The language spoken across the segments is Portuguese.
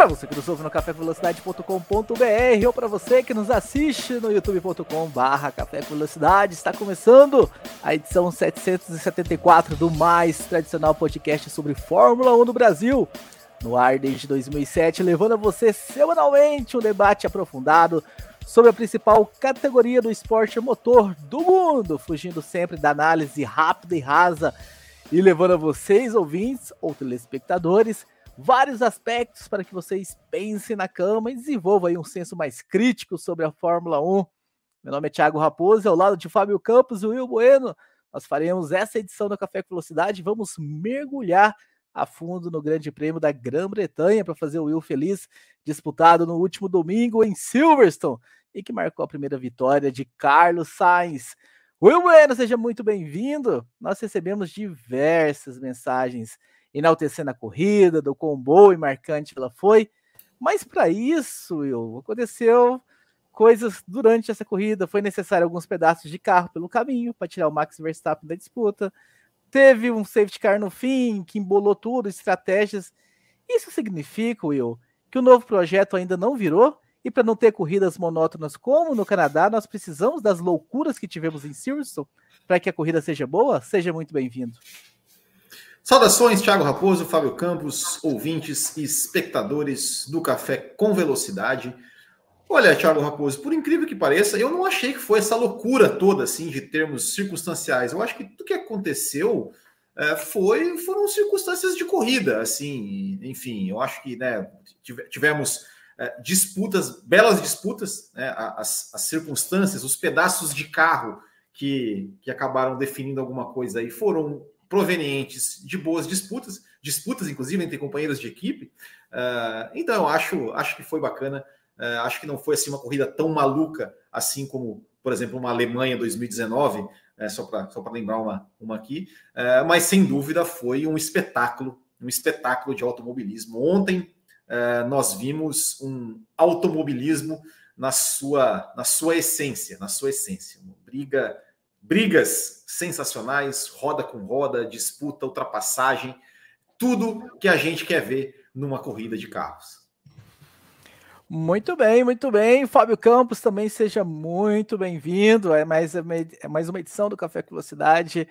Para você que nos ouve no cafévelocidade.com.br ou para você que nos assiste no youtube.com/barra Café Velocidade, está começando a edição 774 do mais tradicional podcast sobre Fórmula 1 do Brasil. No ar desde 2007, levando a você semanalmente um debate aprofundado sobre a principal categoria do esporte motor do mundo, fugindo sempre da análise rápida e rasa e levando a vocês, ouvintes ou telespectadores, vários aspectos para que vocês pensem na cama e desenvolvam aí um senso mais crítico sobre a Fórmula 1. Meu nome é Thiago Raposo, ao lado de Fábio Campos e Will Bueno. Nós faremos essa edição do Café com Velocidade vamos mergulhar a fundo no Grande Prêmio da Grã-Bretanha para fazer o Will feliz, disputado no último domingo em Silverstone e que marcou a primeira vitória de Carlos Sainz. Will Bueno, seja muito bem-vindo. Nós recebemos diversas mensagens enaltecendo a corrida, do quão boa e marcante ela foi. Mas para isso, Will, aconteceu coisas durante essa corrida. Foi necessário alguns pedaços de carro pelo caminho para tirar o Max Verstappen da disputa. Teve um safety car no fim que embolou tudo, estratégias. Isso significa, Will, que o novo projeto ainda não virou? E para não ter corridas monótonas como no Canadá, nós precisamos das loucuras que tivemos em Silverstone para que a corrida seja boa? Seja muito bem-vindo. Saudações, Thiago Raposo, Fábio Campos, ouvintes e espectadores do Café com Velocidade. Olha, Thiago Raposo, por incrível que pareça, eu não achei que foi essa loucura toda, assim, de termos circunstanciais. Eu acho que tudo que aconteceu é, foi, foram circunstâncias de corrida, assim, enfim, eu acho que, né, tivemos é, disputas, belas disputas, né, as, as circunstâncias, os pedaços de carro que, que acabaram definindo alguma coisa aí foram provenientes de boas disputas, disputas inclusive entre companheiros de equipe. Uh, então, acho, acho que foi bacana. Uh, acho que não foi assim uma corrida tão maluca assim como, por exemplo, uma Alemanha 2019, é, só para só lembrar uma, uma aqui. Uh, mas sem dúvida foi um espetáculo, um espetáculo de automobilismo. Ontem nós vimos um automobilismo na sua, na sua essência, na sua essência, uma briga brigas sensacionais, roda com roda, disputa, ultrapassagem, tudo que a gente quer ver numa corrida de carros. Muito bem, muito bem. Fábio Campos também seja muito bem-vindo. É mais, é mais uma edição do Café com Velocidade.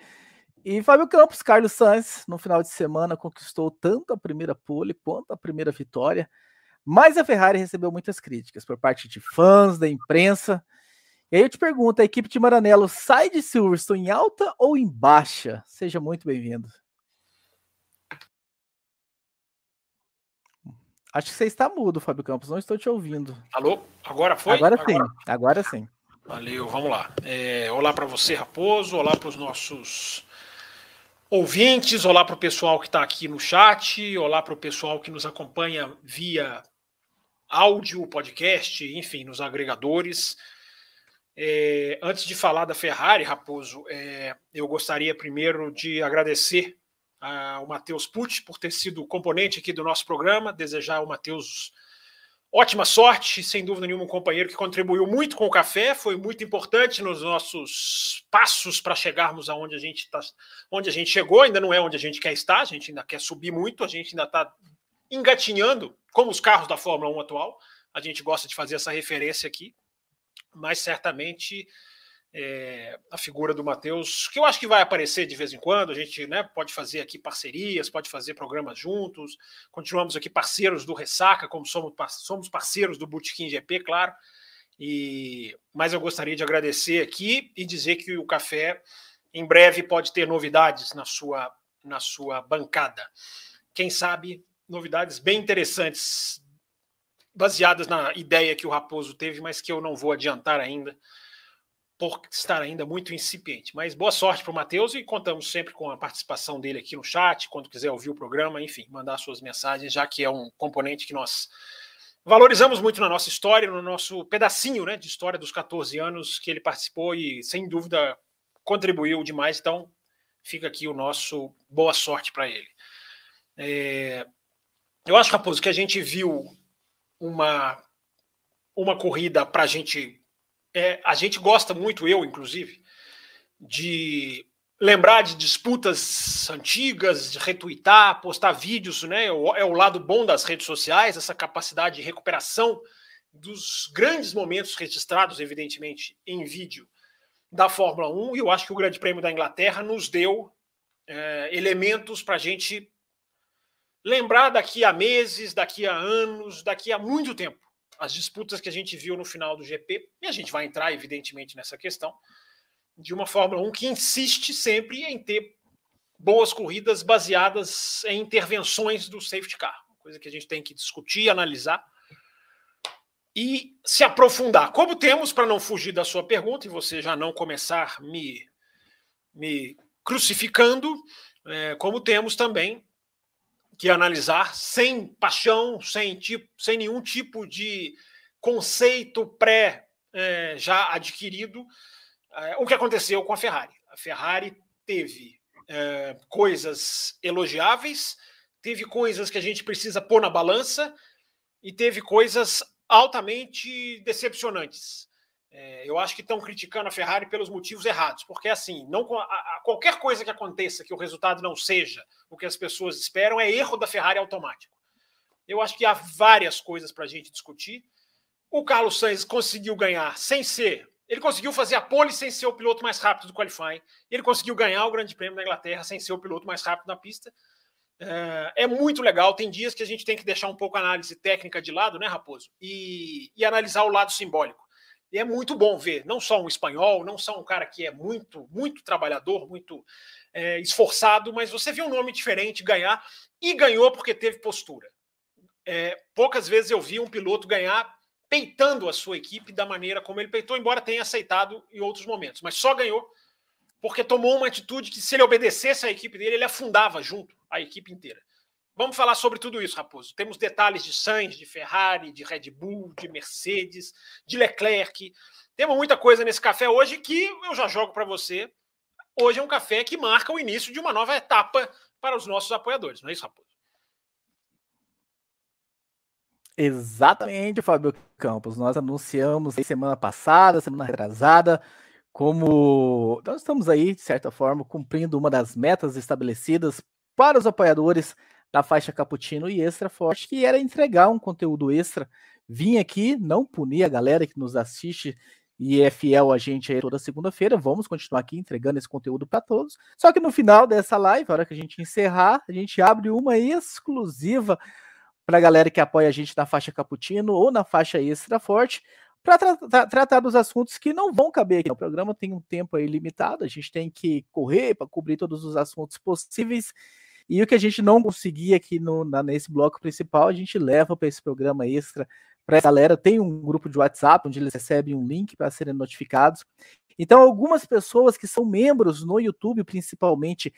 E Fábio Campos, Carlos Sainz, no final de semana, conquistou tanto a primeira pole quanto a primeira vitória. Mas a Ferrari recebeu muitas críticas por parte de fãs, da imprensa. E aí eu te pergunto, a equipe de Maranello sai de Silverstone em alta ou em baixa? Seja muito bem-vindo. Acho que você está mudo, Fábio Campos. Não estou te ouvindo. Alô? Agora foi? Agora sim. Agora, agora sim. Valeu, vamos lá. É, olá para você, Raposo. Olá para os nossos ouvintes. Olá para o pessoal que está aqui no chat. Olá para o pessoal que nos acompanha via áudio, podcast, enfim, nos agregadores. É, antes de falar da Ferrari, Raposo, é, eu gostaria primeiro de agradecer ao Matheus Pucci por ter sido componente aqui do nosso programa, desejar ao Matheus ótima sorte, sem dúvida nenhuma, um companheiro que contribuiu muito com o café, foi muito importante nos nossos passos para chegarmos aonde a gente tá, onde a gente chegou, ainda não é onde a gente quer estar, a gente ainda quer subir muito, a gente ainda está engatinhando, como os carros da Fórmula 1 atual, a gente gosta de fazer essa referência aqui mas certamente é, a figura do Matheus, que eu acho que vai aparecer de vez em quando, a gente né, pode fazer aqui parcerias, pode fazer programas juntos, continuamos aqui parceiros do Ressaca, como somos, somos parceiros do Botequim GP, claro, e, mas eu gostaria de agradecer aqui e dizer que o café em breve pode ter novidades na sua, na sua bancada. Quem sabe novidades bem interessantes baseadas na ideia que o Raposo teve, mas que eu não vou adiantar ainda, por estar ainda muito incipiente. Mas boa sorte para o Matheus e contamos sempre com a participação dele aqui no chat, quando quiser ouvir o programa, enfim, mandar suas mensagens, já que é um componente que nós valorizamos muito na nossa história, no nosso pedacinho né, de história dos 14 anos que ele participou e, sem dúvida, contribuiu demais. Então, fica aqui o nosso boa sorte para ele. É, eu acho, Raposo, que a gente viu uma, uma corrida para a gente. É, a gente gosta muito, eu inclusive, de lembrar de disputas antigas, de retweetar, postar vídeos, né? É o, é lado bom das redes sociais, essa capacidade de recuperação dos grandes momentos registrados, evidentemente, em vídeo da Fórmula 1. E eu acho que o Grande Prêmio da Inglaterra nos deu é, elementos para a gente lembrar daqui a meses, daqui a anos, daqui a muito tempo, as disputas que a gente viu no final do GP. E a gente vai entrar, evidentemente, nessa questão de uma Fórmula 1 que insiste sempre em ter boas corridas baseadas em intervenções do safety car, coisa que a gente tem que discutir, analisar e se aprofundar. Como temos, para não fugir da sua pergunta e você já não começar me, me crucificando, é, como temos também que analisar sem paixão, sem, tipo, sem nenhum tipo de conceito pré é, já adquirido, é, o que aconteceu com a Ferrari. A Ferrari teve é, coisas elogiáveis, teve coisas que a gente precisa pôr na balança e teve coisas altamente decepcionantes. É, eu acho que estão criticando a Ferrari pelos motivos errados, porque assim, não a, a, qualquer coisa que aconteça que o resultado não seja o que as pessoas esperam é erro da Ferrari automático. Eu acho que há várias coisas para a gente discutir. O Carlos Sainz conseguiu ganhar sem ser ele conseguiu fazer a pole sem ser o piloto mais rápido do qualifying. Ele conseguiu ganhar o Grande Prêmio da Inglaterra sem ser o piloto mais rápido na pista. É, é muito legal. Tem dias que a gente tem que deixar um pouco a análise técnica de lado, né, Raposo? E, e analisar o lado simbólico. E é muito bom ver, não só um espanhol, não só um cara que é muito, muito trabalhador, muito é, esforçado, mas você viu um nome diferente ganhar e ganhou porque teve postura. É, poucas vezes eu vi um piloto ganhar peitando a sua equipe da maneira como ele peitou, embora tenha aceitado em outros momentos. Mas só ganhou porque tomou uma atitude que, se ele obedecesse à equipe dele, ele afundava junto a equipe inteira. Vamos falar sobre tudo isso, Raposo. Temos detalhes de Sainz, de Ferrari, de Red Bull, de Mercedes, de Leclerc. Temos muita coisa nesse café hoje que eu já jogo para você. Hoje é um café que marca o início de uma nova etapa para os nossos apoiadores, não é isso, Raposo? Exatamente, Fábio Campos. Nós anunciamos semana passada, semana retrasada, como nós estamos aí, de certa forma, cumprindo uma das metas estabelecidas para os apoiadores da faixa Cappuccino e Extra Forte, que era entregar um conteúdo extra. Vim aqui, não punir a galera que nos assiste e é fiel a gente aí toda segunda-feira. Vamos continuar aqui entregando esse conteúdo para todos. Só que no final dessa live, a hora que a gente encerrar, a gente abre uma exclusiva para a galera que apoia a gente na faixa Caputino ou na faixa Extra Forte, para tra tra tratar dos assuntos que não vão caber aqui. O programa tem um tempo aí limitado, a gente tem que correr para cobrir todos os assuntos possíveis. E o que a gente não conseguir aqui no, na, nesse bloco principal, a gente leva para esse programa extra para a galera. Tem um grupo de WhatsApp onde eles recebem um link para serem notificados. Então, algumas pessoas que são membros no YouTube, principalmente,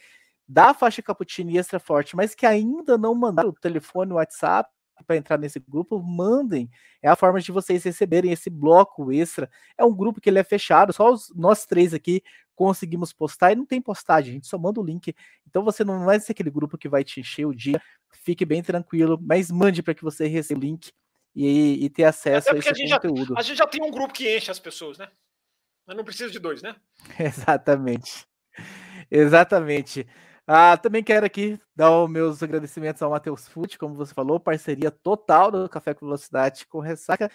da faixa Cappuccino e Extra Forte, mas que ainda não mandaram o telefone, o WhatsApp para entrar nesse grupo, mandem. É a forma de vocês receberem esse bloco extra. É um grupo que ele é fechado, só os, nós três aqui conseguimos postar e não tem postagem, a gente só manda o link. Então você não vai ser aquele grupo que vai te encher o dia. Fique bem tranquilo, mas mande para que você receba o link e, e ter acesso a esse a conteúdo. Já, a gente já tem um grupo que enche as pessoas, né? Mas não precisa de dois, né? Exatamente. Exatamente. Ah, também quero aqui dar os meus agradecimentos ao Matheus Fute, como você falou, parceria total do Café com Velocidade com Ressaca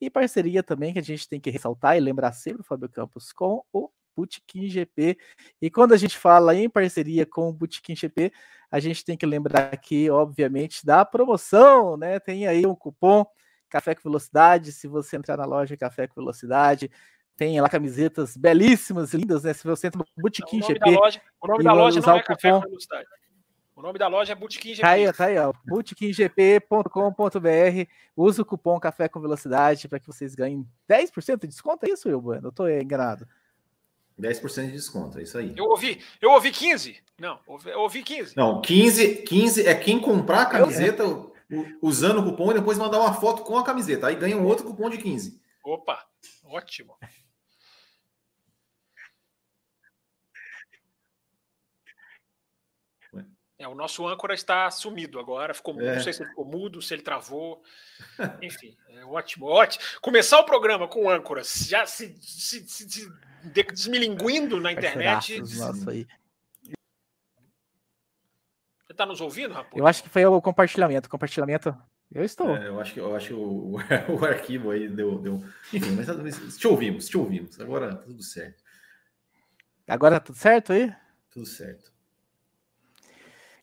e parceria também que a gente tem que ressaltar e lembrar sempre, Fábio Campos, com o Bootkin GP. E quando a gente fala em parceria com o Bootkin GP, a gente tem que lembrar aqui, obviamente, da promoção, né? Tem aí um cupom Café com Velocidade, se você entrar na loja Café com Velocidade, tem lá camisetas belíssimas, lindas, né? Se você entra no Botequim GP. Loja, o nome da loja não é Café com Velocidade. O nome da loja é Botequim GP. Tá aí, tá aí, ó. botequimgp.com.br. Usa o cupom Café com Velocidade para que vocês ganhem 10% de desconto. É isso, eu, Bueno? Eu tô enganado. 10% de desconto, é isso aí. Eu ouvi, eu ouvi 15. Não, eu ouvi 15. Não, 15, 15 é quem comprar a camiseta. Eu, usando o cupom e depois mandar uma foto com a camiseta. Aí ganha um outro cupom de 15. Opa, ótimo. É, o nosso âncora está sumido agora, ficou, é. não sei se ele ficou mudo, se ele travou. Enfim, é ótimo, ótimo. Começar o programa com âncoras, já se, se, se, se desmilinguindo na internet. Nossa, aí. Você está nos ouvindo, rapaz? Eu acho que foi o compartilhamento. Compartilhamento. Eu estou. É, eu acho que, eu acho que o, o arquivo aí deu, deu. Enfim, mas te ouvimos, te ouvimos. Agora tá tudo certo. Agora tá tudo certo aí? Tudo certo.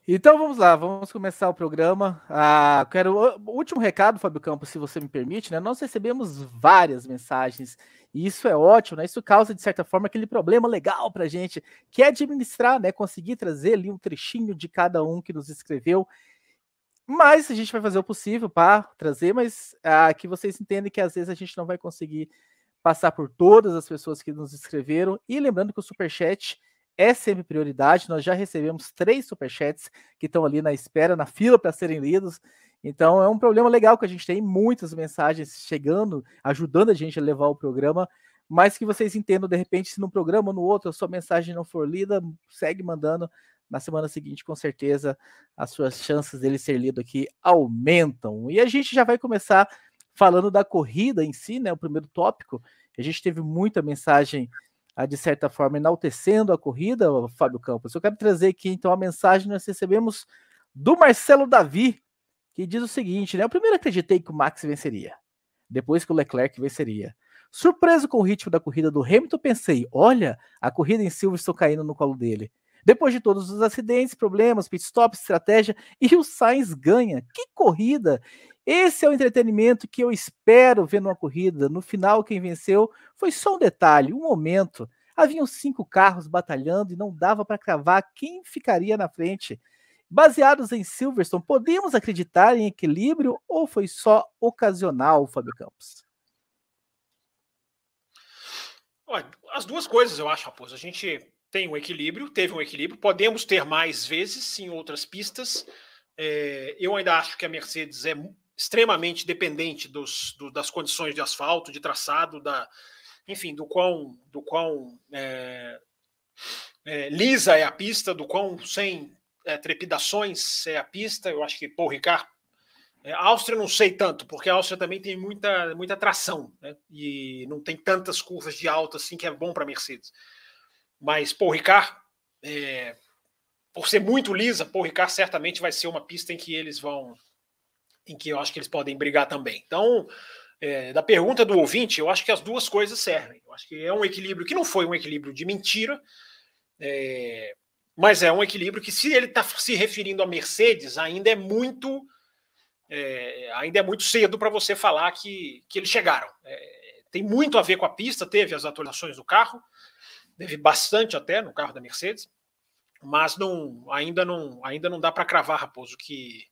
Então vamos lá, vamos começar o programa. Ah, quero o último recado, Fábio Campos, se você me permite, né? Nós recebemos várias mensagens e isso é ótimo, né? Isso causa de certa forma aquele problema legal para gente, que é administrar, né? Conseguir trazer ali um trechinho de cada um que nos escreveu. Mas a gente vai fazer o possível para trazer, mas ah, que vocês entendem que às vezes a gente não vai conseguir passar por todas as pessoas que nos escreveram. E lembrando que o superchat é sempre prioridade. Nós já recebemos três superchats que estão ali na espera, na fila para serem lidos. Então é um problema legal que a gente tem muitas mensagens chegando, ajudando a gente a levar o programa, mas que vocês entendam de repente se no programa ou no outro a sua mensagem não for lida, segue mandando. Na semana seguinte, com certeza, as suas chances dele ser lido aqui aumentam. E a gente já vai começar falando da corrida em si, né? O primeiro tópico. A gente teve muita mensagem a, de certa forma, enaltecendo a corrida, Fábio Campos. Eu quero trazer aqui, então, a mensagem que nós recebemos do Marcelo Davi, que diz o seguinte, né? Eu primeiro acreditei que o Max venceria, depois que o Leclerc venceria. Surpreso com o ritmo da corrida do Hamilton, pensei, olha, a corrida em Silverstone caindo no colo dele. Depois de todos os acidentes, problemas, pit stop, estratégia, e o Sainz ganha. Que corrida! Esse é o entretenimento que eu espero ver numa corrida. No final, quem venceu foi só um detalhe, um momento. Haviam cinco carros batalhando e não dava para cravar quem ficaria na frente. Baseados em Silverstone, podemos acreditar em equilíbrio ou foi só ocasional, Fábio Campos? as duas coisas, eu acho, Raposo. A gente tem um equilíbrio, teve um equilíbrio, podemos ter mais vezes em outras pistas. É, eu ainda acho que a Mercedes é extremamente dependente dos, do, das condições de asfalto, de traçado, da, enfim, do quão, do quão é, é, lisa é a pista, do quão sem é, trepidações é a pista. Eu acho que Paul Ricard. É, a Áustria não sei tanto, porque a Áustria também tem muita, muita tração, né? E não tem tantas curvas de alta assim que é bom para Mercedes. Mas Paul Ricard, é, por ser muito lisa, Paul Ricard certamente vai ser uma pista em que eles vão em que eu acho que eles podem brigar também. Então, é, da pergunta do ouvinte, eu acho que as duas coisas servem. Eu acho que é um equilíbrio que não foi um equilíbrio de mentira, é, mas é um equilíbrio que, se ele está se referindo a Mercedes, ainda é muito. É, ainda é muito cedo para você falar que, que eles chegaram. É, tem muito a ver com a pista, teve as atualizações do carro, teve bastante até no carro da Mercedes, mas não, ainda não, ainda não dá para cravar, Raposo, que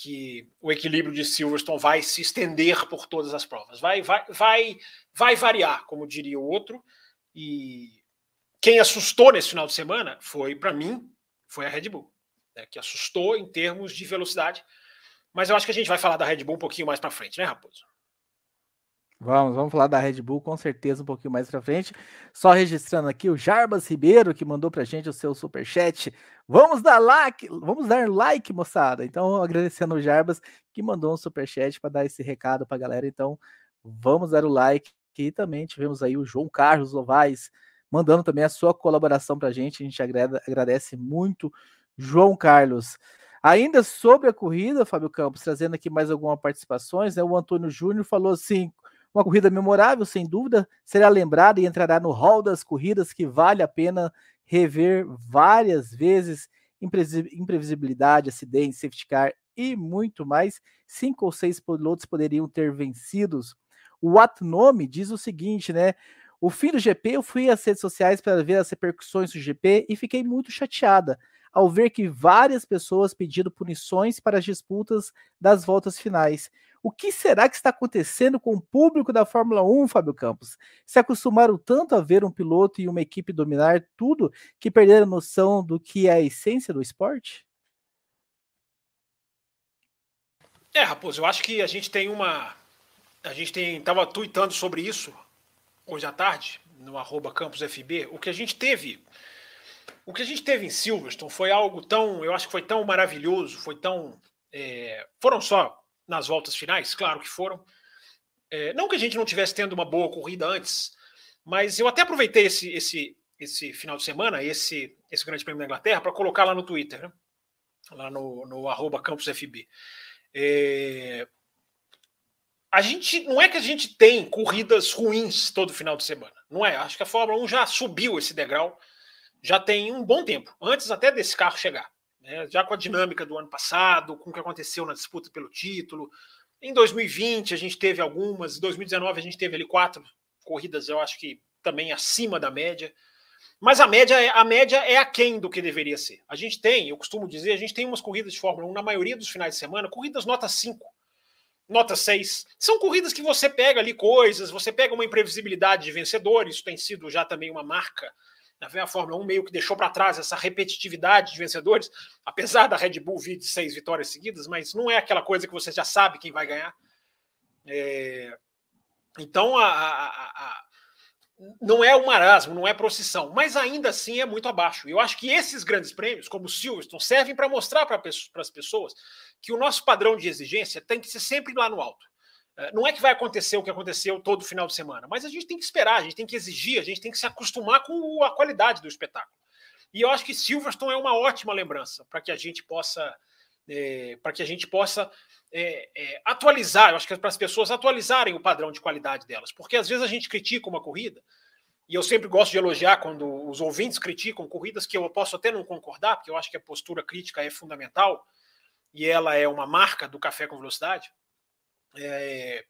que o equilíbrio de Silverstone vai se estender por todas as provas. Vai, vai, vai, vai variar, como diria o outro. E quem assustou nesse final de semana foi, para mim, foi a Red Bull, né, que assustou em termos de velocidade. Mas eu acho que a gente vai falar da Red Bull um pouquinho mais para frente, né, Raposo? Vamos, vamos falar da Red Bull com certeza um pouquinho mais para frente. Só registrando aqui o Jarbas Ribeiro que mandou para gente o seu super chat. Vamos dar like, vamos dar like, moçada. Então, agradecendo o Jarbas que mandou um super chat para dar esse recado para a galera. Então, vamos dar o like. E também tivemos aí o João Carlos Novaes mandando também a sua colaboração para a gente. A gente agradece muito, João Carlos. Ainda sobre a corrida, Fábio Campos, trazendo aqui mais algumas participações, né? O Antônio Júnior falou assim: uma corrida memorável, sem dúvida, será lembrada e entrará no hall das corridas que vale a pena rever várias vezes. Imprevisibilidade, acidente, safety car e muito mais. Cinco ou seis pilotos poderiam ter vencidos. O Atnome diz o seguinte, né? O fim do GP, eu fui às redes sociais para ver as repercussões do GP e fiquei muito chateada ao ver que várias pessoas pediram punições para as disputas das voltas finais. O que será que está acontecendo com o público da Fórmula 1, Fábio Campos? Se acostumaram tanto a ver um piloto e uma equipe dominar tudo que perderam noção do que é a essência do esporte? É, Raposo, eu acho que a gente tem uma. A gente tem. Tava tweetando sobre isso hoje à tarde, no arroba campusfb. O que a gente teve. O que a gente teve em Silverstone foi algo tão. Eu acho que foi tão maravilhoso, foi tão. É, foram só nas voltas finais, claro que foram. É, não que a gente não tivesse tendo uma boa corrida antes, mas eu até aproveitei esse, esse, esse final de semana, esse, esse Grande Prêmio da Inglaterra, para colocar lá no Twitter, né? lá no, no arroba campusfb. É... A gente não é que a gente tem corridas ruins todo final de semana, não é? Acho que a Fórmula 1 já subiu esse degrau já tem um bom tempo, antes até desse carro chegar. Né? Já com a dinâmica do ano passado, com o que aconteceu na disputa pelo título. Em 2020 a gente teve algumas, em 2019 a gente teve ali quatro corridas, eu acho que também acima da média. Mas a média é a média é aquém do que deveria ser. A gente tem, eu costumo dizer, a gente tem umas corridas de Fórmula 1 na maioria dos finais de semana, corridas nota 5, nota 6. São corridas que você pega ali coisas, você pega uma imprevisibilidade de vencedor, isso tem sido já também uma marca. A Fórmula 1 meio que deixou para trás essa repetitividade de vencedores, apesar da Red Bull vir de seis vitórias seguidas, mas não é aquela coisa que você já sabe quem vai ganhar. É... Então, a, a, a não é o marasmo, não é procissão, mas ainda assim é muito abaixo. Eu acho que esses grandes prêmios, como o Silverstone, servem para mostrar para as pessoas que o nosso padrão de exigência tem que ser sempre lá no alto. É, não é que vai acontecer o que aconteceu todo final de semana, mas a gente tem que esperar, a gente tem que exigir, a gente tem que se acostumar com a qualidade do espetáculo. E eu acho que Silverstone é uma ótima lembrança para que a gente possa, é, para que a gente possa é, é, atualizar, eu acho que é para as pessoas atualizarem o padrão de qualidade delas, porque às vezes a gente critica uma corrida, e eu sempre gosto de elogiar quando os ouvintes criticam corridas que eu posso até não concordar, porque eu acho que a postura crítica é fundamental, e ela é uma marca do Café com Velocidade. É...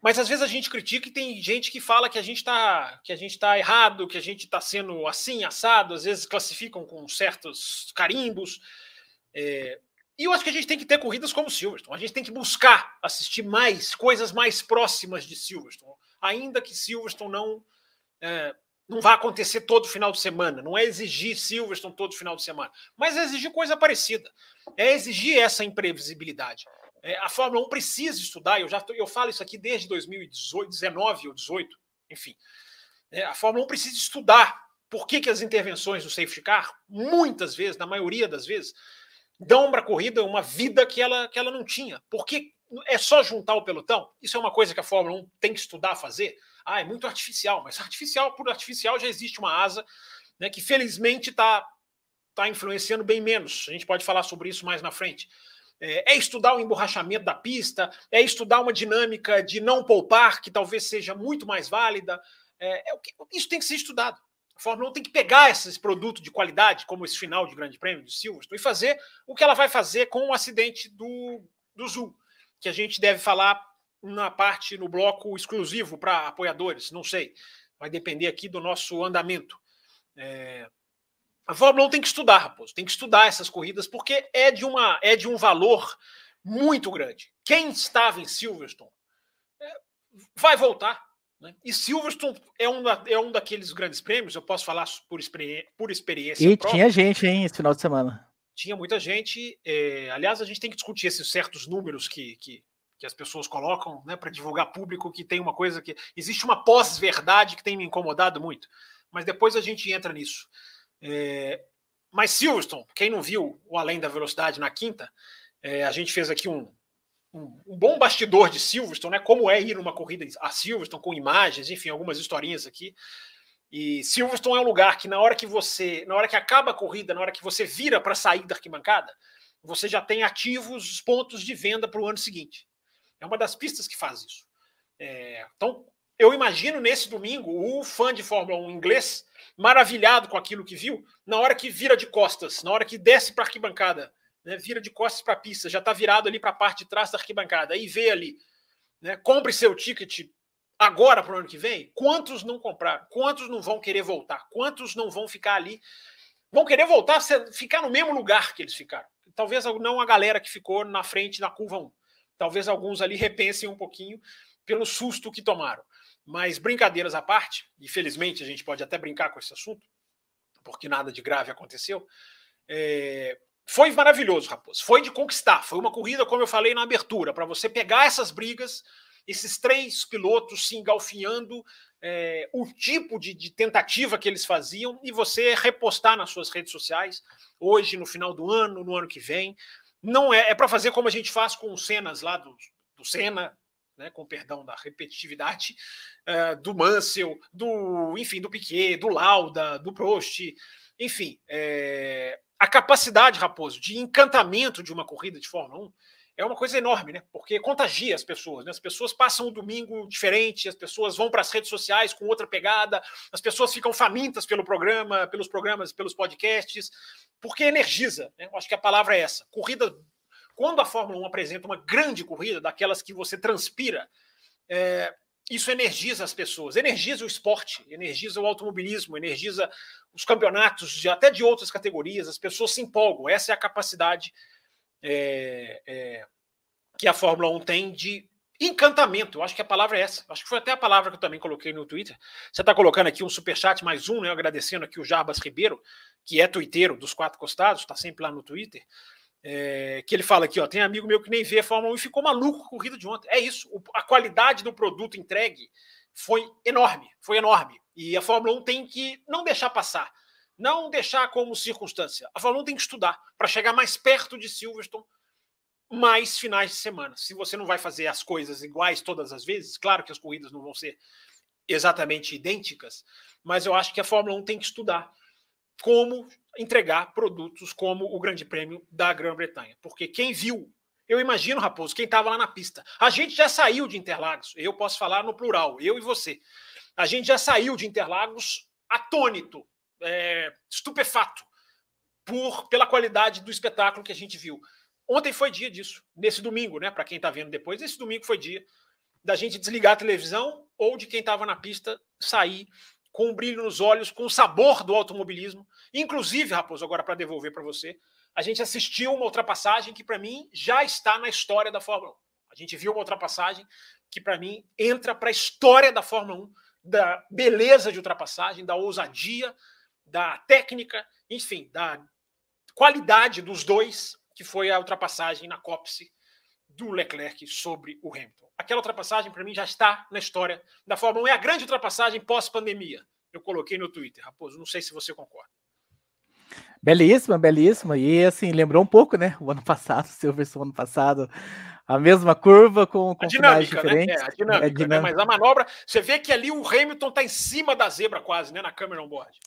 Mas às vezes a gente critica e tem gente que fala que a gente está que a gente está errado, que a gente está sendo assim assado. Às vezes classificam com certos carimbos. É... E eu acho que a gente tem que ter corridas como Silverstone. A gente tem que buscar assistir mais coisas mais próximas de Silverstone, ainda que Silverstone não é, não vai acontecer todo final de semana. Não é exigir Silverstone todo final de semana, mas é exigir coisa parecida. É exigir essa imprevisibilidade. É, a Fórmula 1 precisa estudar. Eu já eu falo isso aqui desde 2019 ou 18, enfim. É, a Fórmula 1 precisa estudar por que, que as intervenções do safety car, muitas vezes, na maioria das vezes, dão para a corrida uma vida que ela, que ela não tinha. Porque é só juntar o pelotão? Isso é uma coisa que a Fórmula 1 tem que estudar fazer. Ah, é muito artificial, mas artificial por artificial já existe uma asa né, que felizmente está tá influenciando bem menos. A gente pode falar sobre isso mais na frente. É, é estudar o emborrachamento da pista, é estudar uma dinâmica de não poupar, que talvez seja muito mais válida. É, é, isso tem que ser estudado. A Fórmula 1 tem que pegar esses produtos de qualidade, como esse final de Grande Prêmio de Silverstone, e fazer o que ela vai fazer com o acidente do, do Zul, que a gente deve falar na parte, no bloco exclusivo para apoiadores, não sei. Vai depender aqui do nosso andamento. É... A Fórmula 1 tem que estudar, Raposo, tem que estudar essas corridas, porque é de, uma, é de um valor muito grande. Quem estava em Silverstone é, vai voltar. Né? E Silverstone é um, da, é um daqueles grandes prêmios, eu posso falar por, experi por experiência. E própria. tinha gente, hein, esse final de semana. Tinha muita gente. É, aliás, a gente tem que discutir esses certos números que, que, que as pessoas colocam né, para divulgar público, que tem uma coisa que. Existe uma pós-verdade que tem me incomodado muito. Mas depois a gente entra nisso. É, mas Silverstone, quem não viu o Além da Velocidade na quinta, é, a gente fez aqui um, um, um, bom bastidor de Silverstone, né? Como é ir numa corrida a Silverstone com imagens, enfim, algumas historinhas aqui. E Silverstone é um lugar que na hora que você, na hora que acaba a corrida, na hora que você vira para sair da arquibancada, você já tem ativos os pontos de venda para o ano seguinte. É uma das pistas que faz isso. É, então, eu imagino nesse domingo o fã de Fórmula 1 inglês maravilhado com aquilo que viu, na hora que vira de costas, na hora que desce para a arquibancada, né, vira de costas para a pista, já está virado ali para a parte de trás da arquibancada, aí vê ali, né, compre seu ticket agora para o ano que vem, quantos não compraram? Quantos não vão querer voltar? Quantos não vão ficar ali? Vão querer voltar, ficar no mesmo lugar que eles ficaram. Talvez não a galera que ficou na frente na curva 1. Talvez alguns ali repensem um pouquinho pelo susto que tomaram. Mas brincadeiras à parte, e felizmente a gente pode até brincar com esse assunto, porque nada de grave aconteceu. É, foi maravilhoso, Raposo. Foi de conquistar. Foi uma corrida, como eu falei na abertura, para você pegar essas brigas, esses três pilotos se engalfinhando, é, o tipo de, de, tentativa que eles faziam e você repostar nas suas redes sociais, hoje, no final do ano, no ano que vem. Não é, é para fazer como a gente faz com cenas lá do, do Senna, né, com perdão da repetitividade, uh, do Mansell, do, enfim, do Piquet, do Lauda, do Prost, enfim, é, a capacidade, Raposo, de encantamento de uma corrida de Fórmula 1 é uma coisa enorme, né? Porque contagia as pessoas, né? As pessoas passam um domingo diferente, as pessoas vão para as redes sociais com outra pegada, as pessoas ficam famintas pelo programa, pelos programas, pelos podcasts, porque energiza, né? Eu acho que a palavra é essa. Corrida quando a Fórmula 1 apresenta uma grande corrida, daquelas que você transpira, é, isso energiza as pessoas, energiza o esporte, energiza o automobilismo, energiza os campeonatos, de, até de outras categorias, as pessoas se empolgam. Essa é a capacidade é, é, que a Fórmula 1 tem de encantamento. Eu acho que a palavra é essa. Acho que foi até a palavra que eu também coloquei no Twitter. Você está colocando aqui um superchat mais um, né? Agradecendo aqui o Jarbas Ribeiro, que é tuiteiro dos quatro costados, está sempre lá no Twitter. É, que ele fala aqui, ó, tem amigo meu que nem vê a Fórmula 1 e ficou maluco com a corrida de ontem. É isso, o, a qualidade do produto entregue foi enorme, foi enorme. E a Fórmula 1 tem que não deixar passar, não deixar como circunstância. A Fórmula 1 tem que estudar para chegar mais perto de Silverstone mais finais de semana. Se você não vai fazer as coisas iguais todas as vezes, claro que as corridas não vão ser exatamente idênticas, mas eu acho que a Fórmula 1 tem que estudar como entregar produtos como o Grande Prêmio da Grã-Bretanha. Porque quem viu, eu imagino, Raposo, quem estava lá na pista, a gente já saiu de Interlagos, eu posso falar no plural, eu e você. A gente já saiu de Interlagos atônito, é, estupefato, por, pela qualidade do espetáculo que a gente viu. Ontem foi dia disso, nesse domingo, né? Para quem está vendo depois, esse domingo foi dia da gente desligar a televisão ou de quem estava na pista sair com um brilho nos olhos, com o sabor do automobilismo. Inclusive, Raposo, agora para devolver para você, a gente assistiu uma ultrapassagem que para mim já está na história da Fórmula 1. A gente viu uma ultrapassagem que para mim entra para a história da Fórmula 1, da beleza de ultrapassagem, da ousadia, da técnica, enfim, da qualidade dos dois, que foi a ultrapassagem na Copse do Leclerc sobre o Hamilton. Aquela ultrapassagem, para mim, já está na história da Fórmula 1. É a grande ultrapassagem pós-pandemia. Eu coloquei no Twitter, Raposo. Não sei se você concorda. Belíssima, belíssima. E assim, lembrou um pouco, né? O ano passado, o Silverstone ano passado, a mesma curva com, com a dinâmica, diferentes. Né? É, a dinâmica, é dinâmica. Né? Mas a manobra, você vê que ali o Hamilton está em cima da zebra quase, né? Na câmera on board.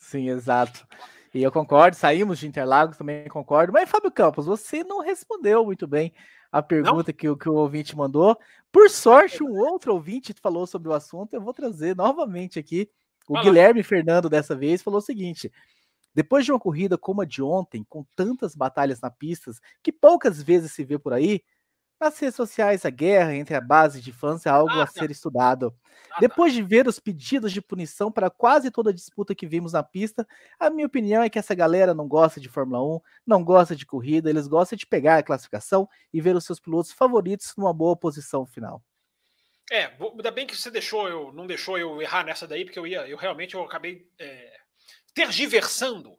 Sim, exato. E eu concordo, saímos de Interlagos, também concordo. Mas, Fábio Campos, você não respondeu muito bem a pergunta que, que o ouvinte mandou. Por sorte, um outro ouvinte falou sobre o assunto. Eu vou trazer novamente aqui. O Vai Guilherme. Fernando, dessa vez, falou o seguinte: depois de uma corrida como a de ontem, com tantas batalhas na pista, que poucas vezes se vê por aí, nas redes sociais, a guerra entre a base de fãs é algo ah, a ser estudado. Ah, Depois de ver os pedidos de punição para quase toda a disputa que vimos na pista, a minha opinião é que essa galera não gosta de Fórmula 1, não gosta de corrida, eles gostam de pegar a classificação e ver os seus pilotos favoritos numa boa posição final. É, ainda bem que você deixou eu, não deixou eu errar nessa daí, porque eu ia, eu realmente eu acabei é, tergiversando.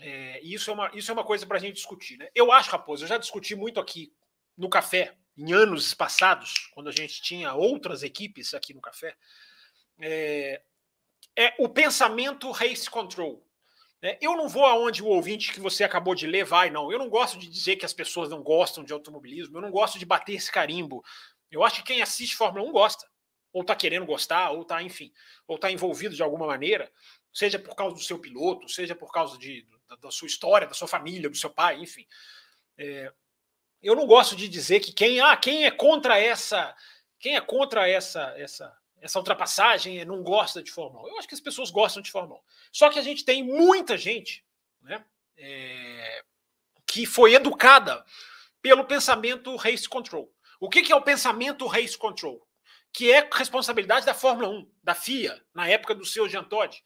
É, e isso é uma, isso é uma coisa para a gente discutir. Né? Eu acho, Raposo, eu já discuti muito aqui no café, em anos passados, quando a gente tinha outras equipes aqui no café, é, é o pensamento race control. Né? Eu não vou aonde o ouvinte que você acabou de ler vai, não. Eu não gosto de dizer que as pessoas não gostam de automobilismo, eu não gosto de bater esse carimbo. Eu acho que quem assiste Fórmula 1 gosta, ou está querendo gostar, ou está, enfim, ou está envolvido de alguma maneira, seja por causa do seu piloto, seja por causa de, da, da sua história, da sua família, do seu pai, enfim. É, eu não gosto de dizer que quem, ah, quem é contra essa, quem é contra essa, essa, essa ultrapassagem não gosta de Fórmula 1. Eu acho que as pessoas gostam de Fórmula 1. Só que a gente tem muita gente né, é, que foi educada pelo pensamento race control. O que, que é o pensamento race control? Que é responsabilidade da Fórmula 1, da FIA, na época do seu Jean Todt.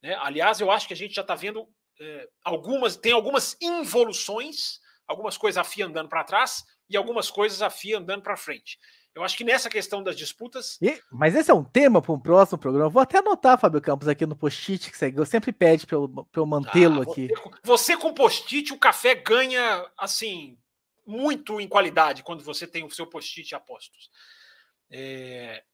Né? Aliás, eu acho que a gente já está vendo é, algumas, tem algumas involuções algumas coisas a FIA andando para trás e algumas coisas a FIA andando para frente. Eu acho que nessa questão das disputas. E, mas esse é um tema para um próximo programa. Vou até anotar, Fábio Campos, aqui no post-it que você sempre pede para eu, eu mantê-lo ah, aqui. Você, você com post-it, o café ganha, assim, muito em qualidade quando você tem o seu post-it apostos. É,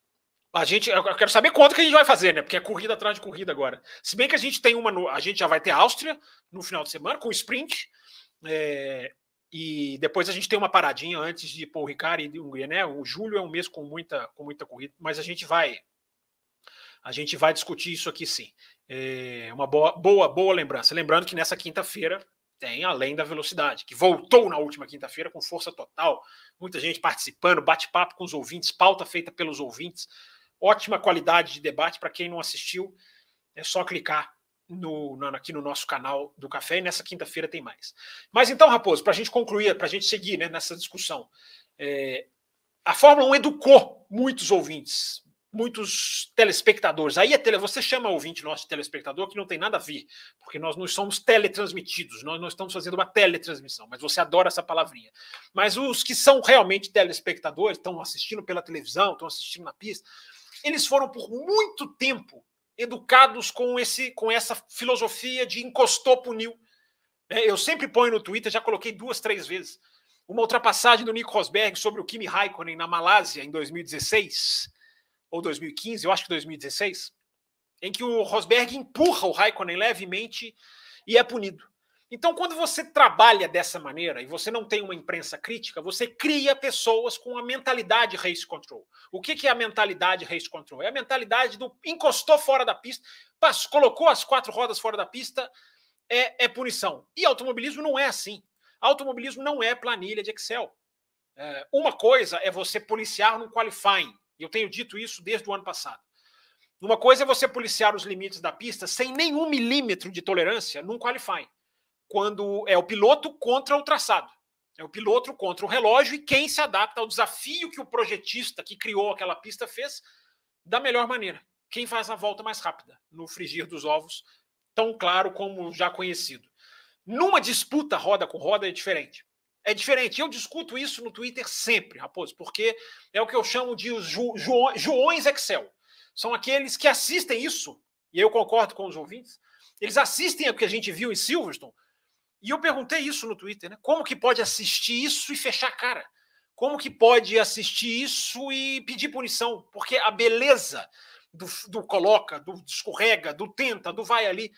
a gente, eu quero saber quanto que a gente vai fazer, né? Porque é corrida atrás de corrida agora. Se bem que a gente tem uma, no, a gente já vai ter Áustria no final de semana com sprint. É, e depois a gente tem uma paradinha antes de Paul Ricard e de Hungria, né? O julho é um mês com muita, com muita corrida, mas a gente vai a gente vai discutir isso aqui sim. É uma boa, boa, boa lembrança. Lembrando que nessa quinta-feira tem além da velocidade, que voltou na última quinta-feira com força total, muita gente participando, bate-papo com os ouvintes, pauta feita pelos ouvintes, ótima qualidade de debate para quem não assistiu, é só clicar no, no, aqui no nosso canal do Café e nessa quinta-feira tem mais. Mas então, Raposo, para a gente concluir, para a gente seguir né, nessa discussão, é, a Fórmula 1 educou muitos ouvintes, muitos telespectadores. Aí é tele, você chama ouvinte nosso de telespectador que não tem nada a ver, porque nós não somos teletransmitidos, nós não estamos fazendo uma teletransmissão, mas você adora essa palavrinha. Mas os que são realmente telespectadores, estão assistindo pela televisão, estão assistindo na pista, eles foram por muito tempo educados com, esse, com essa filosofia de encostou, puniu. É, eu sempre ponho no Twitter, já coloquei duas, três vezes, uma ultrapassagem do Nico Rosberg sobre o Kimi Raikkonen na Malásia em 2016 ou 2015, eu acho que 2016, em que o Rosberg empurra o Raikkonen levemente e é punido. Então, quando você trabalha dessa maneira e você não tem uma imprensa crítica, você cria pessoas com a mentalidade race control. O que, é a mentalidade race control? É a mentalidade do encostou fora da pista, passou, colocou as quatro rodas fora da pista, é, é, punição. E automobilismo não é assim. Automobilismo não é planilha de Excel. É, uma coisa é você policiar no qualifying, eu tenho dito isso desde o ano passado. Uma coisa é você policiar os limites da pista sem nenhum milímetro de tolerância num qualifying quando é o piloto contra o traçado. É o piloto contra o relógio e quem se adapta ao desafio que o projetista que criou aquela pista fez da melhor maneira. Quem faz a volta mais rápida no frigir dos ovos, tão claro como já conhecido. Numa disputa roda com roda é diferente. É diferente. Eu discuto isso no Twitter sempre, Raposo, porque é o que eu chamo de os ju, ju, Joões Excel. São aqueles que assistem isso, e eu concordo com os ouvintes, eles assistem o que a gente viu em Silverstone e eu perguntei isso no Twitter, né? Como que pode assistir isso e fechar a cara? Como que pode assistir isso e pedir punição? Porque a beleza do, do coloca, do escorrega, do tenta, do vai ali.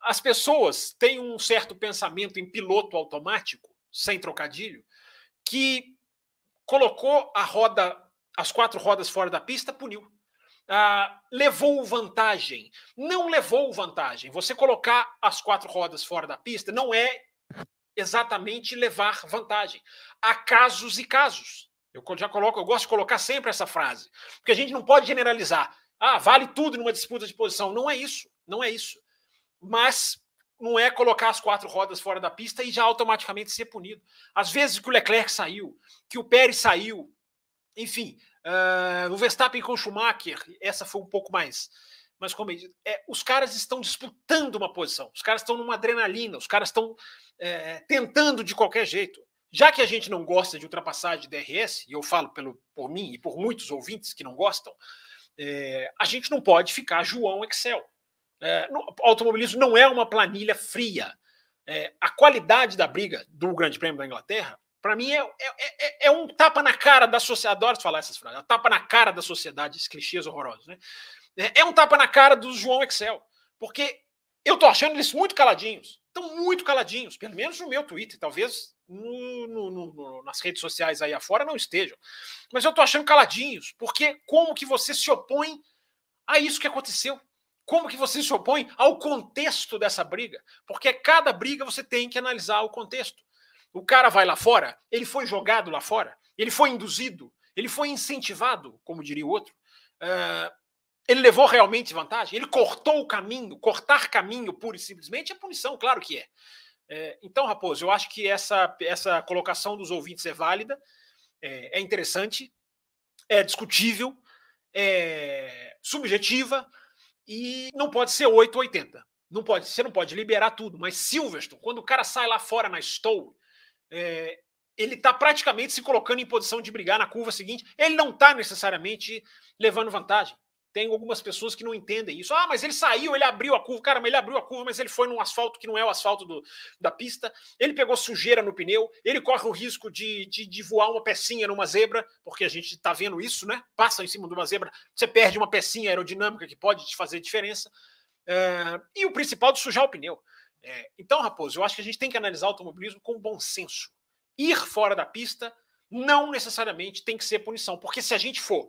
As pessoas têm um certo pensamento em piloto automático, sem trocadilho, que colocou a roda, as quatro rodas fora da pista, puniu. Ah, levou vantagem. Não levou vantagem. Você colocar as quatro rodas fora da pista não é exatamente levar vantagem. Há casos e casos. Eu já coloco, eu gosto de colocar sempre essa frase, porque a gente não pode generalizar. Ah, vale tudo numa disputa de posição. Não é isso. Não é isso. Mas não é colocar as quatro rodas fora da pista e já automaticamente ser punido. Às vezes que o Leclerc saiu, que o Pérez saiu, enfim, Uh, o Verstappen com o Schumacher, essa foi um pouco mais. Mas como é, os caras estão disputando uma posição, os caras estão numa adrenalina, os caras estão é, tentando de qualquer jeito. Já que a gente não gosta de ultrapassagem de DRS, e eu falo pelo, por mim e por muitos ouvintes que não gostam, é, a gente não pode ficar João Excel. É, no, automobilismo não é uma planilha fria. É, a qualidade da briga do Grande Prêmio da Inglaterra para mim, é, é, é, é, um tapa na cara da sociedade. Adoro falar essas frases. É um tapa na cara da sociedade, esses clichês horrorosos. Né? É, é um tapa na cara do João Excel. Porque eu tô achando eles muito caladinhos. Estão muito caladinhos, pelo menos no meu Twitter. Talvez no, no, no, nas redes sociais aí afora não estejam. Mas eu tô achando caladinhos. Porque como que você se opõe a isso que aconteceu? Como que você se opõe ao contexto dessa briga? Porque cada briga você tem que analisar o contexto. O cara vai lá fora, ele foi jogado lá fora, ele foi induzido, ele foi incentivado, como diria o outro. Uh, ele levou realmente vantagem? Ele cortou o caminho? Cortar caminho pura e simplesmente é punição, claro que é. é então, Raposo, eu acho que essa, essa colocação dos ouvintes é válida, é, é interessante, é discutível, é subjetiva e não pode ser 8 ou 80. Não pode, você não pode liberar tudo, mas Silverstone, quando o cara sai lá fora na Stowe, é, ele está praticamente se colocando em posição de brigar na curva seguinte. Ele não está necessariamente levando vantagem. Tem algumas pessoas que não entendem isso. Ah, mas ele saiu, ele abriu a curva. Cara, mas ele abriu a curva, mas ele foi num asfalto que não é o asfalto do, da pista. Ele pegou sujeira no pneu. Ele corre o risco de, de, de voar uma pecinha numa zebra, porque a gente está vendo isso, né? Passa em cima de uma zebra, você perde uma pecinha aerodinâmica que pode te fazer diferença. É, e o principal de sujar o pneu. É, então, Raposo, eu acho que a gente tem que analisar o automobilismo com bom senso. Ir fora da pista não necessariamente tem que ser punição, porque se a gente for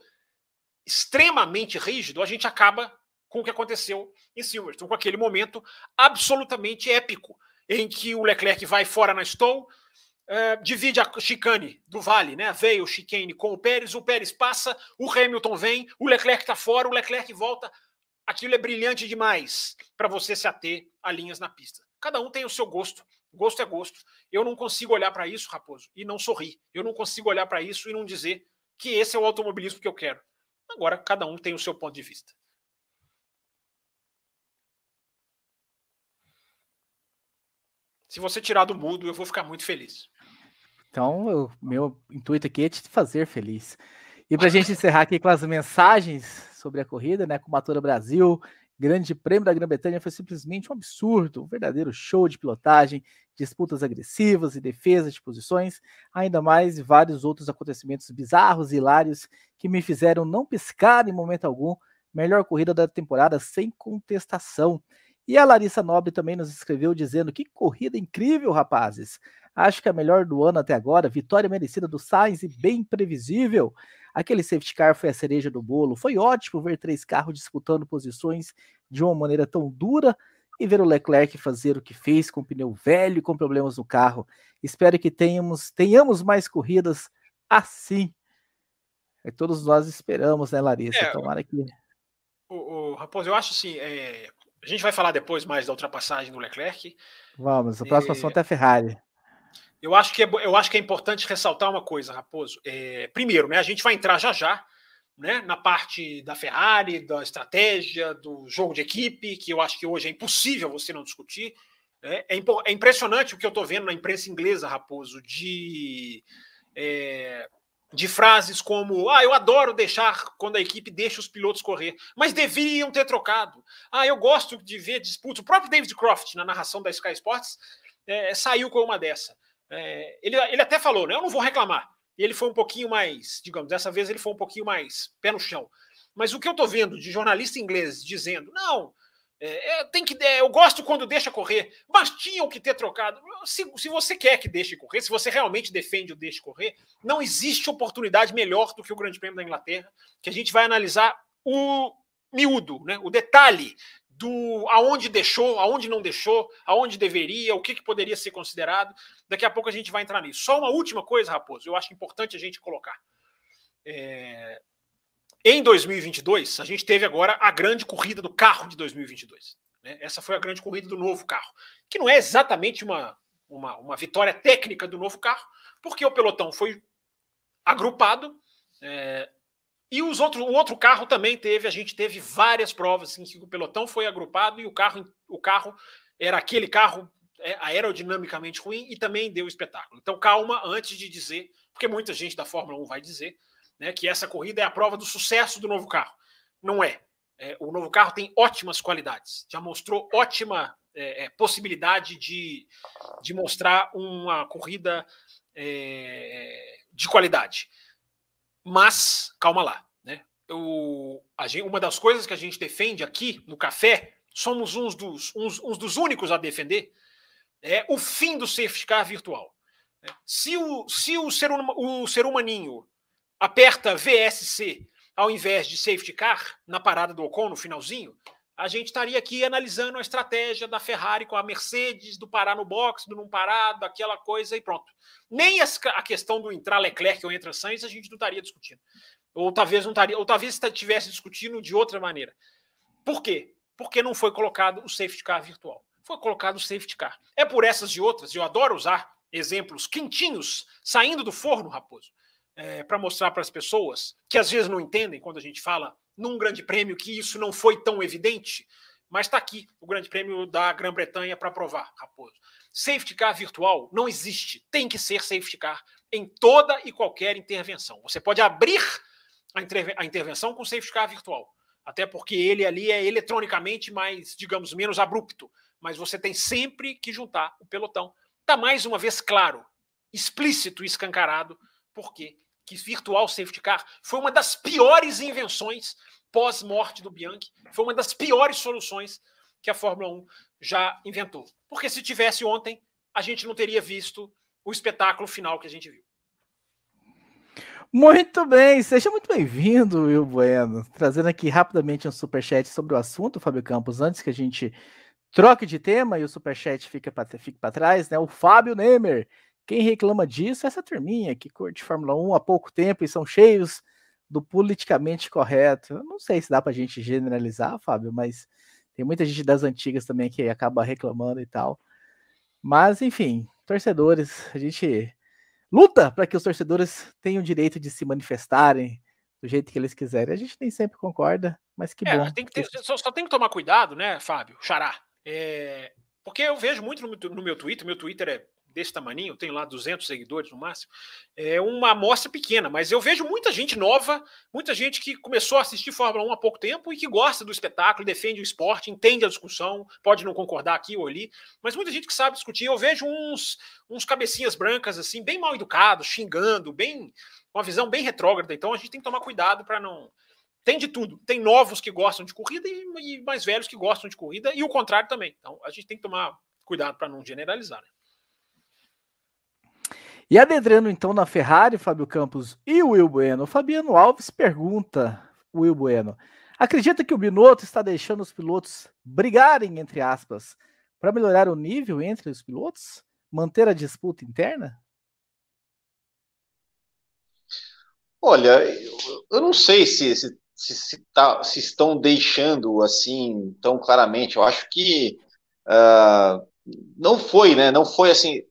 extremamente rígido, a gente acaba com o que aconteceu em Silverstone, com aquele momento absolutamente épico, em que o Leclerc vai fora na Stowe, uh, divide a chicane do Vale, né? Veio o chicane com o Pérez, o Pérez passa, o Hamilton vem, o Leclerc está fora, o Leclerc volta. Aquilo é brilhante demais para você se ater a linhas na pista. Cada um tem o seu gosto. Gosto é gosto. Eu não consigo olhar para isso, Raposo, e não sorrir. Eu não consigo olhar para isso e não dizer que esse é o automobilismo que eu quero. Agora, cada um tem o seu ponto de vista. Se você tirar do mudo, eu vou ficar muito feliz. Então, o meu intuito aqui é te fazer feliz. E para a gente encerrar aqui com as mensagens sobre a corrida, né? Com Matura Brasil, Grande Prêmio da Grã-Bretanha foi simplesmente um absurdo, um verdadeiro show de pilotagem, disputas agressivas e defesa de posições, ainda mais vários outros acontecimentos bizarros e hilários que me fizeram não piscar em momento algum. Melhor corrida da temporada sem contestação. E a Larissa Nobre também nos escreveu dizendo: Que corrida incrível, rapazes! Acho que a melhor do ano até agora, vitória merecida do Sainz e bem previsível. Aquele safety car foi a cereja do bolo. Foi ótimo ver três carros disputando posições de uma maneira tão dura e ver o Leclerc fazer o que fez com pneu velho e com problemas no carro. Espero que tenhamos, tenhamos mais corridas assim. É, todos nós esperamos, né, Larissa? É, Tomara que. O, o, Raposo, eu acho assim. É, a gente vai falar depois mais da ultrapassagem do Leclerc. Vamos, o próximo assunto é a Ferrari. Eu acho que é, eu acho que é importante ressaltar uma coisa, Raposo. É, primeiro, né, a gente vai entrar já já né, na parte da Ferrari, da estratégia, do jogo de equipe, que eu acho que hoje é impossível você não discutir. É, é, é impressionante o que eu estou vendo na imprensa inglesa, Raposo, de, é, de frases como: ah, eu adoro deixar quando a equipe deixa os pilotos correr, mas deveriam ter trocado. Ah, eu gosto de ver disputas. O próprio David Croft, na narração da Sky Sports, é, saiu com uma dessa. É, ele, ele até falou, né? Eu não vou reclamar. E ele foi um pouquinho mais, digamos, dessa vez ele foi um pouquinho mais pé no chão. Mas o que eu estou vendo de jornalista inglês dizendo, não, é, é, tem que, é, eu gosto quando deixa correr, mas tinham que ter trocado. Se, se você quer que deixe correr, se você realmente defende o deixe correr, não existe oportunidade melhor do que o Grande Prêmio da Inglaterra, que a gente vai analisar o miúdo, né, o detalhe do aonde deixou, aonde não deixou, aonde deveria, o que, que poderia ser considerado. Daqui a pouco a gente vai entrar nisso. Só uma última coisa, Raposo, eu acho importante a gente colocar. É... Em 2022, a gente teve agora a grande corrida do carro de 2022. Né? Essa foi a grande corrida do novo carro, que não é exatamente uma, uma, uma vitória técnica do novo carro, porque o pelotão foi agrupado, é, e os outros, o outro carro também teve, a gente teve várias provas em que o pelotão foi agrupado e o carro, o carro era aquele carro é, aerodinamicamente ruim e também deu espetáculo. Então, calma antes de dizer, porque muita gente da Fórmula 1 vai dizer né, que essa corrida é a prova do sucesso do novo carro. Não é. é o novo carro tem ótimas qualidades, já mostrou ótima é, é possibilidade de, de mostrar uma corrida é, de qualidade. Mas, calma lá, né? Gente, uma das coisas que a gente defende aqui no café, somos uns dos, uns, uns dos únicos a defender, é o fim do safety car virtual. Se o, se o, ser, o ser humaninho aperta VSC ao invés de safety car na parada do Ocon no finalzinho, a gente estaria aqui analisando a estratégia da Ferrari com a Mercedes, do parar no box, do não parar, daquela coisa e pronto. Nem a questão do entrar Leclerc ou entra Sainz a gente não estaria discutindo. Ou talvez não estaria, ou talvez estivesse discutindo de outra maneira. Por quê? Porque não foi colocado o safety car virtual. Foi colocado o safety car. É por essas e outras, eu adoro usar exemplos quentinhos saindo do forno, Raposo, é, para mostrar para as pessoas que às vezes não entendem quando a gente fala num grande prêmio que isso não foi tão evidente, mas está aqui o grande prêmio da Grã-Bretanha para provar, Raposo. Safety car virtual não existe, tem que ser safety car. em toda e qualquer intervenção. Você pode abrir a, intervenção com safety car virtual, até porque ele ali é eletronicamente mais, digamos, menos abrupto, mas você tem sempre que juntar o pelotão. Está mais uma vez claro, explícito e escancarado, porque que virtual safety car foi uma das piores invenções pós-morte do Bianchi, foi uma das piores soluções que a Fórmula 1 já inventou. Porque se tivesse ontem, a gente não teria visto o espetáculo final que a gente viu. Muito bem, seja muito bem-vindo, Will Bueno. Trazendo aqui rapidamente um superchat sobre o assunto, Fábio Campos, antes que a gente troque de tema e o superchat fique para trás, né? O Fábio Nemer. Quem reclama disso é essa turminha que curte Fórmula 1 há pouco tempo e são cheios do politicamente correto. Eu não sei se dá para a gente generalizar, Fábio, mas tem muita gente das antigas também que acaba reclamando e tal. Mas, enfim, torcedores, a gente luta para que os torcedores tenham o direito de se manifestarem do jeito que eles quiserem. A gente nem sempre concorda, mas que é, bom. Tem que ter, só, só, tem que tomar cuidado, né, Fábio? Xará. É, porque eu vejo muito no, no meu Twitter, meu Twitter é desse tamanho, tenho lá 200 seguidores no máximo, é uma amostra pequena, mas eu vejo muita gente nova, muita gente que começou a assistir Fórmula 1 há pouco tempo e que gosta do espetáculo, defende o esporte, entende a discussão, pode não concordar aqui ou ali, mas muita gente que sabe discutir. Eu vejo uns, uns cabecinhas brancas, assim, bem mal educados, xingando, bem uma visão bem retrógrada, então a gente tem que tomar cuidado para não. Tem de tudo. Tem novos que gostam de corrida e, e mais velhos que gostam de corrida, e o contrário também. Então a gente tem que tomar cuidado para não generalizar. Né? E adentrando então na Ferrari, Fábio Campos e o Will Bueno, Fabiano Alves pergunta, Will Bueno, acredita que o Binotto está deixando os pilotos brigarem, entre aspas, para melhorar o nível entre os pilotos? Manter a disputa interna? Olha, eu não sei se, se, se, se, tá, se estão deixando assim tão claramente. Eu acho que uh, não foi, né? Não foi assim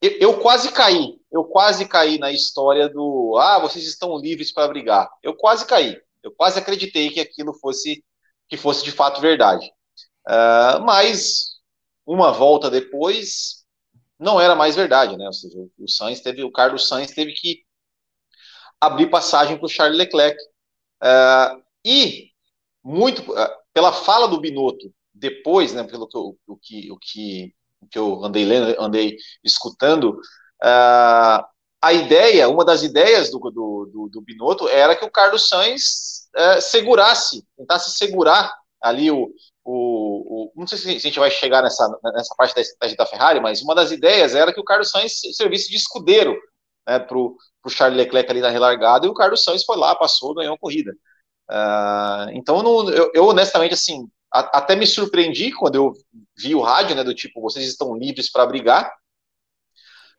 eu, eu, quase caí, eu quase caí na história do ah, vocês estão livres para brigar. Eu quase caí, eu quase acreditei que aquilo fosse que fosse de fato verdade. Uh, mas uma volta depois não era mais verdade, né? Ou seja, o Sainz teve, o Carlos Sainz teve que abrir passagem para o Charles Leclerc. Uh, e muito uh, pela fala do Binotto depois, né? Pelo que, o, o que, o que que eu andei lendo, andei escutando, uh, a ideia, uma das ideias do, do, do, do Binotto era que o Carlos Sainz uh, segurasse, tentasse segurar ali o, o, o, não sei se a gente vai chegar nessa, nessa parte da estratégia da Ferrari, mas uma das ideias era que o Carlos Sainz servisse de escudeiro né, para o Charles Leclerc ali na relargada, e o Carlos Sainz foi lá, passou, ganhou a corrida. Uh, então, não, eu, eu, honestamente, assim, a, até me surpreendi quando eu vi o rádio, né, do tipo, vocês estão livres para brigar,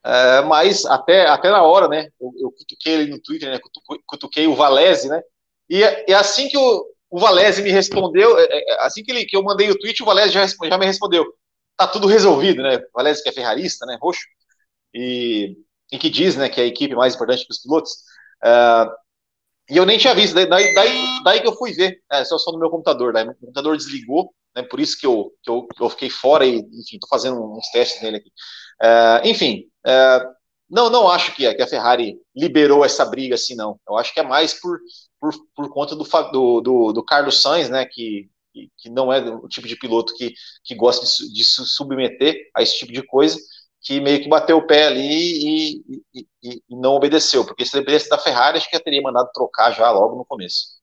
é, mas até, até na hora, né, eu, eu cutuquei ele no Twitter, né, cutuquei o Valese, né, e, e assim que o, o Valese me respondeu, é, é, assim que, ele, que eu mandei o tweet, o Valese já, já me respondeu, tá tudo resolvido, né, o Valese que é ferrarista, né, roxo, e, e que diz, né, que é a equipe mais importante que os pilotos, uh, e eu nem tinha visto, daí, daí, daí que eu fui ver, é, só, só no meu computador, daí meu computador desligou, né, por isso que eu, que eu, eu fiquei fora e, enfim, tô fazendo uns testes nele aqui. É, enfim, é, não, não acho que que a, Ferrari liberou essa briga assim, não. Eu acho que é mais por, por, por conta do, do, do, do Carlos Sainz, né, que, que não é o tipo de piloto que, que gosta de, de se submeter a esse tipo de coisa, que meio que bateu o pé ali e, e, e, não obedeceu, porque se dependesse da Ferrari, acho que já teria mandado trocar já logo no começo.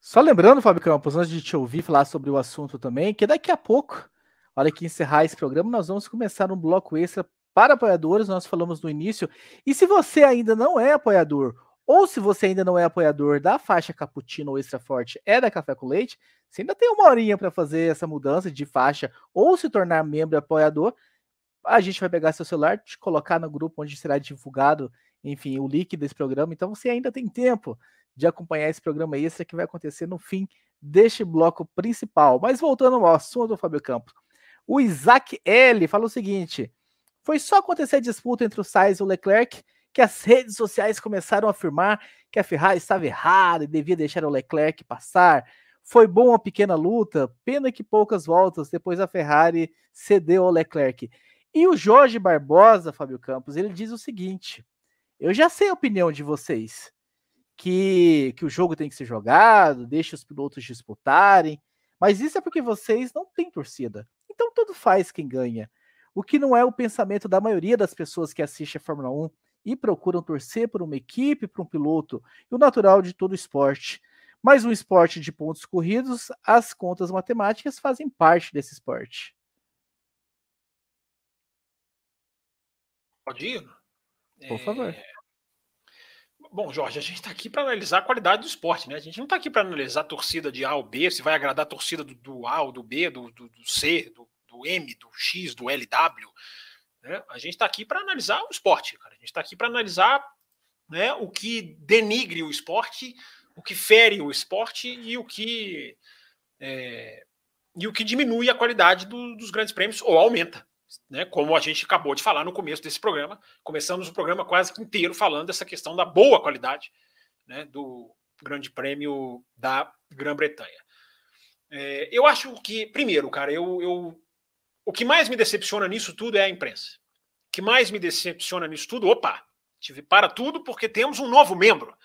Só lembrando, Fábio Campos, antes de te ouvir falar sobre o assunto também, que daqui a pouco, hora que encerrar esse programa, nós vamos começar um bloco extra para apoiadores, nós falamos no início. E se você ainda não é apoiador, ou se você ainda não é apoiador da faixa Cappuccino ou Extra Forte, é da Café com Leite, você ainda tem uma horinha para fazer essa mudança de faixa ou se tornar membro apoiador. A gente vai pegar seu celular, te colocar no grupo onde será divulgado, enfim, o link desse programa. Então você ainda tem tempo de acompanhar esse programa extra que vai acontecer no fim deste bloco principal. Mas voltando ao assunto do Fábio Campos. O Isaac L fala o seguinte: foi só acontecer a disputa entre o Sainz e o Leclerc que as redes sociais começaram a afirmar que a Ferrari estava errada e devia deixar o Leclerc passar. Foi bom uma pequena luta, pena que poucas voltas depois a Ferrari cedeu ao Leclerc. E o Jorge Barbosa, Fábio Campos, ele diz o seguinte: eu já sei a opinião de vocês, que, que o jogo tem que ser jogado, deixa os pilotos disputarem, mas isso é porque vocês não têm torcida. Então tudo faz quem ganha. O que não é o pensamento da maioria das pessoas que assistem a Fórmula 1 e procuram torcer por uma equipe, por um piloto, e o natural de todo esporte. Mas um esporte de pontos corridos, as contas matemáticas fazem parte desse esporte. Ir? Por favor. É... Bom, Jorge, a gente está aqui para analisar a qualidade do esporte, né? A gente não está aqui para analisar a torcida de A ou B, se vai agradar a torcida do, do A ou do B, do, do, do C, do, do, M, do X, do LW. Né? A gente está aqui para analisar o esporte, cara. A gente está aqui para analisar né, o que denigre o esporte, o que fere o esporte e o que é, e o que diminui a qualidade do, dos grandes prêmios ou aumenta né, como a gente acabou de falar no começo desse programa. Começamos o programa quase inteiro falando dessa questão da boa qualidade né, do Grande Prêmio da Grã-Bretanha. É, eu acho que, primeiro, cara, eu, eu, o que mais me decepciona nisso tudo é a imprensa. O que mais me decepciona nisso tudo, opa, tive para tudo porque temos um novo membro.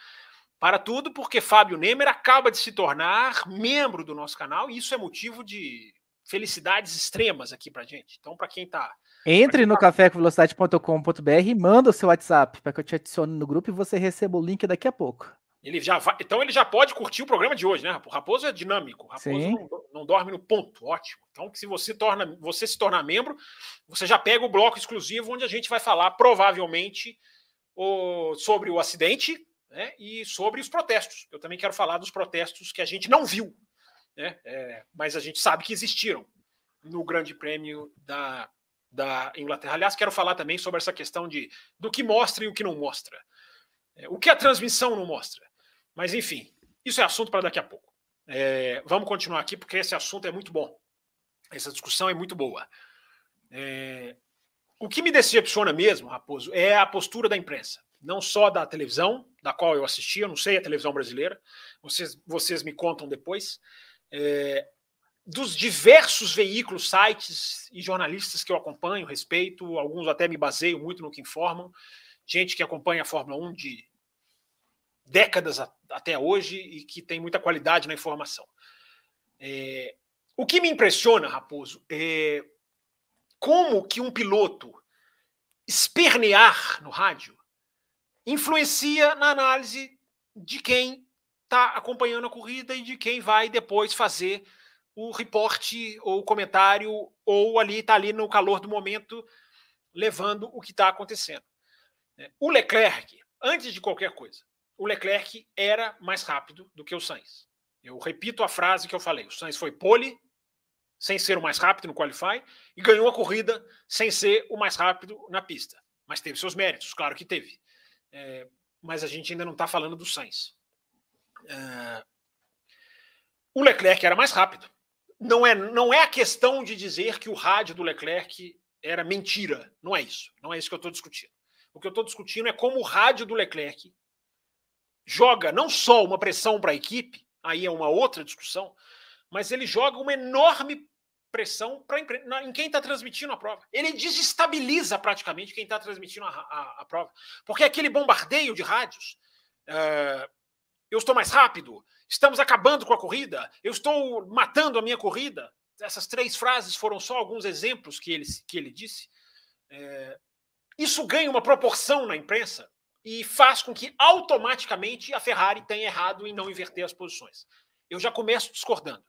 Para tudo porque Fábio Nemer acaba de se tornar membro do nosso canal e isso é motivo de felicidades extremas aqui pra gente. Então, para quem está Entre quem no tá... cafécomvelocidade.com.br e manda o seu WhatsApp para que eu te adicione no grupo e você receba o link daqui a pouco. Ele já vai, então ele já pode curtir o programa de hoje, né? O Raposo é dinâmico. O Raposo não, não, dorme no ponto. Ótimo. Então, se você torna, você se tornar membro, você já pega o bloco exclusivo onde a gente vai falar provavelmente o, sobre o acidente né, e sobre os protestos. Eu também quero falar dos protestos que a gente não viu né? É, mas a gente sabe que existiram no Grande Prêmio da, da Inglaterra. Aliás, quero falar também sobre essa questão de do que mostra e o que não mostra. É, o que a transmissão não mostra. Mas, enfim, isso é assunto para daqui a pouco. É, vamos continuar aqui, porque esse assunto é muito bom. Essa discussão é muito boa. É, o que me decepciona mesmo, Raposo, é a postura da imprensa. Não só da televisão, da qual eu assisti, eu não sei a televisão brasileira, vocês, vocês me contam depois, é, dos diversos veículos, sites e jornalistas que eu acompanho, respeito, alguns até me baseio muito no que informam, gente que acompanha a Fórmula 1 de décadas a, até hoje e que tem muita qualidade na informação. É, o que me impressiona, Raposo, é como que um piloto espernear no rádio influencia na análise de quem está acompanhando a corrida e de quem vai depois fazer o reporte ou o comentário ou ali está ali no calor do momento levando o que está acontecendo. É, o Leclerc, antes de qualquer coisa, o Leclerc era mais rápido do que o Sainz. Eu repito a frase que eu falei: o Sainz foi pole, sem ser o mais rápido no qualify, e ganhou a corrida sem ser o mais rápido na pista. Mas teve seus méritos, claro que teve. É, mas a gente ainda não está falando do Sainz. Uh, o Leclerc era mais rápido. Não é, não é a questão de dizer que o rádio do Leclerc era mentira. Não é isso. Não é isso que eu estou discutindo. O que eu estou discutindo é como o rádio do Leclerc joga não só uma pressão para a equipe, aí é uma outra discussão, mas ele joga uma enorme pressão pra, em quem está transmitindo a prova. Ele desestabiliza praticamente quem está transmitindo a, a, a, prova. Porque aquele bombardeio de rádios. Uh, eu estou mais rápido, estamos acabando com a corrida, eu estou matando a minha corrida. Essas três frases foram só alguns exemplos que ele, que ele disse. É, isso ganha uma proporção na imprensa e faz com que automaticamente a Ferrari tenha errado em não inverter as posições. Eu já começo discordando.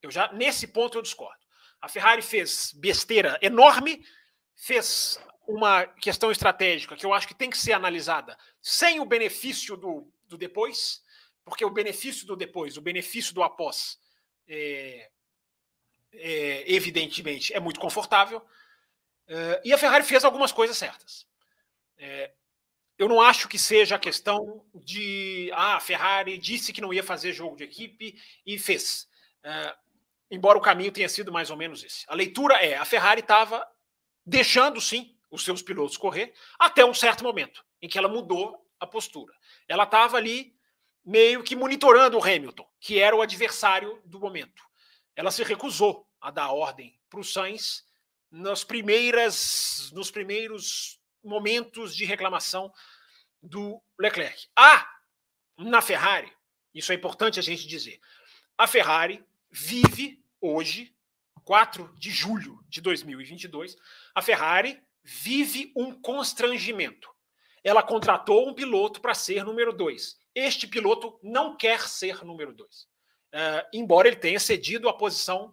Eu já nesse ponto eu discordo. A Ferrari fez besteira enorme, fez uma questão estratégica que eu acho que tem que ser analisada sem o benefício do do depois, porque o benefício do depois, o benefício do após, é, é, evidentemente, é muito confortável. É, e a Ferrari fez algumas coisas certas. É, eu não acho que seja a questão de ah, a Ferrari disse que não ia fazer jogo de equipe e fez. É, embora o caminho tenha sido mais ou menos esse. A leitura é: a Ferrari estava deixando sim os seus pilotos correr até um certo momento em que ela mudou a postura. Ela estava ali meio que monitorando o Hamilton, que era o adversário do momento. Ela se recusou a dar ordem para o Sainz nas primeiras, nos primeiros momentos de reclamação do Leclerc. Ah, na Ferrari, isso é importante a gente dizer. A Ferrari vive hoje, 4 de julho de 2022, a Ferrari vive um constrangimento. Ela contratou um piloto para ser número 2. Este piloto não quer ser número 2. Uh, eh, embora ele tenha cedido a posição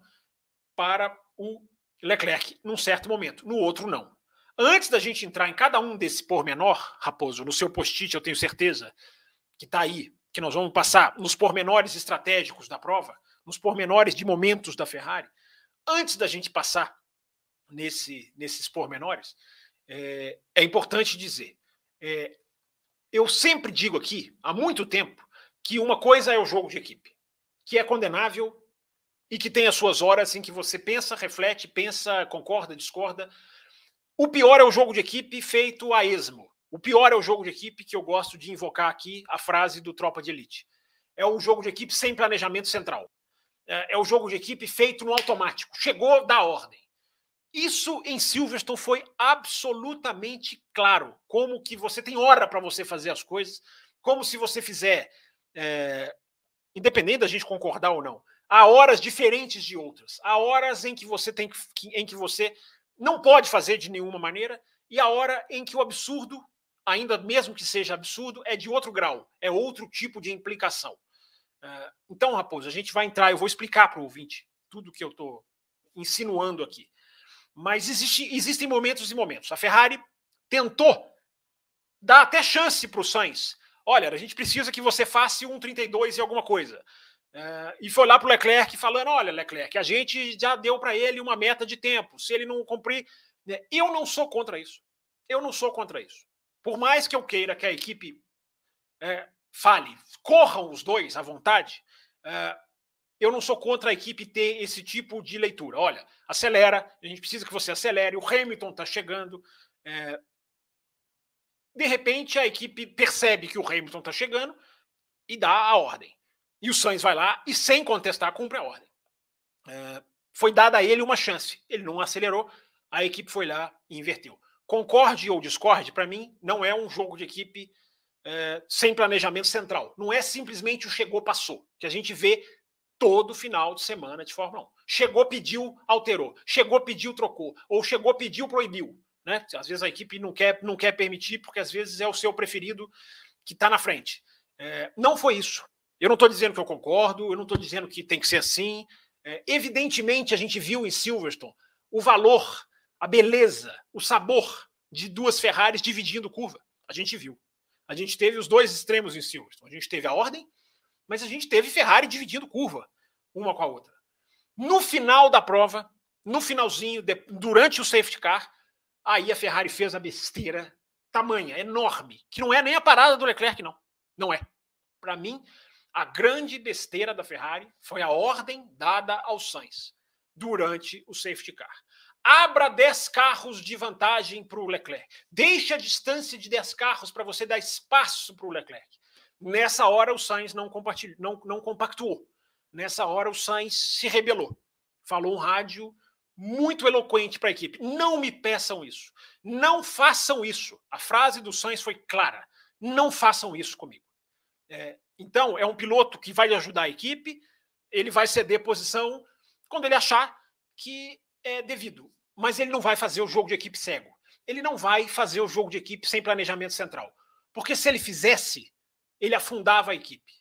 para o Leclerc num certo momento, no outro não. Antes da gente entrar em cada um desse pormenor, Raposo, no seu post-it, eu tenho certeza que está aí, que nós vamos passar nos pormenores estratégicos da prova, nos pormenores de momentos da Ferrari. Antes da gente passar nesse, nesses pormenores, é, é importante dizer: é, eu sempre digo aqui, há muito tempo, que uma coisa é o jogo de equipe, que é condenável e que tem as suas horas em que você pensa, reflete, pensa, concorda, discorda. O pior é o jogo de equipe feito a esmo. O pior é o jogo de equipe que eu gosto de invocar aqui a frase do Tropa de Elite. É o jogo de equipe sem planejamento central. É, é o jogo de equipe feito no automático. Chegou da ordem. Isso em Silverstone foi absolutamente claro. Como que você tem hora para você fazer as coisas, como se você fizer, é, independente da gente concordar ou não, há horas diferentes de outras. Há horas em que você tem que, em que você não pode fazer de nenhuma maneira e a hora em que o absurdo, ainda mesmo que seja absurdo, é de outro grau, é outro tipo de implicação. Uh, então, Raposo, a gente vai entrar, eu vou explicar para o ouvinte tudo que eu estou insinuando aqui. Mas existe, existem momentos e momentos. A Ferrari tentou dar até chance para o Sainz. Olha, a gente precisa que você faça um 32 e alguma coisa. Uh, e foi lá para o Leclerc falando: olha, Leclerc, a gente já deu para ele uma meta de tempo. Se ele não cumprir. Né? Eu não sou contra isso. Eu não sou contra isso. Por mais que eu queira que a equipe é, fale, corram os dois à vontade, é, eu não sou contra a equipe ter esse tipo de leitura. Olha, acelera, a gente precisa que você acelere, o Hamilton está chegando. É, de repente, a equipe percebe que o Hamilton está chegando e dá a ordem. E o Sainz vai lá e, sem contestar, cumpre a ordem. É, foi dada a ele uma chance. Ele não acelerou, a equipe foi lá e inverteu. Concorde ou discorde, para mim, não é um jogo de equipe é, sem planejamento central. Não é simplesmente o chegou, passou, que a gente vê todo final de semana de Fórmula 1. Chegou, pediu, alterou. Chegou, pediu, trocou. Ou chegou, pediu, proibiu. Né? Às vezes a equipe não quer, não quer permitir, porque às vezes é o seu preferido que está na frente. É, não foi isso. Eu não estou dizendo que eu concordo, eu não estou dizendo que tem que ser assim. É, evidentemente, a gente viu em Silverstone o valor, a beleza, o sabor de duas Ferraris dividindo curva. A gente viu. A gente teve os dois extremos em Silverstone. A gente teve a ordem, mas a gente teve Ferrari dividindo curva, uma com a outra. No final da prova, no finalzinho, de, durante o safety car, aí a Ferrari fez a besteira tamanha, enorme, que não é nem a parada do Leclerc, não. Não é. Para mim, a grande besteira da Ferrari foi a ordem dada ao Sainz durante o safety car. Abra 10 carros de vantagem para o Leclerc. Deixe a distância de 10 carros para você dar espaço para o Leclerc. Nessa hora, o Sainz não, compartilhou, não, não compactuou. Nessa hora, o Sainz se rebelou. Falou um rádio muito eloquente para a equipe. Não me peçam isso. Não façam isso. A frase do Sainz foi clara. Não façam isso comigo. É, então, é um piloto que vai ajudar a equipe, ele vai ceder posição quando ele achar que é devido. Mas ele não vai fazer o jogo de equipe cego. Ele não vai fazer o jogo de equipe sem planejamento central. Porque se ele fizesse, ele afundava a equipe.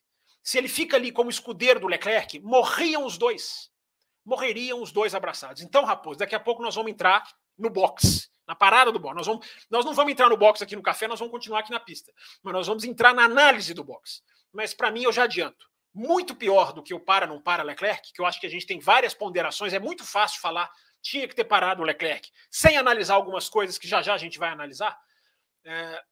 Se ele fica ali como escudeiro do Leclerc, morriam os dois. Morreriam os dois abraçados. Então, Raposo, daqui a pouco nós vamos entrar no box, na parada do box. Nós, nós não vamos entrar no box aqui no café, nós vamos continuar aqui na pista. Mas nós vamos entrar na análise do box mas para mim eu já adianto. Muito pior do que o para não para Leclerc, que eu acho que a gente tem várias ponderações, é muito fácil falar, tinha que ter parado o Leclerc, sem analisar algumas coisas que já já a gente vai analisar. É,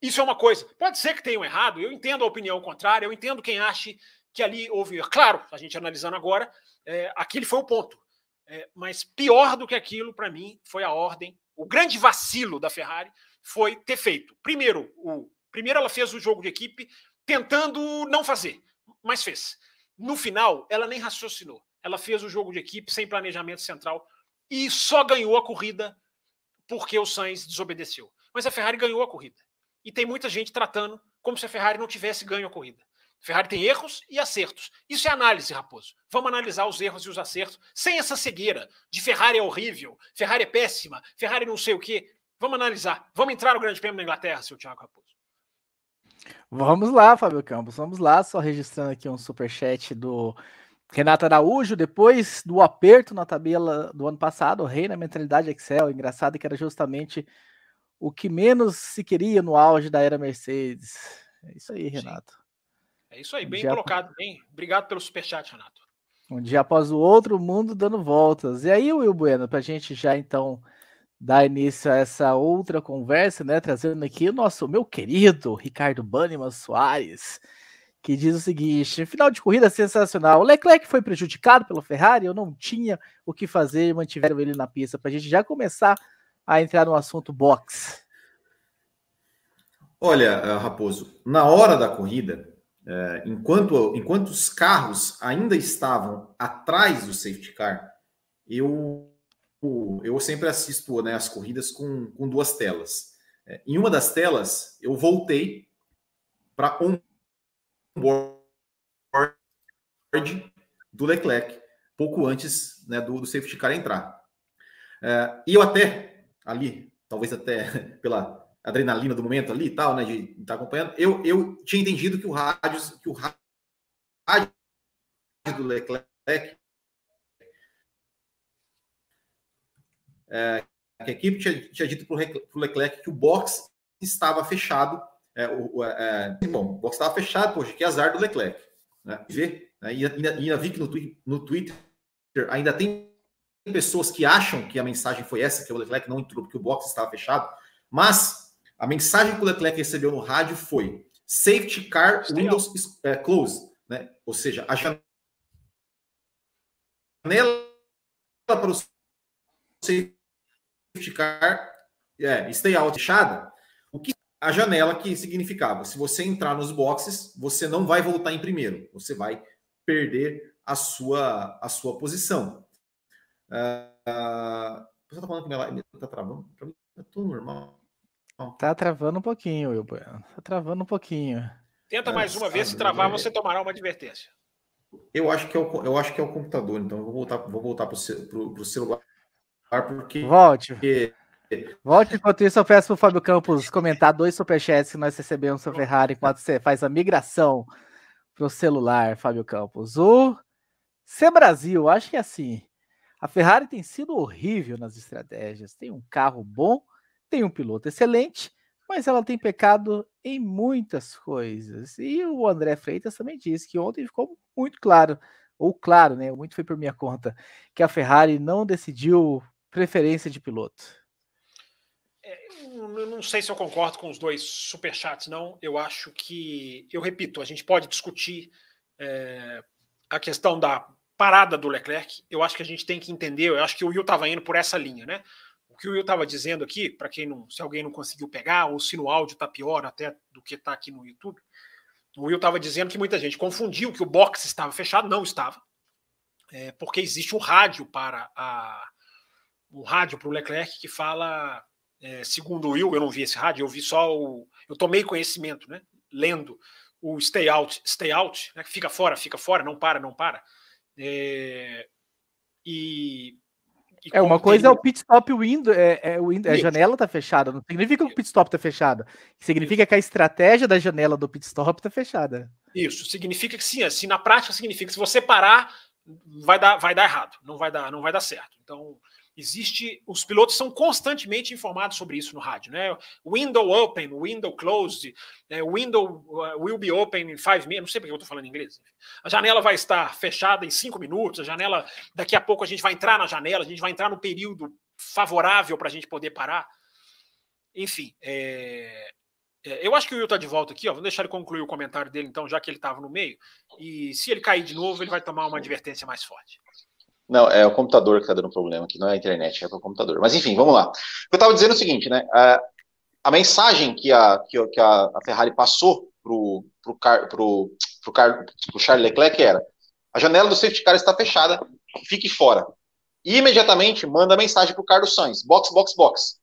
isso é uma coisa. Pode ser que tenham errado, eu entendo a opinião contrária, eu entendo quem ache que ali houve. Claro, a gente analisando agora, é, aquele foi o ponto. É, mas pior do que aquilo, para mim, foi a ordem. O grande vacilo da Ferrari foi ter feito. Primeiro, o, primeiro ela fez o jogo de equipe tentando não fazer, mas fez. No final, ela nem raciocinou. Ela fez o jogo de equipe sem planejamento central e só ganhou a corrida porque o Sainz desobedeceu. Mas a Ferrari ganhou a corrida. E tem muita gente tratando como se a Ferrari não tivesse ganho a corrida. Ferrari tem erros e acertos. Isso é análise, Raposo. Vamos analisar os erros e os acertos sem essa cegueira de Ferrari é horrível, Ferrari é péssima, Ferrari não sei o quê. Vamos analisar. Vamos entrar no Grande Prêmio da Inglaterra, seu Thiago Raposo. Vamos lá, Fábio Campos. Vamos lá, só registrando aqui um superchat do Renato Araújo, depois do aperto na tabela do ano passado, o rei na mentalidade Excel, engraçado que era justamente o que menos se queria no auge da era Mercedes. É isso aí, Renato. Sim. É isso aí, bem dia... colocado, bem. Obrigado pelo superchat, Renato. Um dia após o outro, o mundo dando voltas. E aí, Will Bueno, para a gente já então dar início a essa outra conversa, né? Trazendo aqui o nosso, meu querido Ricardo Banniman Soares que diz o seguinte: final de corrida sensacional. O Leclerc foi prejudicado pelo Ferrari, eu não tinha o que fazer e mantiveram ele na pista. Para a gente já começar a entrar no assunto box. Olha, eh, Raposo, na hora da corrida, eh, enquanto, enquanto os carros ainda estavam atrás do safety car, eu, eu sempre assisto né, as corridas com, com duas telas. Eh, em uma das telas, eu voltei para um board do Leclerc, pouco antes né, do, do safety car entrar. É, e eu até, ali, talvez até pela adrenalina do momento ali e tal, né, de estar tá acompanhando, eu, eu tinha entendido que o rádio, que o rádio do Leclerc é, que a equipe tinha, tinha dito para o Leclerc que o box estava fechado é, o, é, bom, o box estava fechado, poxa, que azar do Leclerc. Né? Vê? Né? E ainda, ainda vi que no, no Twitter ainda tem pessoas que acham que a mensagem foi essa, que o Leclerc não entrou porque o box estava fechado, mas a mensagem que o Leclerc recebeu no rádio foi Safety Car Windows é, Close, né? ou seja, a janela para o Safety Car é, stay out fechada, o que a janela que significava: se você entrar nos boxes, você não vai voltar em primeiro, você vai perder a sua, a sua posição. Uh, você está falando que minha live está travando? Tá tudo normal. Tá travando um pouquinho, Wilber. Tá travando um pouquinho. Tenta mais uma vez, se travar, você tomará uma advertência. Eu acho que é o, eu acho que é o computador, então eu vou voltar, vou voltar para o celular, porque. Volte. Porque Volte enquanto isso, eu peço para o Fábio Campos comentar dois superchats que nós recebemos sobre Ferrari enquanto você faz a migração para o celular, Fábio Campos. O C Brasil, acho que é assim. A Ferrari tem sido horrível nas estratégias. Tem um carro bom, tem um piloto excelente, mas ela tem pecado em muitas coisas. E o André Freitas também disse que ontem ficou muito claro, ou claro, né? Muito foi por minha conta, que a Ferrari não decidiu preferência de piloto não sei se eu concordo com os dois superchats, não. Eu acho que, eu repito, a gente pode discutir é, a questão da parada do Leclerc. Eu acho que a gente tem que entender. Eu acho que o Will estava indo por essa linha, né? Que o Will estava dizendo aqui, para quem não, se alguém não conseguiu pegar, ou se no áudio está pior até do que está aqui no YouTube, o Will estava dizendo que muita gente confundiu que o box estava fechado. Não estava, é, porque existe um rádio para a um rádio para o Leclerc que fala é, segundo o Will, eu não vi esse rádio, eu vi só o. Eu tomei conhecimento, né? Lendo o stay out, stay out, né? fica fora, fica fora, não para, não para. É, e é uma coisa é o pit stop window, é, é, window, é, a janela tá fechada, não significa que o pit stop tá fechado. Significa Isso. que a estratégia da janela do pit stop tá fechada. Isso significa que sim, assim na prática significa que se você parar vai dar vai dar errado, não vai dar não vai dar certo. Então existe, os pilotos são constantemente informados sobre isso no rádio, né? Window open, window closed, né? window uh, will be open in five minutes. Não sei porque eu estou falando em inglês. A janela vai estar fechada em cinco minutos. A janela, daqui a pouco a gente vai entrar na janela, a gente vai entrar no período favorável para a gente poder parar. Enfim, é, é, eu acho que o Will está de volta aqui, ó. Vamos deixar ele concluir o comentário dele, então, já que ele estava no meio. E se ele cair de novo, ele vai tomar uma advertência mais forte. Não, é o computador que está dando problema aqui, não é a internet, é o computador. Mas enfim, vamos lá. Eu estava dizendo é o seguinte, né? A, a mensagem que a, que, que a, Ferrari passou pro, pro, car, pro, pro, car, pro Charles Leclerc era: a janela do safety car está fechada, fique fora. E imediatamente manda mensagem para o Carlos Sainz: box, box, box.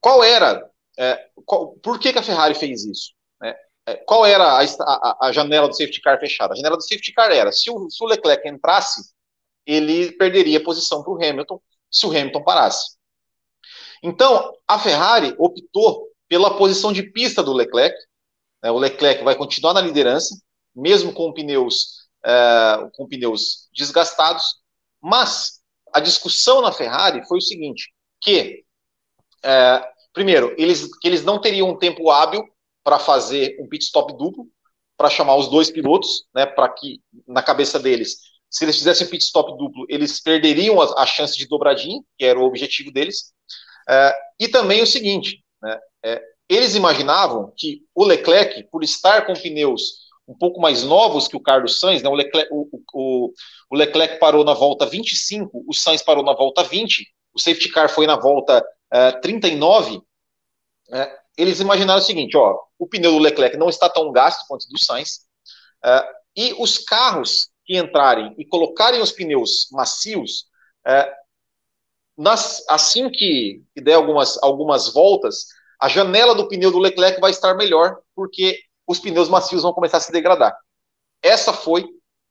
Qual era. É, qual, por que, que a Ferrari fez isso? Né? É, qual era a, a, a, janela do safety car fechada? A janela do safety car era: se o, se o Leclerc entrasse, ele perderia posição para o Hamilton se o Hamilton parasse. Então, a Ferrari optou pela posição de pista do Leclerc. Né? O Leclerc vai continuar na liderança, mesmo com pneus, é, com pneus desgastados, mas a discussão na Ferrari foi o seguinte, que, é, primeiro, eles, que eles não teriam um tempo hábil para fazer um pit stop duplo, para chamar os dois pilotos, né, para que, na cabeça deles, se eles fizessem pit stop duplo, eles perderiam a, a chance de dobradinha, que era o objetivo deles, é, e também o seguinte, né, é, eles imaginavam que o Leclerc, por estar com pneus um pouco mais novos que o Carlos Sainz, né? o, Leclerc, o, o, o, Leclerc parou na volta 25, o Sainz parou na volta 20, o safety car foi na volta uh, 39. Uh, eles imaginaram o seguinte: ó, o pneu do Leclerc não está tão gasto quanto o do Sainz, uh, e os carros que entrarem e colocarem os pneus macios, uh, nas, assim que, que der algumas, algumas voltas, a janela do pneu do Leclerc vai estar melhor, porque os pneus macios vão começar a se degradar. Essa foi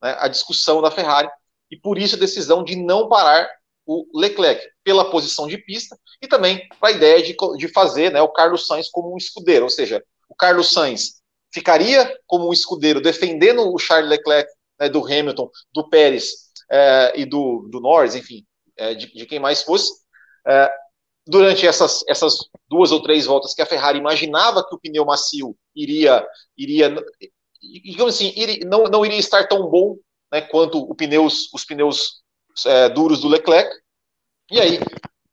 né, a discussão da Ferrari e por isso a decisão de não parar o Leclerc pela posição de pista e também para a ideia de, de fazer né, o Carlos Sainz como um escudeiro, ou seja, o Carlos Sainz ficaria como um escudeiro defendendo o Charles Leclerc né, do Hamilton, do Pérez é, e do, do Norris, enfim, é, de, de, quem mais fosse, é, durante essas, essas duas ou três voltas que a Ferrari imaginava que o pneu macio iria, iria digamos assim, iria, não, não iria estar tão bom né, quanto o pneus, os pneus duros do Leclerc, e aí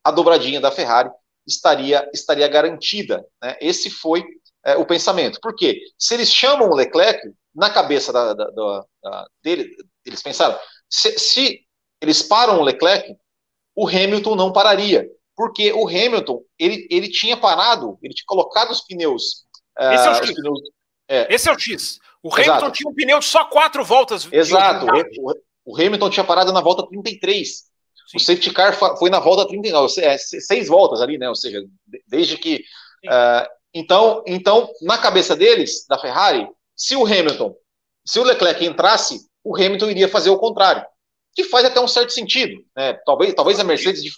a dobradinha da Ferrari estaria, estaria garantida. Né? Esse foi é, o pensamento. Por quê? Se eles chamam o Leclerc, na cabeça da, da, da dele, eles pensaram, se, se eles param o Leclerc, o Hamilton não pararia porque o Hamilton ele, ele tinha parado, ele tinha colocado os pneus. Esse é o X. Pneus, é. Esse é o X. O Hamilton Exato. tinha um pneu de só quatro voltas. Exato. O, o, Hamilton tinha parado na volta 33. Sim. O safety car foi na volta 39, é, seis voltas ali, né? Ou seja, desde que. Uh, então, então, na cabeça deles, da Ferrari, se o Hamilton, se o Leclerc entrasse, o Hamilton iria fazer o contrário. Que faz até um certo sentido. Né? Talvez, talvez a Mercedes de,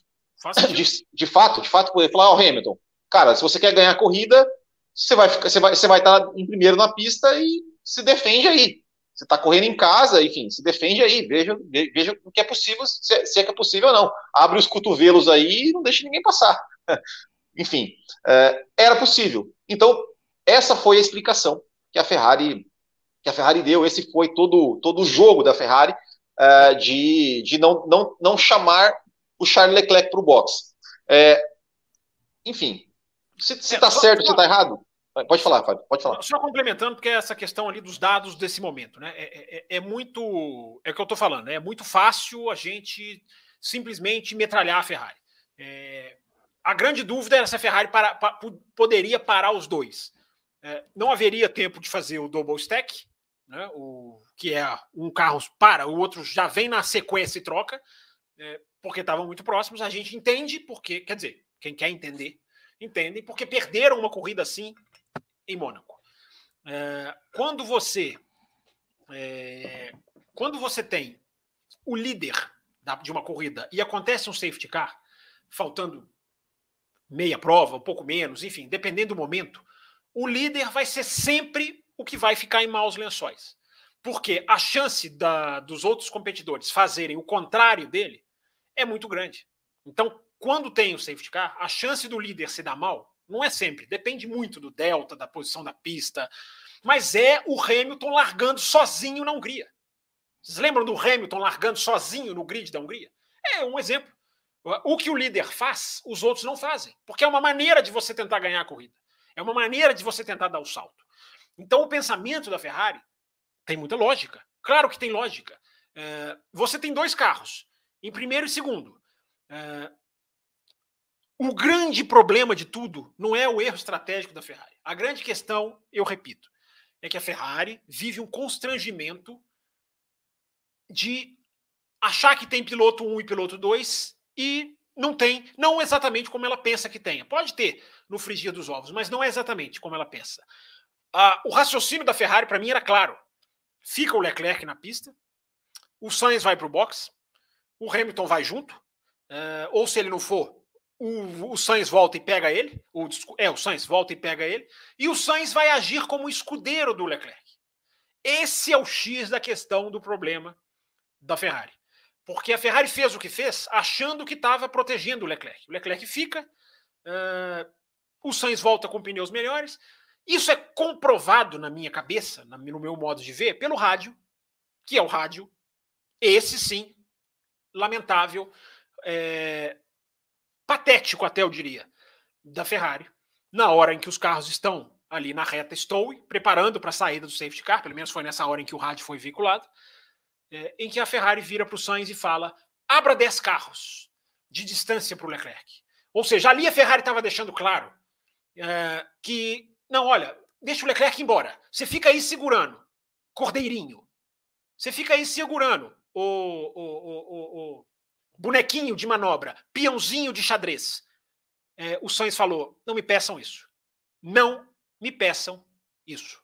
de, fato, de fato, poder falar, ó, oh, Hamilton, cara, se você quer ganhar a corrida, você vai, ficar, você vai, você vai estar em primeiro na pista e se defende aí. Você está correndo em casa, enfim, se defende aí, veja, veja o que é possível, se é, se é que é possível ou não. Abre os cotovelos aí e não deixa ninguém passar. enfim, é, era possível. Então, essa foi a explicação que a Ferrari que a Ferrari deu. Esse foi todo, todo o jogo da Ferrari é, de, de não, não, não chamar o Charles Leclerc para o box. É, enfim, se está é, certo, se está errado, pode falar, Fábio, pode falar. Só complementando, porque é essa questão ali dos dados desse momento, né? É, é, é muito. É o que eu estou falando, né? é muito fácil a gente simplesmente metralhar a Ferrari. É, a grande dúvida era se a Ferrari para, para, poderia parar os dois. É, não haveria tempo de fazer o double stack, né? o, que é um carro para, o outro já vem na sequência e troca. É, porque estavam muito próximos, a gente entende porque, quer dizer, quem quer entender, entende, porque perderam uma corrida assim em Mônaco. É, quando você é, quando você tem o líder da, de uma corrida e acontece um safety car, faltando meia prova, um pouco menos, enfim, dependendo do momento, o líder vai ser sempre o que vai ficar em maus lençóis. Porque a chance da, dos outros competidores fazerem o contrário dele é muito grande. Então, quando tem o safety car, a chance do líder se dar mal não é sempre, depende muito do delta, da posição da pista, mas é o Hamilton largando sozinho na Hungria. Vocês lembram do Hamilton largando sozinho no grid da Hungria? É um exemplo. O que o líder faz, os outros não fazem, porque é uma maneira de você tentar ganhar a corrida. É uma maneira de você tentar dar o salto. Então, o pensamento da Ferrari tem muita lógica. Claro que tem lógica. É, você tem dois carros. Em primeiro e segundo, é, o grande problema de tudo não é o erro estratégico da Ferrari. A grande questão, eu repito, é que a Ferrari vive um constrangimento de achar que tem piloto 1 e piloto 2 e não tem, não exatamente como ela pensa que tenha. Pode ter no frigir dos ovos, mas não é exatamente como ela pensa. Ah, o raciocínio da Ferrari, para mim, era claro. Fica o Leclerc na pista, o Sainz vai para o box, o Hamilton vai junto, uh, ou se ele não for, o, o Sainz volta e pega ele, o, é, o Sainz volta e pega ele, e o Sainz vai agir como escudeiro do Leclerc. Esse é o X da questão do problema da Ferrari. Porque a Ferrari fez o que fez achando que estava protegendo o Leclerc. O Leclerc fica, uh, o Sainz volta com pneus melhores. Isso é comprovado na minha cabeça, no meu modo de ver, pelo rádio, que é o rádio, esse sim, lamentável, é, patético até eu diria, da Ferrari, na hora em que os carros estão ali na reta Stowe, preparando para a saída do safety car, pelo menos foi nessa hora em que o rádio foi veiculado, é, em que a Ferrari vira para o Sainz e fala: abra 10 carros de distância para o Leclerc. Ou seja, ali a Ferrari estava deixando claro é, que, não, olha, deixa o Leclerc embora. Você fica aí segurando, cordeirinho. Você fica aí segurando o, o, o, o bonequinho de manobra, peãozinho de xadrez. É, o Sainz falou: não me peçam isso. Não me peçam isso.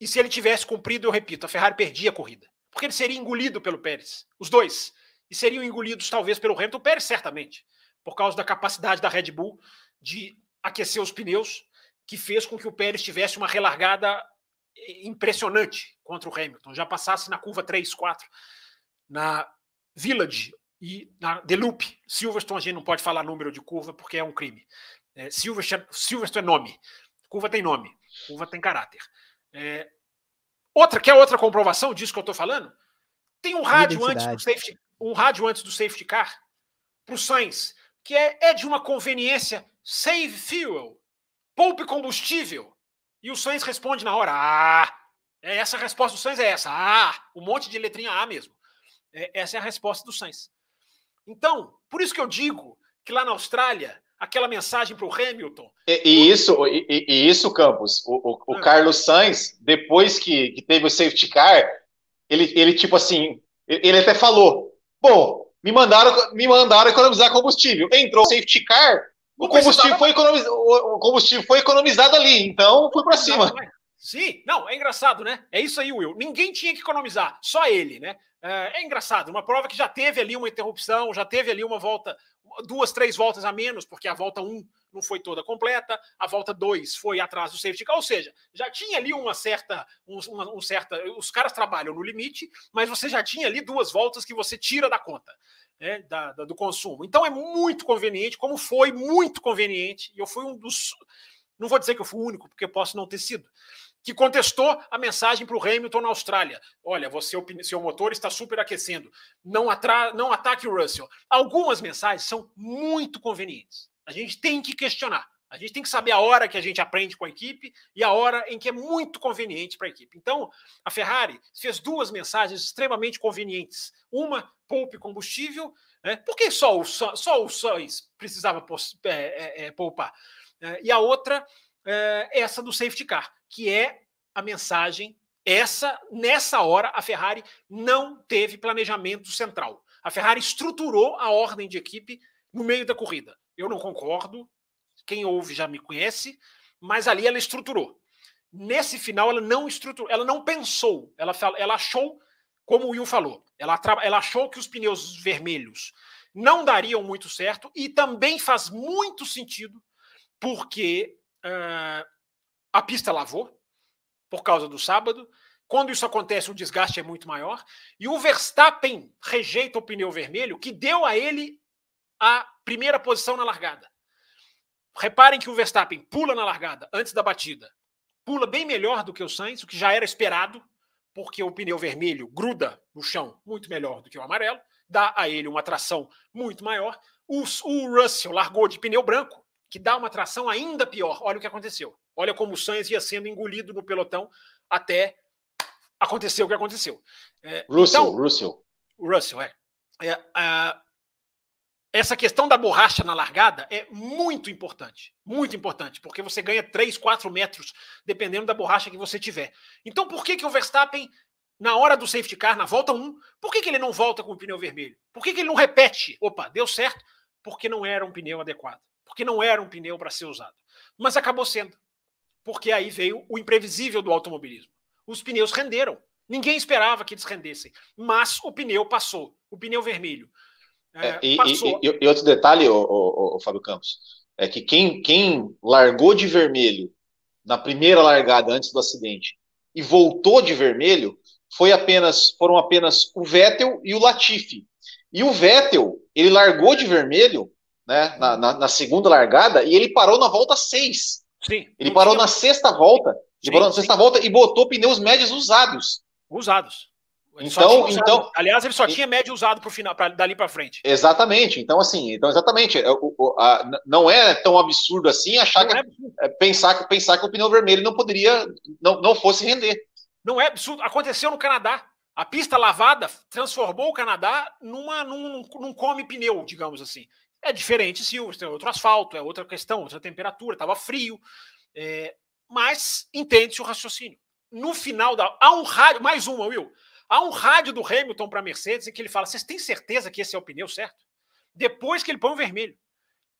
E se ele tivesse cumprido, eu repito, a Ferrari perdia a corrida. Porque ele seria engolido pelo Pérez. Os dois. E seriam engolidos, talvez, pelo Hamilton. O Pérez, certamente. Por causa da capacidade da Red Bull de aquecer os pneus, que fez com que o Pérez tivesse uma relargada impressionante contra o Hamilton. Já passasse na curva 3, 4, na Village e na The Loop. Silverstone a gente não pode falar número de curva porque é um crime. É, Silverstone, Silverstone é nome. Curva tem nome. Curva tem caráter. É, outra, que é outra comprovação disso que eu estou falando? Tem um rádio antes do safety, um rádio antes do safety car para o Sainz, que é, é de uma conveniência save fuel, poupe combustível. E o Sainz responde na hora: Ah! É essa a resposta do Sainz é essa. Ah! Um monte de letrinha A mesmo. É, essa é a resposta do Sainz. Então, por isso que eu digo que lá na Austrália, aquela mensagem para o Hamilton. E, e isso, e, e, isso, Campos, o, o, o ah. Carlos Sainz, depois que, que, teve o safety car, ele, ele tipo assim, ele até falou: bom, me mandaram, me mandaram economizar combustível. Entrou o safety car, o combustível, foi economizado, o combustível foi economizado ali, então fui para cima. Sim, não, é engraçado, né? É isso aí, Will. Ninguém tinha que economizar, só ele, né? É, é engraçado, uma prova que já teve ali uma interrupção, já teve ali uma volta, duas, três voltas a menos, porque a volta 1 um não foi toda completa, a volta 2 foi atrás do safety car, ou seja, já tinha ali uma certa, um, uma, um certa, os caras trabalham no limite, mas você já tinha ali duas voltas que você tira da conta né, da, da, do consumo. Então é muito conveniente, como foi muito conveniente, e eu fui um dos. Não vou dizer que eu fui o único, porque posso não ter sido, que contestou a mensagem para o Hamilton na Austrália. Olha, você, seu motor está superaquecendo. Não, atra, não ataque o Russell. Algumas mensagens são muito convenientes. A gente tem que questionar. A gente tem que saber a hora que a gente aprende com a equipe e a hora em que é muito conveniente para a equipe. Então, a Ferrari fez duas mensagens extremamente convenientes. Uma, poupe combustível, né? porque só o, só o Sainz precisava é, é, é, poupar. É, e a outra, é, essa do safety car, que é a mensagem. Essa, nessa hora, a Ferrari não teve planejamento central. A Ferrari estruturou a ordem de equipe no meio da corrida. Eu não concordo, quem ouve já me conhece, mas ali ela estruturou. Nesse final, ela não estruturou, ela não pensou, ela, ela achou, como o Will falou, ela, ela achou que os pneus vermelhos não dariam muito certo e também faz muito sentido porque uh, a pista lavou por causa do sábado. Quando isso acontece, o desgaste é muito maior. E o Verstappen rejeita o pneu vermelho, que deu a ele a primeira posição na largada. Reparem que o Verstappen pula na largada antes da batida. Pula bem melhor do que o Sainz, o que já era esperado, porque o pneu vermelho gruda no chão muito melhor do que o amarelo, dá a ele uma tração muito maior. O, o Russell largou de pneu branco, que dá uma tração ainda pior. Olha o que aconteceu. Olha como o Sainz ia sendo engolido no pelotão até acontecer o que aconteceu. É, Russell, então, Russell. Russell, é. é essa questão da borracha na largada é muito importante. Muito importante, porque você ganha 3, 4 metros, dependendo da borracha que você tiver. Então, por que, que o Verstappen na hora do safety car, na volta 1, por que, que ele não volta com o pneu vermelho? Por que, que ele não repete? Opa, deu certo? Porque não era um pneu adequado. Porque não era um pneu para ser usado. Mas acabou sendo. Porque aí veio o imprevisível do automobilismo. Os pneus renderam. Ninguém esperava que eles rendessem. Mas o pneu passou. O pneu vermelho. É, e, e, e, outro detalhe, o, Fábio Campos, é que quem, quem largou de vermelho na primeira largada antes do acidente e voltou de vermelho foi apenas foram apenas o Vettel e o Latifi. E o Vettel, ele largou de vermelho né, na, na, na segunda largada e ele parou na volta 6. Sim. Ele parou tinha... na sexta volta. Ele sim, parou na sim. sexta volta e botou pneus médios usados. Usados. Então, então, aliás, ele só tinha médio usado para final, pra, dali para frente. Exatamente. Então, assim, então exatamente. É, o, a, não é tão absurdo assim achar que é é, pensar, pensar que o pneu vermelho não poderia, não, não fosse render. Não é absurdo. Aconteceu no Canadá. A pista lavada transformou o Canadá numa, num, num come pneu, digamos assim. É diferente se é outro asfalto, é outra questão, outra temperatura, estava frio. É, mas entende-se o raciocínio. No final da. Há um rádio, mais uma, Will. Há um rádio do Hamilton para a Mercedes em que ele fala: vocês têm certeza que esse é o pneu certo? Depois que ele põe o vermelho.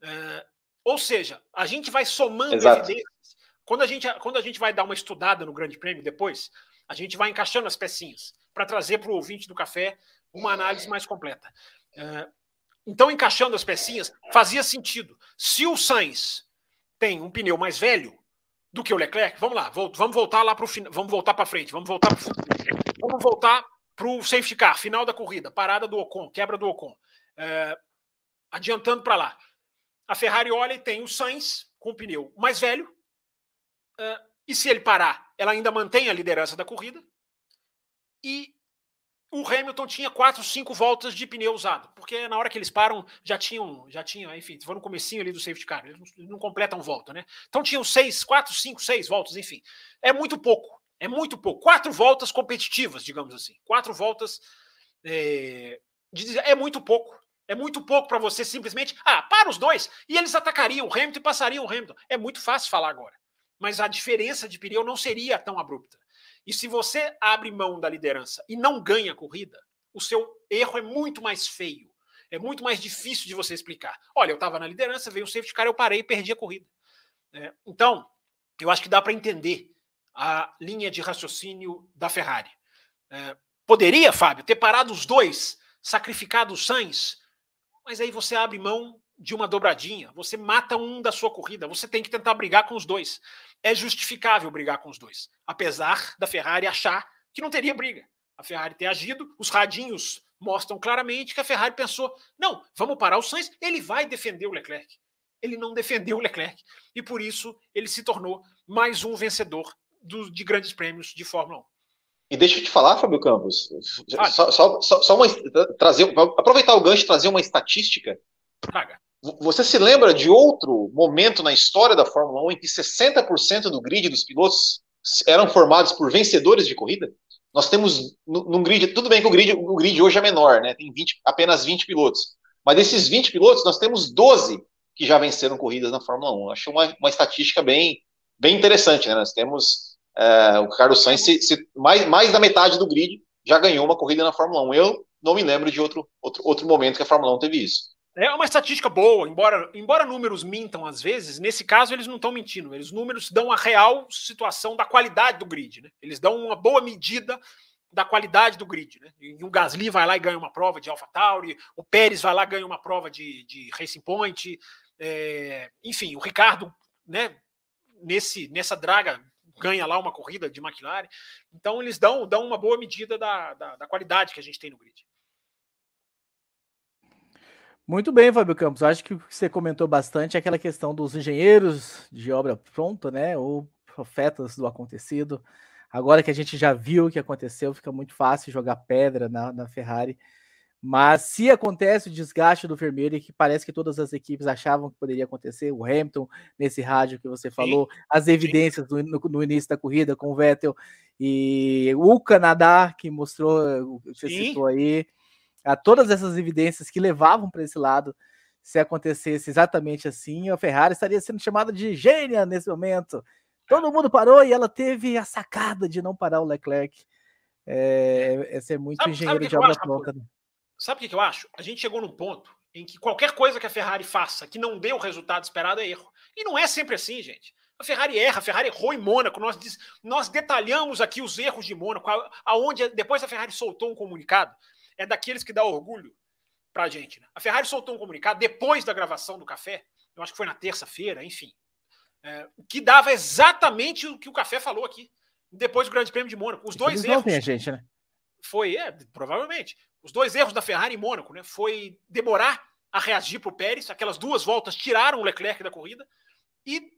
É, ou seja, a gente vai somando Exato. evidências. Quando a, gente, quando a gente vai dar uma estudada no Grande Prêmio depois, a gente vai encaixando as pecinhas para trazer para o ouvinte do café uma análise mais completa. É, então, encaixando as pecinhas, fazia sentido. Se o Sainz tem um pneu mais velho do que o Leclerc, vamos lá, vamos voltar lá para o final, vamos voltar para frente, vamos voltar pro, vamos voltar para o safety car, final da corrida, parada do Ocon, quebra do Ocon. É, adiantando para lá. A Ferrari olha e tem o Sainz com o pneu mais velho, é, e se ele parar, ela ainda mantém a liderança da corrida. E o Hamilton tinha quatro, cinco voltas de pneu usado, porque na hora que eles param já tinham, já tinham, enfim, foi no comecinho ali do safety car, eles não, não completam volta, né? Então tinham seis, quatro, cinco, seis voltas, enfim. É muito pouco, é muito pouco. Quatro voltas competitivas, digamos assim. Quatro voltas é, é muito pouco. É muito pouco para você simplesmente, ah, para os dois, e eles atacariam o Hamilton e passariam o Hamilton. É muito fácil falar agora. Mas a diferença de pneu não seria tão abrupta. E se você abre mão da liderança e não ganha a corrida, o seu erro é muito mais feio. É muito mais difícil de você explicar. Olha, eu estava na liderança, veio o safety car, eu parei e perdi a corrida. É, então, eu acho que dá para entender a linha de raciocínio da Ferrari. É, poderia, Fábio, ter parado os dois, sacrificado o Sainz, mas aí você abre mão de uma dobradinha, você mata um da sua corrida, você tem que tentar brigar com os dois é justificável brigar com os dois, apesar da Ferrari achar que não teria briga. A Ferrari ter agido, os radinhos mostram claramente que a Ferrari pensou: não, vamos parar o Sainz, ele vai defender o Leclerc. Ele não defendeu o Leclerc e por isso ele se tornou mais um vencedor do, de grandes prêmios de Fórmula 1. E deixa eu te falar, Fábio Campos, só, só, só, só uma, trazer, aproveitar o gancho e trazer uma estatística. Traga. Você se lembra de outro momento na história da Fórmula 1 em que 60% do grid dos pilotos eram formados por vencedores de corrida? Nós temos num grid, tudo bem que o grid, o grid hoje é menor, né? Tem 20, apenas 20 pilotos. Mas desses 20 pilotos, nós temos 12 que já venceram corridas na Fórmula 1. Acho uma, uma estatística bem, bem interessante, né? Nós temos é, o Carlos Sainz, se, se, mais, mais da metade do grid já ganhou uma corrida na Fórmula 1. Eu não me lembro de outro, outro, outro momento que a Fórmula 1 teve isso. É uma estatística boa, embora, embora números mintam às vezes, nesse caso eles não estão mentindo. Eles números dão a real situação da qualidade do grid. Né? Eles dão uma boa medida da qualidade do grid. Né? E o Gasly vai lá e ganha uma prova de AlphaTauri, o Pérez vai lá e ganha uma prova de, de Racing Point, é, enfim, o Ricardo, né, nesse, nessa draga, ganha lá uma corrida de McLaren. Então eles dão, dão uma boa medida da, da, da qualidade que a gente tem no grid. Muito bem, Fábio Campos. Acho que o que você comentou bastante é aquela questão dos engenheiros de obra pronta, né? Ou profetas do acontecido. Agora que a gente já viu o que aconteceu, fica muito fácil jogar pedra na, na Ferrari. Mas se acontece o desgaste do vermelho, que parece que todas as equipes achavam que poderia acontecer, o Hamilton, nesse rádio que você falou, sim, as evidências no, no, no, início da corrida com o Vettel e o Canadá, que mostrou, você sim. citou aí, a todas essas evidências que levavam para esse lado, se acontecesse exatamente assim, a Ferrari estaria sendo chamada de gênia nesse momento. Todo mundo parou e ela teve a sacada de não parar o Leclerc. é, é ser muito sabe, engenheiro sabe de obra pronta. Né? Sabe o que eu acho? A gente chegou num ponto em que qualquer coisa que a Ferrari faça que não dê o resultado esperado é erro. E não é sempre assim, gente. A Ferrari erra, a Ferrari errou em Mônaco. Nós, nós detalhamos aqui os erros de Mônaco, aonde depois a Ferrari soltou um comunicado. É daqueles que dá orgulho para a gente. Né? A Ferrari soltou um comunicado depois da gravação do café, eu acho que foi na terça-feira, enfim, é, que dava exatamente o que o café falou aqui, depois do Grande Prêmio de Mônaco. Os dois Eles erros. a gente, né? Foi, é, provavelmente. Os dois erros da Ferrari em Mônaco, né? Foi demorar a reagir para o Pérez, aquelas duas voltas tiraram o Leclerc da corrida e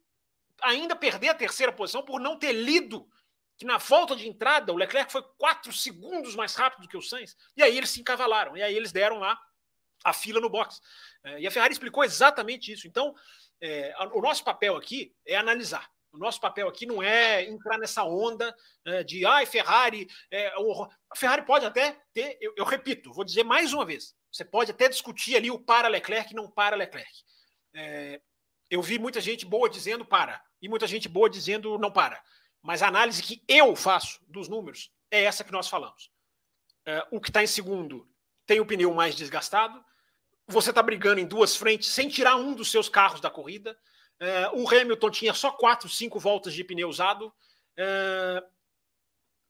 ainda perder a terceira posição por não ter lido que na volta de entrada o Leclerc foi quatro segundos mais rápido que o Sainz. E aí eles se encavalaram. E aí eles deram lá a fila no box. É, e a Ferrari explicou exatamente isso. Então, é, o nosso papel aqui é analisar. O nosso papel aqui não é entrar nessa onda é, de ai, Ferrari. É, a Ferrari pode até ter, eu, eu, repito, vou dizer mais uma vez: você pode até discutir ali o para Leclerc não para Leclerc. É, eu vi muita gente boa dizendo para, e muita gente boa dizendo não para. Mas a análise que eu faço dos números é essa que nós falamos. É, o que está em segundo tem o pneu mais desgastado, você está brigando em duas frentes sem tirar um dos seus carros da corrida. É, o Hamilton tinha só quatro, cinco voltas de pneu usado. É,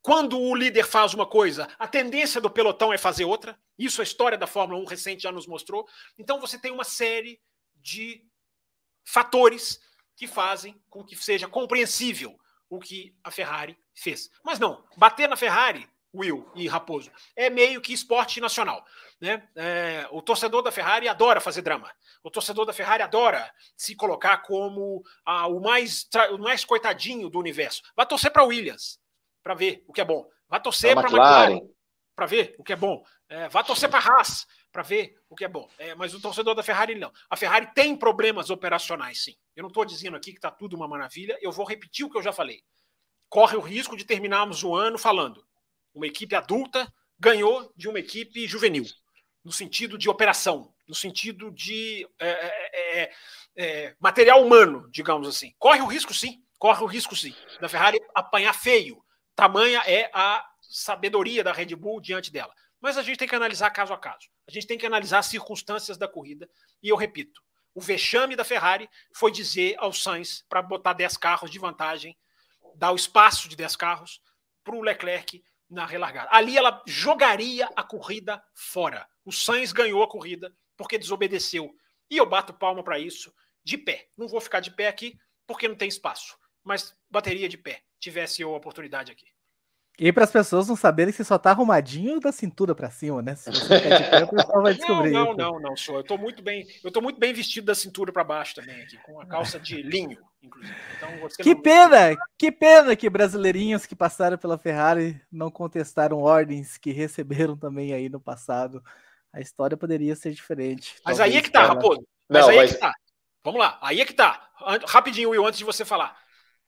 quando o líder faz uma coisa, a tendência do pelotão é fazer outra. Isso a história da Fórmula 1 recente já nos mostrou. Então você tem uma série de fatores que fazem com que seja compreensível o que a Ferrari fez. Mas não, bater na Ferrari Will e Raposo. É meio que esporte nacional. Né? É, o torcedor da Ferrari adora fazer drama. O torcedor da Ferrari adora se colocar como ah, o, mais, o mais coitadinho do universo. Vai torcer para Williams para ver o que é bom. Vai torcer para McLaren para ver o que é bom. É, vai torcer para Haas para ver o que é bom. É, mas o torcedor da Ferrari não. A Ferrari tem problemas operacionais, sim. Eu não estou dizendo aqui que está tudo uma maravilha. Eu vou repetir o que eu já falei. Corre o risco de terminarmos o ano falando uma equipe adulta ganhou de uma equipe juvenil, no sentido de operação, no sentido de é, é, é, é, material humano, digamos assim. Corre o risco, sim, corre o risco, sim, da Ferrari apanhar feio. Tamanha é a sabedoria da Red Bull diante dela. Mas a gente tem que analisar caso a caso. A gente tem que analisar as circunstâncias da corrida. E eu repito, o vexame da Ferrari foi dizer ao Sainz para botar 10 carros de vantagem, dar o espaço de 10 carros para o Leclerc na relargada. Ali ela jogaria a corrida fora. O Sainz ganhou a corrida porque desobedeceu. E eu bato palma para isso de pé. Não vou ficar de pé aqui porque não tem espaço, mas bateria de pé, tivesse eu a oportunidade aqui. E para as pessoas não saberem se só tá arrumadinho da cintura para cima, né? Se você ficar de pé, o pessoal vai descobrir. Não, não, não, não, sou. Eu tô muito bem, eu tô muito bem vestido da cintura para baixo também aqui, com a calça de linho, inclusive. Então, que não... pena, que pena que brasileirinhos que passaram pela Ferrari não contestaram ordens que receberam também aí no passado. A história poderia ser diferente. Mas aí é que tá, Raposo. Mas não, aí mas... é que tá. Vamos lá, aí é que tá. Rapidinho, Will, antes de você falar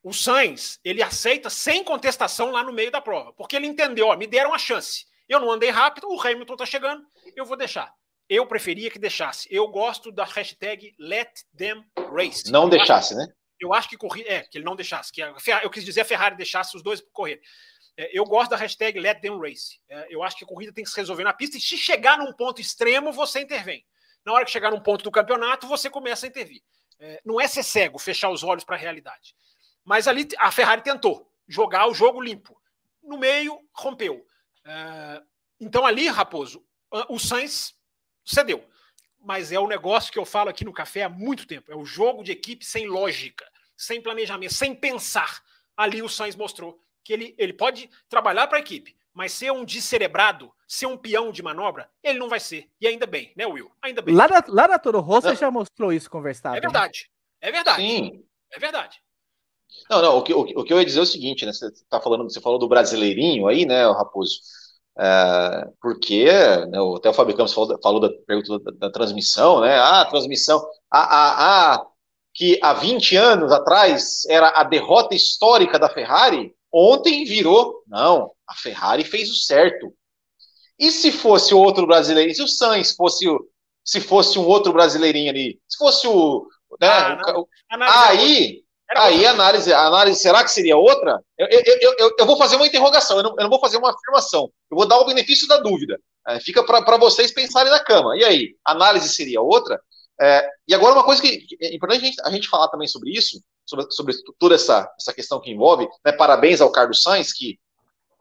o Sainz, ele aceita sem contestação lá no meio da prova, porque ele entendeu, ó, me deram a chance. Eu não andei rápido, o Hamilton tá chegando, eu vou deixar. Eu preferia que deixasse. Eu gosto da hashtag Let Them Race. Não eu deixasse, acho, né? Eu acho que corrida. É, que ele não deixasse. Que a, eu quis dizer a Ferrari deixasse os dois correr. É, eu gosto da hashtag Let Them Race. É, eu acho que a corrida tem que se resolver na pista e se chegar num ponto extremo, você intervém. Na hora que chegar num ponto do campeonato, você começa a intervir. É, não é ser cego, fechar os olhos para a realidade. Mas ali a Ferrari tentou jogar o jogo limpo. No meio, rompeu. É, então ali, Raposo, o Sainz cedeu. Mas é o negócio que eu falo aqui no café há muito tempo. É o jogo de equipe sem lógica, sem planejamento, sem pensar. Ali o Sainz mostrou que ele, ele pode trabalhar para a equipe, mas ser um descerebrado, ser um peão de manobra, ele não vai ser. E ainda bem, né, Will? Ainda bem. Lá na, lá na Toro Rosso já mostrou isso conversado. É verdade. Né? É verdade. Sim. É verdade. Não, não, o que, o, o que eu ia dizer é o seguinte, né? Você tá falando, você falou do brasileirinho aí, né, Raposo? É, porque né, até o Fábio Campos falou, falou da pergunta da, da, transmissão, né? Ah, a transmissão. A, a, a, que há 20 anos atrás era a derrota histórica da Ferrari, ontem virou. Não, a Ferrari fez o certo. E se fosse outro brasileiro, se o Sainz fosse o, se fosse um outro brasileirinho ali, se fosse o. Né, ah, o, aí Aí a análise, a análise, será que seria outra? Eu, eu, eu, eu, vou fazer uma interrogação, eu não, eu não vou fazer uma afirmação. Eu vou dar o benefício da dúvida. É, fica para vocês pensarem na cama. E aí, a análise seria outra? É, e agora, uma coisa que é importante a gente, a gente falar também sobre isso, sobre, sobre toda essa, essa questão que envolve. Né, parabéns ao Carlos Sainz, que,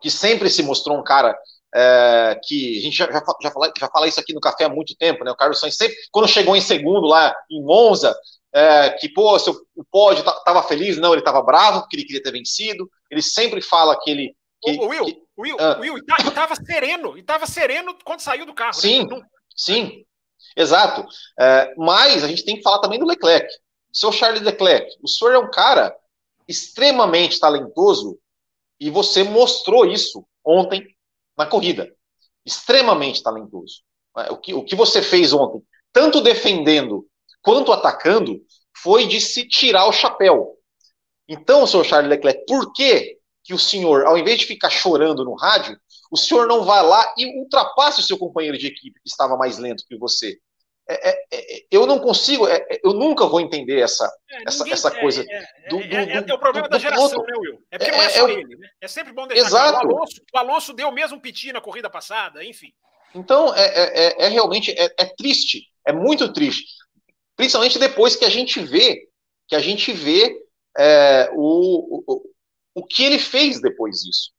que sempre se mostrou um cara é, que a gente já, já, já, fala, já fala isso aqui no café há muito tempo, né? O Carlos Sainz sempre, quando chegou em segundo lá em Monza, é, que, pô, seu, o pódio estava feliz, não, ele estava bravo, porque ele queria ter vencido. Ele sempre fala que ele. Que, o Will, que, Will, ah, Will, ele estava sereno, e estava sereno quando saiu do carro. Né? Sim, né? sim, exato. É, mas a gente tem que falar também do Leclerc. Seu Charles Leclerc, o senhor é um cara extremamente talentoso e você mostrou isso ontem na corrida. Extremamente talentoso. É, o que, o que você fez ontem, tanto defendendo quanto atacando, foi de se tirar o chapéu. Então, senhor Charles Leclerc, por que, que o senhor, ao invés de ficar chorando no rádio, o senhor não vai lá e ultrapasse o seu companheiro de equipe que estava mais lento que você? É, é, é, eu não consigo, é, é, eu nunca vou entender essa, essa, ninguém, essa coisa. Do, do, é, o problema do, da geração, né, Will? É porque não é só ele, né? É sempre bom deixar Exato. Claro. O, Alonso, o Alonso deu mesmo piti na corrida passada, enfim. Então, é, realmente é, triste, é muito triste. Principalmente depois que a gente vê, que a gente vê é, o, o, o que ele fez depois disso.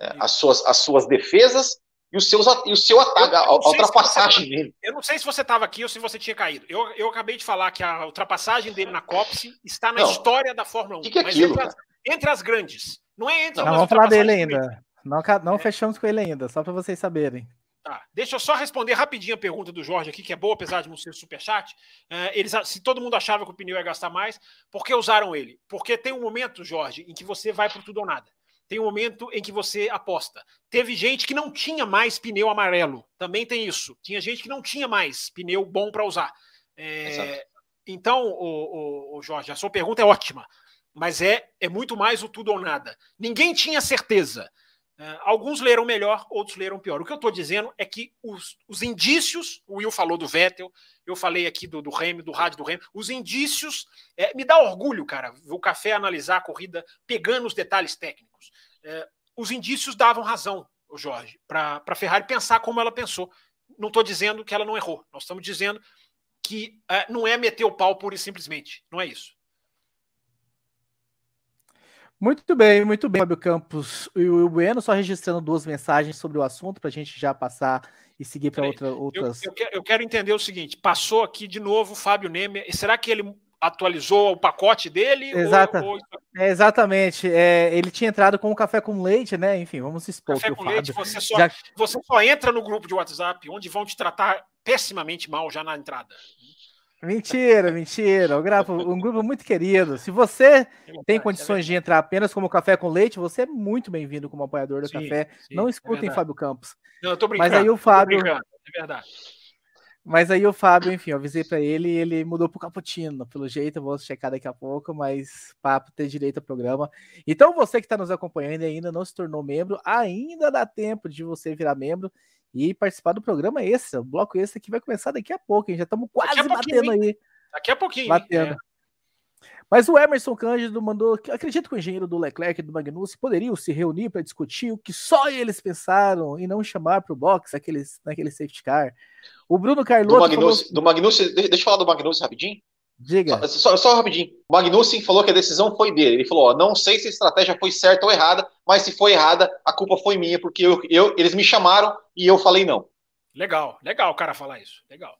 É, as, suas, as suas defesas e, os seus, e o seu ataque, a, ultrapassagem dele. Eu não sei se você estava aqui ou se você tinha caído. Eu, eu acabei de falar que a ultrapassagem dele na Copse está na não. história da Fórmula 1. O que, que é aquilo? Entre as, entre as, grandes. Não é entre Não, vamos falar dele ainda. Não, não é. fechamos com ele ainda, só para vocês saberem. Tá. Deixa eu só responder rapidinho a pergunta do Jorge aqui, que é boa, apesar de não ser superchat. Uh, eles, se todo mundo achava que o pneu ia gastar mais, por que usaram ele? Porque tem um momento, Jorge, em que você vai para tudo ou nada. Tem um momento em que você aposta. Teve gente que não tinha mais pneu amarelo. Também tem isso. Tinha gente que não tinha mais pneu bom para usar. É, então, o, o, o Jorge, a sua pergunta é ótima, mas é, é muito mais o tudo ou nada. Ninguém tinha certeza. Uh, alguns leram melhor, outros leram pior. O que eu estou dizendo é que os, os, indícios, o Will falou do Vettel, eu falei aqui do, Remy, do rádio do Remy, os indícios, é, me dá orgulho, cara, o café analisar a corrida pegando os detalhes técnicos. É, os indícios davam razão, Jorge, para a Ferrari pensar como ela pensou. Não estou dizendo que ela não errou, nós estamos dizendo que é, não é meter o pau pura e simplesmente, não é isso. Muito bem, muito bem, Fábio Campos e o Bueno, só registrando duas mensagens sobre o assunto para a gente já passar e seguir para outra, outras. Eu, eu, eu, quero entender o seguinte: passou aqui de novo o Fábio Neme. Será que ele atualizou o pacote dele? Exata, ou, ou... É, exatamente. É, ele tinha entrado com o café com leite, né? Enfim, vamos expor. Café com leite, você só, já... você só entra no grupo de WhatsApp onde vão te tratar pessimamente mal já na entrada. Mentira, mentira. um grupo muito querido. Se você tem condições de entrar apenas como café com leite, você é muito bem-vindo como apoiador do sim, café. Sim, Não é escutem é Fábio Campos. Não, eu tô brincando. Mas aí o Fábio. É verdade. Mas aí o Fábio, enfim, eu avisei para ele e ele mudou pro cappuccino. Pelo jeito, eu vou checar daqui a pouco, mas para ter direito ao programa. Então, você que está nos acompanhando e ainda não se tornou membro, ainda dá tempo de você virar membro e participar do programa esse, o bloco esse que vai começar daqui a pouco, hein? Já estamos quase batendo aí. Daqui a pouquinho. Batendo. É. Mas o Emerson Cândido mandou que acredito que o engenheiro do Leclerc e do Magnussen poderiam se reunir para discutir o que só eles pensaram e não chamar para o box aqueles, naquele safety car. O Bruno Carlos. Do Magnussen, falou... do Magnussen, deixa eu falar do Magnussen rapidinho. Diga. Só, só, rapidinho. O Magnussen falou que a decisão foi dele. Ele falou: ó, não sei se a estratégia foi certa ou errada, mas se foi errada, a culpa foi minha, porque eu, eu, eles me chamaram e eu falei não. Legal, legal o cara falar isso. Legal.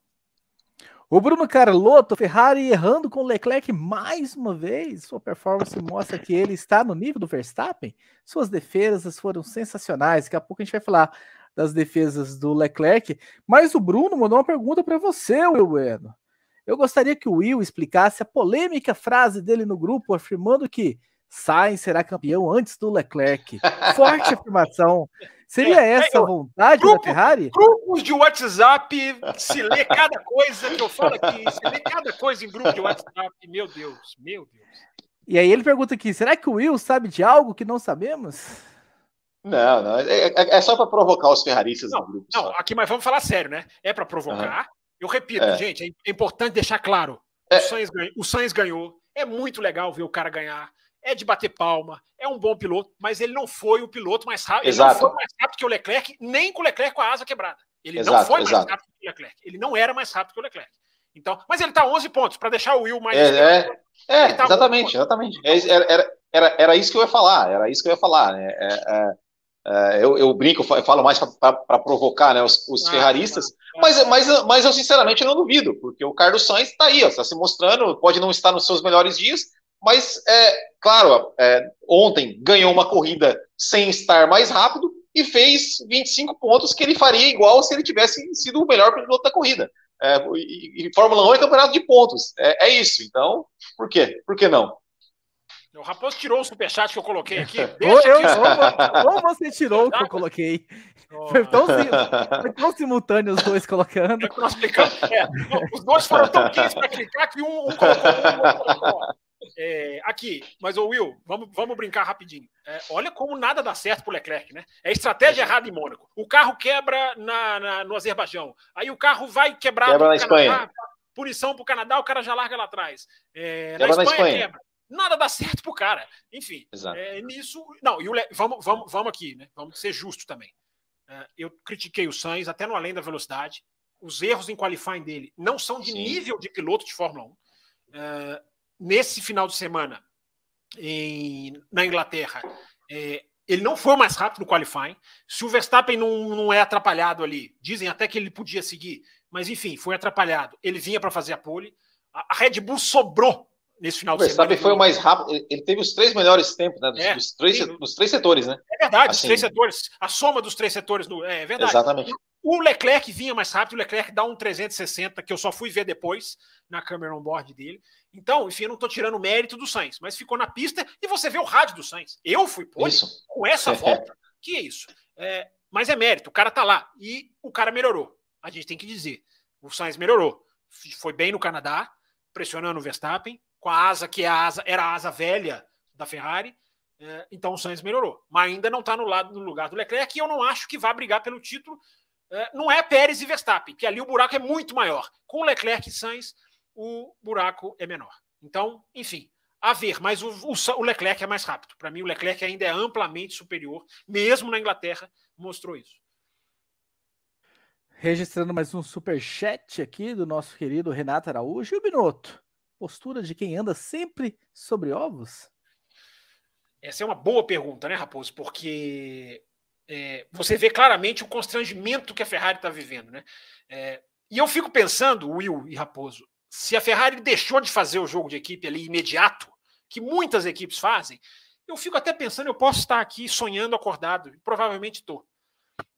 O Bruno Carlotto, Ferrari errando com o Leclerc mais uma vez. Sua performance mostra que ele está no nível do Verstappen. Suas defesas foram sensacionais. Daqui a pouco a gente vai falar das defesas do Leclerc. Mas o Bruno mandou uma pergunta para você, Will Bueno. Eu gostaria que o Will explicasse a polêmica frase dele no grupo, afirmando que Sainz será campeão antes do Leclerc. Forte afirmação. Seria é, essa a vontade grupo, da Ferrari? Grupos de WhatsApp, se lê cada coisa que eu falo aqui, se lê cada coisa em grupo de WhatsApp, meu Deus, meu Deus. E aí ele pergunta aqui: será que o Will sabe de algo que não sabemos? Não, não. É, é, é só para provocar os ferraristas não, do grupo. Não, só. aqui, mas vamos falar sério, né? É para provocar. Uhum. Eu repito, é. gente, é importante deixar claro. É. O, Sainz ganhou, o Sainz ganhou. É muito legal ver o cara ganhar. É de bater palma, é um bom piloto, mas ele não foi o piloto mais rápido. Exato. Ele não foi mais rápido que o Leclerc, nem com o Leclerc com a asa quebrada. Ele Exato, não foi mais exato. rápido que o Leclerc. Ele não era mais rápido que o Leclerc. Então, mas ele tá 11 pontos para deixar o Will mais É, é, é, tá exatamente, exatamente. É, Era, era, era, era isso que eu ia falar, era isso que eu ia falar. Né? É, é, é, eu, eu brinco, eu fa- eu falo mais para provocar né, os, os Ah, ferraristas, ah, mas, mas, mas eu sinceramente não duvido, porque o Carlos Sainz está aí, está se mostrando, pode não estar nos seus melhores dias, mas, é, claro, é, ontem ganhou uma corrida sem estar mais rápido e fez 25 pontos que ele faria igual se ele tivesse sido o melhor piloto da corrida. É, e, e Fórmula 1 é campeonato de pontos, é, é isso. Então, por quê? Por que não? O Raposo tirou o superchat que eu coloquei aqui. Ou, Deixa eu, aqui. ou, ou você tirou o que eu coloquei. Foi tão, foi tão simultâneo os dois colocando. É os dois foram tão quentes para clicar que um, um colocou um, outro colocou. É, aqui, mas o Will, vamos, vamos brincar rapidinho. É, olha como nada dá certo pro Leclerc, né? É estratégia errada em Mônaco. O carro quebra na, na- no Azerbaijão. Aí o carro vai quebrar Quebra na Canadá, Espanha. Punição pro Canadá, o cara já larga lá atrás. É, Quebra na Espanha. quebra. Nada dá certo pro cara. Enfim, é, nisso. Não, e o Le- vamos, vamos, vamos aqui, né? Vamos ser justos também. É, eu critiquei o Sainz até no além da velocidade. Os erros em qualifying dele não são de Sim. nível de piloto de Fórmula 1. É, nesse final de semana, em- na Inglaterra, é, ele não foi mais rápido no qualifying. Se o Verstappen não, não é atrapalhado ali, dizem até que ele podia seguir, mas enfim, foi atrapalhado. Ele vinha para fazer a pole. A, a Red Bull sobrou nesse final O de semana. Verstappen foi o mais rápido, ele- ele teve os três melhores tempos, né? Dos, É, dos três, sim. dos três setores, né? É verdade, os Assim- três setores, a soma dos três setores, no, é verdade. Exatamente. O Leclerc vinha mais rápido, o Leclerc dá um 360, que eu só fui ver depois na câmera on-board dele. Então, enfim, eu não estou tirando o mérito do Sainz, mas ficou na pista e você vê o rádio do Sainz. Eu fui Isso. com essa volta. que é isso? É, mas é mérito, o cara tá lá e o cara melhorou. A gente tem que dizer. O Sainz melhorou. Foi bem no Canadá, pressionando o Verstappen, com a asa que é a asa, era a asa velha da Ferrari. É, então o Sainz melhorou. Mas ainda não está no lado no lugar do Leclerc, e eu não acho que vá brigar pelo título. É, não é Pérez e Verstappen, que ali o buraco é muito maior. Com o Leclerc e Sainz, o buraco é menor. Então, enfim, a ver, mas o, o o Leclerc é mais rápido. Para mim, o Leclerc ainda é amplamente superior, mesmo na Inglaterra, mostrou isso. Registrando mais um superchat aqui do nosso querido Renato Araújo. E o Binotto? Postura de quem anda sempre sobre ovos? Essa é uma boa pergunta, né, Raposo? Porque é, você vê claramente o constrangimento que a Ferrari está vivendo, né? É, e eu fico pensando, Will e Raposo, se a Ferrari deixou de fazer o jogo de equipe ali imediato, que muitas equipes fazem, eu fico até pensando, eu posso estar aqui sonhando acordado, provavelmente estou.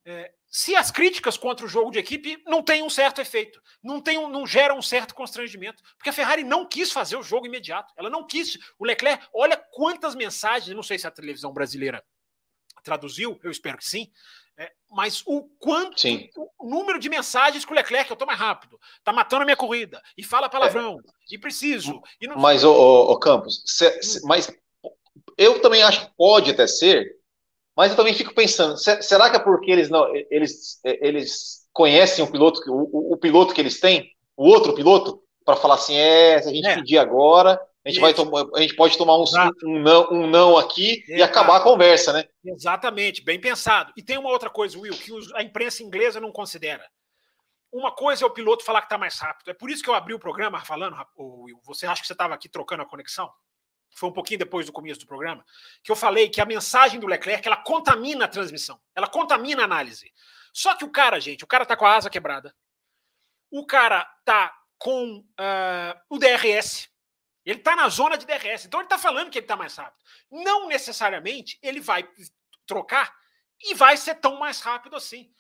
É, se as críticas contra o jogo de equipe não têm um certo efeito, não, tem um, não geram um certo constrangimento, porque a Ferrari não quis fazer o jogo imediato, ela não quis. O Leclerc, olha quantas mensagens, não sei se a televisão brasileira traduziu, eu espero que sim, é, mas o quanto, Sim. o número de mensagens que o Leclerc, eu tô mais rápido, tá matando a minha corrida, e fala palavrão, e preciso. E não... Mas, ô, Campos, se- se- mas eu também acho que pode até ser, mas eu também fico pensando, se- será que é porque eles não eles, eles conhecem o piloto, o, o- o piloto que eles têm, o outro piloto, para falar assim, é, se a gente É. pedir agora, a gente, vai tomar, a gente pode tomar um, um, não, um não aqui e Exato. acabar a conversa, né? Exatamente, bem pensado. E tem uma outra coisa, Will, que a imprensa inglesa não considera. Uma coisa é o piloto falar que está mais rápido. É por isso que eu abri o programa falando, Will. Você acha que você estava aqui trocando a conexão? Foi um pouquinho depois do começo do programa, que eu falei que a mensagem do Leclerc ela contamina a transmissão, ela contamina a análise. Só que o cara, gente, o cara tá com a asa quebrada, o cara tá com ah, o DRS, ele tá na zona de DRS, então ele tá falando que ele tá mais rápido. Não necessariamente ele vai trocar e vai ser tão mais rápido assim.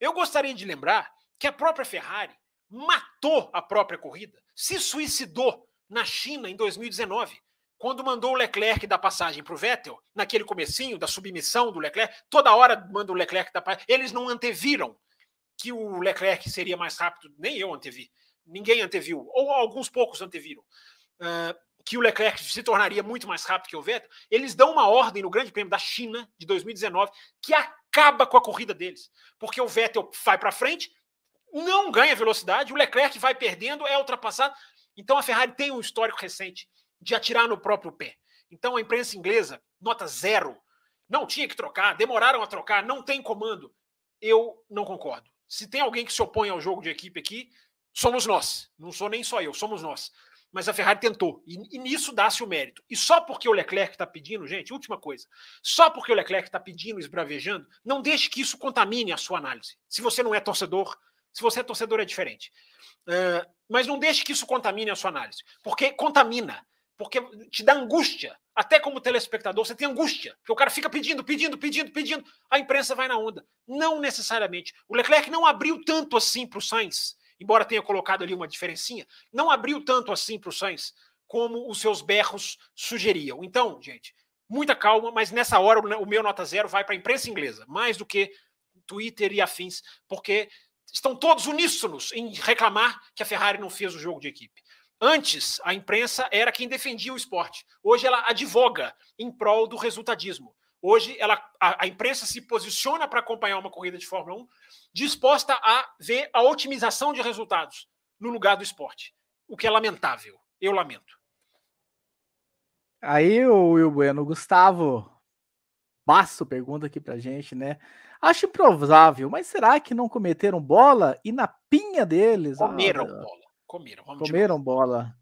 Eu gostaria de lembrar que a própria Ferrari matou a própria corrida, se suicidou na China em 2019, quando mandou o Leclerc dar passagem para o Vettel, naquele comecinho da submissão do Leclerc, toda hora manda o Leclerc dar passagem. Eles não anteviram que o Leclerc seria mais rápido, nem eu antevi, ninguém anteviu, ou alguns poucos anteviram. Que o Leclerc se tornaria muito mais rápido que o Vettel, eles dão uma ordem no Grande Prêmio da China de 2019 que acaba com a corrida deles, porque o Vettel vai para frente, não ganha velocidade, o Leclerc vai perdendo, é ultrapassado. Então a Ferrari tem um histórico recente de atirar no próprio pé. Então a imprensa inglesa, nota zero. Não tinha que trocar, demoraram a trocar, não tem comando. Eu não concordo. Se tem alguém que se opõe ao jogo de equipe aqui, somos nós. Não sou nem só eu, somos nós mas a Ferrari tentou. E, e nisso dá-se o mérito. E só porque o Leclerc está pedindo, gente, última coisa, só porque o Leclerc está pedindo, esbravejando, não deixe que isso contamine a sua análise. Se você não é torcedor, se você é torcedor é diferente. Uh, mas não deixe que isso contamine a sua análise. Porque contamina. Porque te dá angústia. Até como telespectador, você tem angústia. Porque o cara fica pedindo, pedindo, pedindo, pedindo. A imprensa vai na onda. Não necessariamente. O Leclerc não abriu tanto assim para o Sainz embora tenha colocado ali uma diferencinha, não abriu tanto assim para o Sainz como os seus berros sugeriam. Então, gente, muita calma, mas nessa hora o meu nota zero vai para a imprensa inglesa, mais do que Twitter e afins, porque estão todos uníssonos em reclamar que a Ferrari não fez o jogo de equipe. Antes, a imprensa era quem defendia o esporte. Hoje ela advoga em prol do resultadismo. Hoje ela, a, a imprensa se posiciona para acompanhar uma corrida de Fórmula 1 disposta a ver a otimização de resultados no lugar do esporte. O que é lamentável. Eu lamento. Aí o Will Bueno, Gustavo Basso pergunta aqui pra gente, né? Acho improvável, mas será que não cometeram bola e na pinha deles? Comeram ah, bola. Comeram. Comeram bola.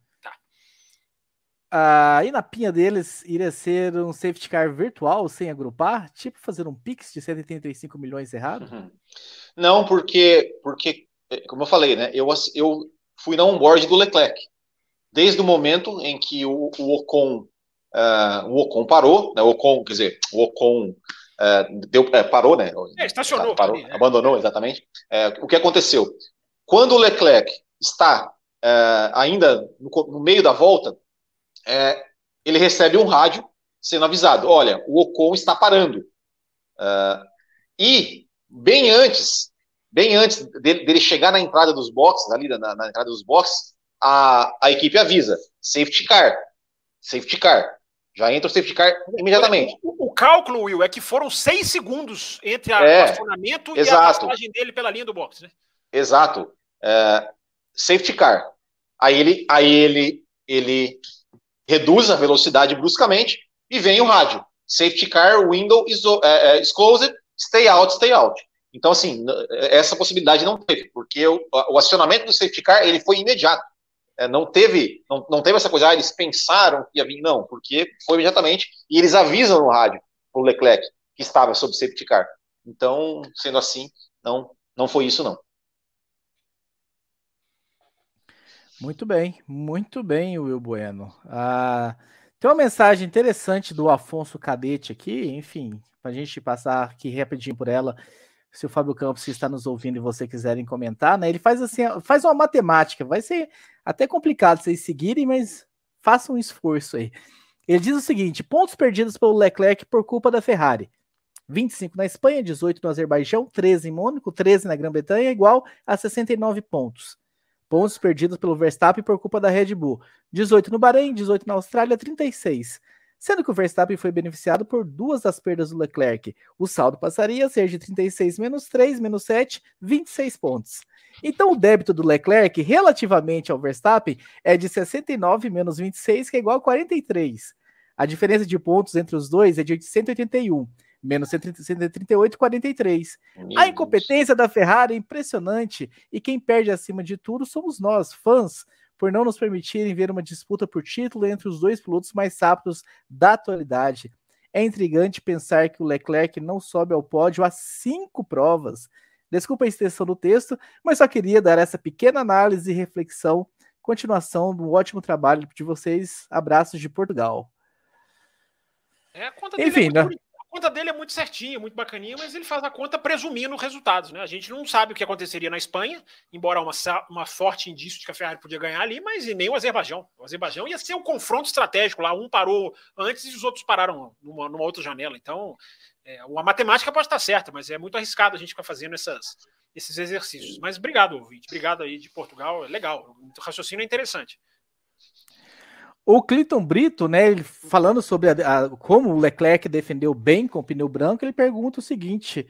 Ah, e na pinha deles iria ser um safety car virtual sem agrupar, tipo fazer um Pix de 185 milhões errado? Uhum. Não, porque, porque, é, como eu falei, né? Eu, eu fui na onboard do Leclerc. Desde o momento em que o, o Ocon, uh, o Ocon parou, né? O Ocon, quer dizer, o Ocon uh, deu, uh, parou, né? É, estacionou. Parou, ali, né? Abandonou, exatamente. o que aconteceu? Quando o Leclerc está ainda no, no meio da volta, é, ele recebe um rádio sendo avisado: olha, o Ocon está parando. Uh, e bem antes, bem antes dele, dele, chegar na entrada dos boxes, ali na, na, entrada dos boxes, a, a equipe avisa: safety car, safety car. Já entra o safety car imediatamente. O, o cálculo, Will, é que foram seis segundos entre a, é, o acionamento e a passagem dele pela linha do box, né? Exato. É, safety car. Aí ele, aí ele, ele reduz a velocidade bruscamente e vem o rádio. Safety car, window is, é, é, is closed, stay out, stay out. Então, assim, essa possibilidade não teve, porque o, o acionamento do safety car ele foi imediato. É, não teve não, não teve essa coisa, ah, eles pensaram que ia vir, não, porque foi imediatamente, e eles avisam no rádio o Leclerc que estava sob safety car. Então, sendo assim, não, não foi isso, não. Muito bem, muito bem, Will Bueno. Ah, tem uma mensagem interessante do Afonso Cadete aqui, enfim, para a gente passar aqui rapidinho por ela. Se o Fábio Campos está nos ouvindo e você quiserem comentar, né? Ele faz assim, faz uma matemática, vai ser até complicado vocês seguirem, mas façam um esforço aí. Ele diz o seguinte: pontos perdidos pelo Leclerc por culpa da Ferrari. 25 na Espanha, 18 no Azerbaijão, 13 em Mônaco, 13 na Grã-Bretanha, igual a 69 pontos. Pontos perdidos pelo Verstappen por culpa da Red Bull. 18 no Bahrein, 18 na Austrália, 36. Sendo que o Verstappen foi beneficiado por duas das perdas do Leclerc. O saldo passaria a ser de 36 menos 3 menos 7, 26 pontos. Então o débito do Leclerc relativamente ao Verstappen é de 69 menos 26, que é igual a 43. A diferença de pontos entre os dois é de 181 menos 138,43. A incompetência da Ferrari é impressionante e quem perde acima de tudo somos nós, fãs, por não nos permitirem ver uma disputa por título entre os dois pilotos mais rápidos da atualidade. É intrigante pensar que o Leclerc não sobe ao pódio há cinco provas. Desculpa a extensão do texto, mas só queria dar essa pequena análise e reflexão. Continuação do ótimo trabalho de vocês. Abraços de Portugal. É, Enfim, é né? Conta dele é muito certinha, muito bacaninha, mas ele faz a conta presumindo resultados, né? A gente não sabe o que aconteceria na Espanha, embora uma, uma forte indício de que a Ferrari podia ganhar ali, mas e nem o Azerbaijão. O Azerbaijão ia ser um confronto estratégico lá, um parou antes e os outros pararam numa, numa outra janela. Então, é, a matemática pode estar certa, mas é muito arriscado a gente ficar fazendo essas, esses exercícios. Mas obrigado, ouvinte. Obrigado aí de Portugal. É legal. O raciocínio é interessante. O Clinton Brito, né, ele falando sobre a, a, como o Leclerc defendeu bem com o pneu branco, ele pergunta o seguinte: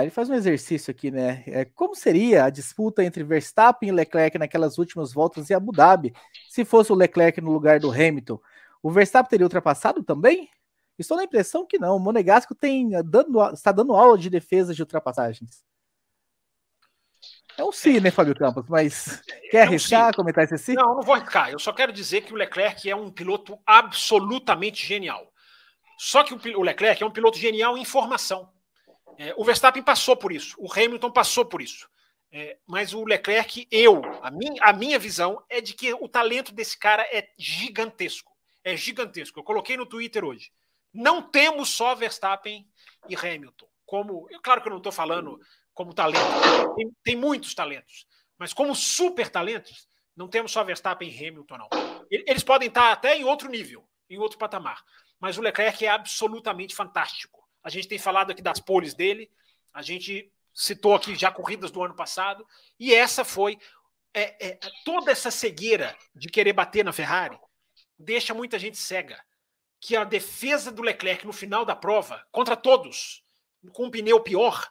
ele faz um exercício aqui, né? É, como seria a disputa entre Verstappen e Leclerc naquelas últimas voltas em Abu Dhabi, se fosse o Leclerc no lugar do Hamilton? O Verstappen teria ultrapassado também? Estou na impressão que não. O Monegasco tem, dando, está dando aula de defesa de ultrapassagens. É um sim, né, Fábio Campos? Mas quer é um arriscar, sim. comentar esse sim? Não, não vou arriscar. Eu só quero dizer que o Leclerc é um piloto absolutamente genial. Só que o Leclerc é um piloto genial em formação. É, o Verstappen passou por isso, o Hamilton passou por isso. É, mas o Leclerc, eu, a, min, a minha visão é de que o talento desse cara é gigantesco. É gigantesco. Eu coloquei no Twitter hoje. Não temos só Verstappen e Hamilton. Como, eu, claro que eu não estou falando como talento, tem, tem, muitos talentos, mas como super talentos, não temos só Verstappen e Hamilton, não. Eles podem estar até em outro nível, em outro patamar, mas o Leclerc é absolutamente fantástico. A gente tem falado aqui das poles dele, a gente citou aqui já corridas do ano passado, e essa foi é, é, toda essa cegueira de querer bater na Ferrari deixa muita gente cega. Que a defesa do Leclerc no final da prova, contra todos, com um pneu pior,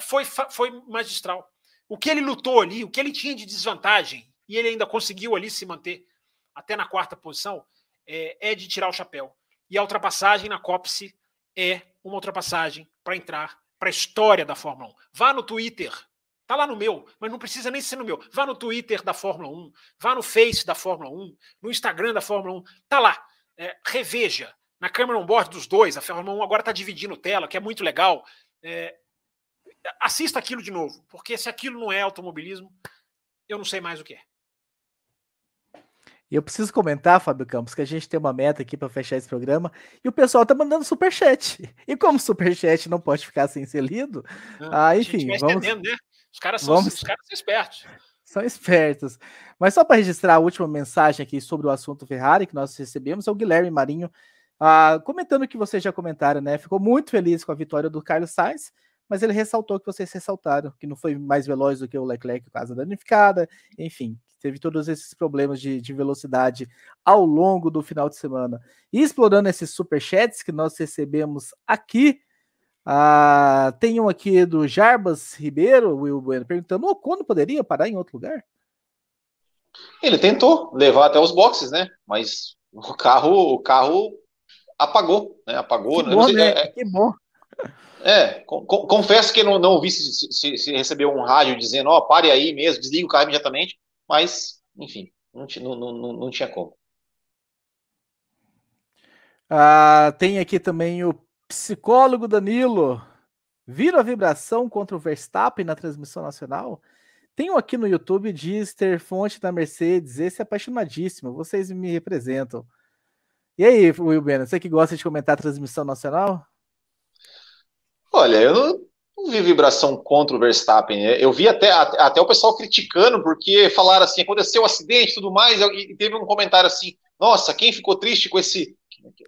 foi, foi magistral. O que ele lutou ali, o que ele tinha de desvantagem, e ele ainda conseguiu ali se manter até na quarta posição, é, é de tirar o chapéu. E a ultrapassagem na Copse é uma ultrapassagem para entrar para a história da Fórmula 1. Vá no Twitter, tá lá no meu, mas não precisa nem ser no meu. Vá no Twitter da Fórmula 1, vá no Face da Fórmula 1, no Instagram da Fórmula 1, tá lá. É, reveja na câmera on-board dos dois. A Fórmula 1 agora está dividindo tela, que é muito legal. É, assista aquilo de novo, porque se aquilo não é automobilismo, eu não sei mais o que é. E eu preciso comentar, Fábio Campos, que a gente tem uma meta aqui para fechar esse programa e o pessoal tá mandando super chat. E como super chat não pode ficar sem ser lido, ah, ah enfim, vamos né? Os caras são, vamos... os caras são espertos. São espertos. Mas só para registrar a última mensagem aqui sobre o assunto Ferrari que nós recebemos é o Guilherme Marinho ah, comentando o que vocês já comentaram, né? Ficou muito feliz com a vitória do Carlos Sainz, mas ele ressaltou que vocês ressaltaram que não foi mais veloz do que o Leclerc, casa danificada, enfim, teve todos esses problemas de, de, velocidade ao longo do final de semana. E explorando esses superchats que nós recebemos aqui, ah, tem um aqui do Jarbas Ribeiro, Will Bueno, perguntando: oh, quando poderia parar em outro lugar? Ele tentou levar até os boxes, né? Mas o carro, o carro apagou, né? Apagou. Que né? bom, né? É, que bom. É, confesso que não, não ouvi se, se, se, recebeu um rádio dizendo, ó, oh, pare aí mesmo, desliga o carro imediatamente. Mas, enfim, não, não, não, não tinha como. Ah, tem aqui também o psicólogo Danilo. Viram a vibração contra o Verstappen na transmissão nacional? Tem um aqui no YouTube, diz ter fonte da Mercedes. Esse é apaixonadíssimo. Vocês me representam. E aí, Will Bennett, você que gosta de comentar a transmissão nacional? Olha, eu não, não vi vibração contra o Verstappen. Eu vi até, até o pessoal criticando, porque falaram assim: aconteceu um acidente e tudo mais, e teve um comentário assim: nossa, quem ficou triste com esse.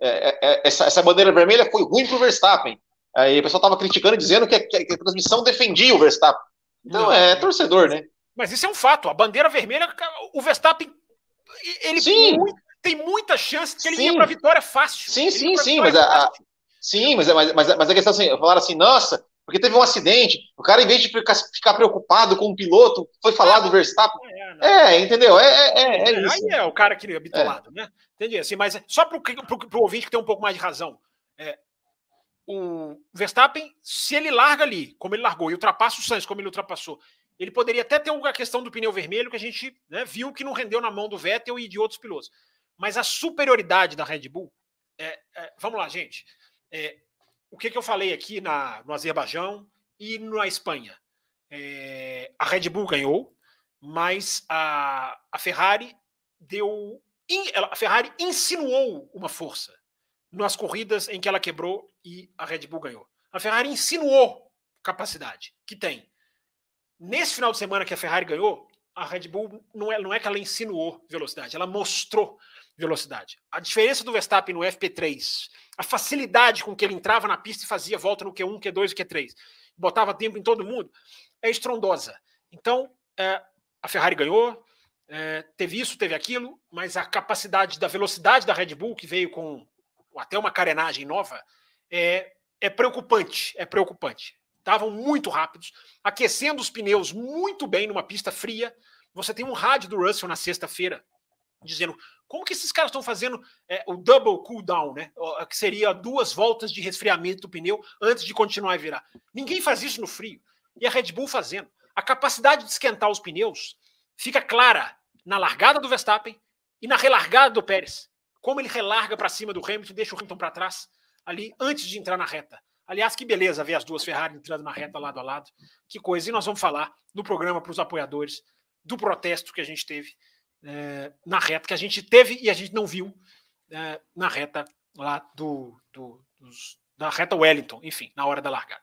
É, é, é essa, essa, bandeira vermelha foi ruim para o Verstappen. Aí o pessoal estava criticando, dizendo que a, que a, transmissão defendia o Verstappen. Então é torcedor, né? Mas isso é um fato. A bandeira vermelha, o Verstappen, ele sim. tem muita chance de ele sim. ir para a vitória fácil. Sim, sim, sim. Mas a, sim, mas, mas, mas, mas a questão assim, falaram assim, nossa, porque teve um acidente. O cara, em vez de ficar, ficar preocupado com o piloto, foi falar do Verstappen. É, é entendeu? É, é, é, é, isso. Aí é o cara que é bitolado, né? Entendi. Assim, mas só para o ouvinte que tem um pouco mais de razão. É, o Verstappen, se ele larga ali, como ele largou, e ultrapassa o Sainz, como ele ultrapassou, ele poderia até ter uma questão do pneu vermelho que a gente né, viu que não rendeu na mão do Vettel e de outros pilotos. Mas a superioridade da Red Bull. É, é, vamos lá, gente. É, o que, que eu falei aqui na, no Azerbaijão e na Espanha? É, a Red Bull ganhou, mas a, a Ferrari deu. ela, a Ferrari insinuou uma força nas corridas em que ela quebrou e a Red Bull ganhou. A Ferrari insinuou capacidade que tem. Nesse final de semana que a Ferrari ganhou, a Red Bull não é, não é que ela insinuou velocidade, ela mostrou velocidade. A diferença do Verstappen no FP3 a facilidade com que ele entrava na pista e fazia volta no Q1, Q2 e Q3, botava tempo em todo mundo, é estrondosa. Então, é, a Ferrari ganhou, é, teve isso, teve aquilo, mas a capacidade da velocidade da Red Bull, que veio com até uma carenagem nova, é, é preocupante, é preocupante. estavam muito rápidos, aquecendo os pneus muito bem numa pista fria. Você tem um rádio do Russell na sexta-feira dizendo como que esses caras estão fazendo é, o double cool down, né? Que seria duas voltas de resfriamento do pneu antes de continuar a virar. Ninguém faz isso no frio. E a Red Bull fazendo. A capacidade de esquentar os pneus fica clara na largada do Verstappen e na relargada do Pérez. Como ele relarga para cima do Hamilton, deixa o Hamilton para trás ali antes de entrar na reta. Aliás, que beleza ver as duas Ferrari entrando na reta lado a lado. Que coisa. E nós vamos falar no programa para os apoiadores do protesto que a gente teve é, na reta, que a gente teve e a gente não viu é, na reta lá do, do dos, da reta Wellington, enfim, na hora da largada.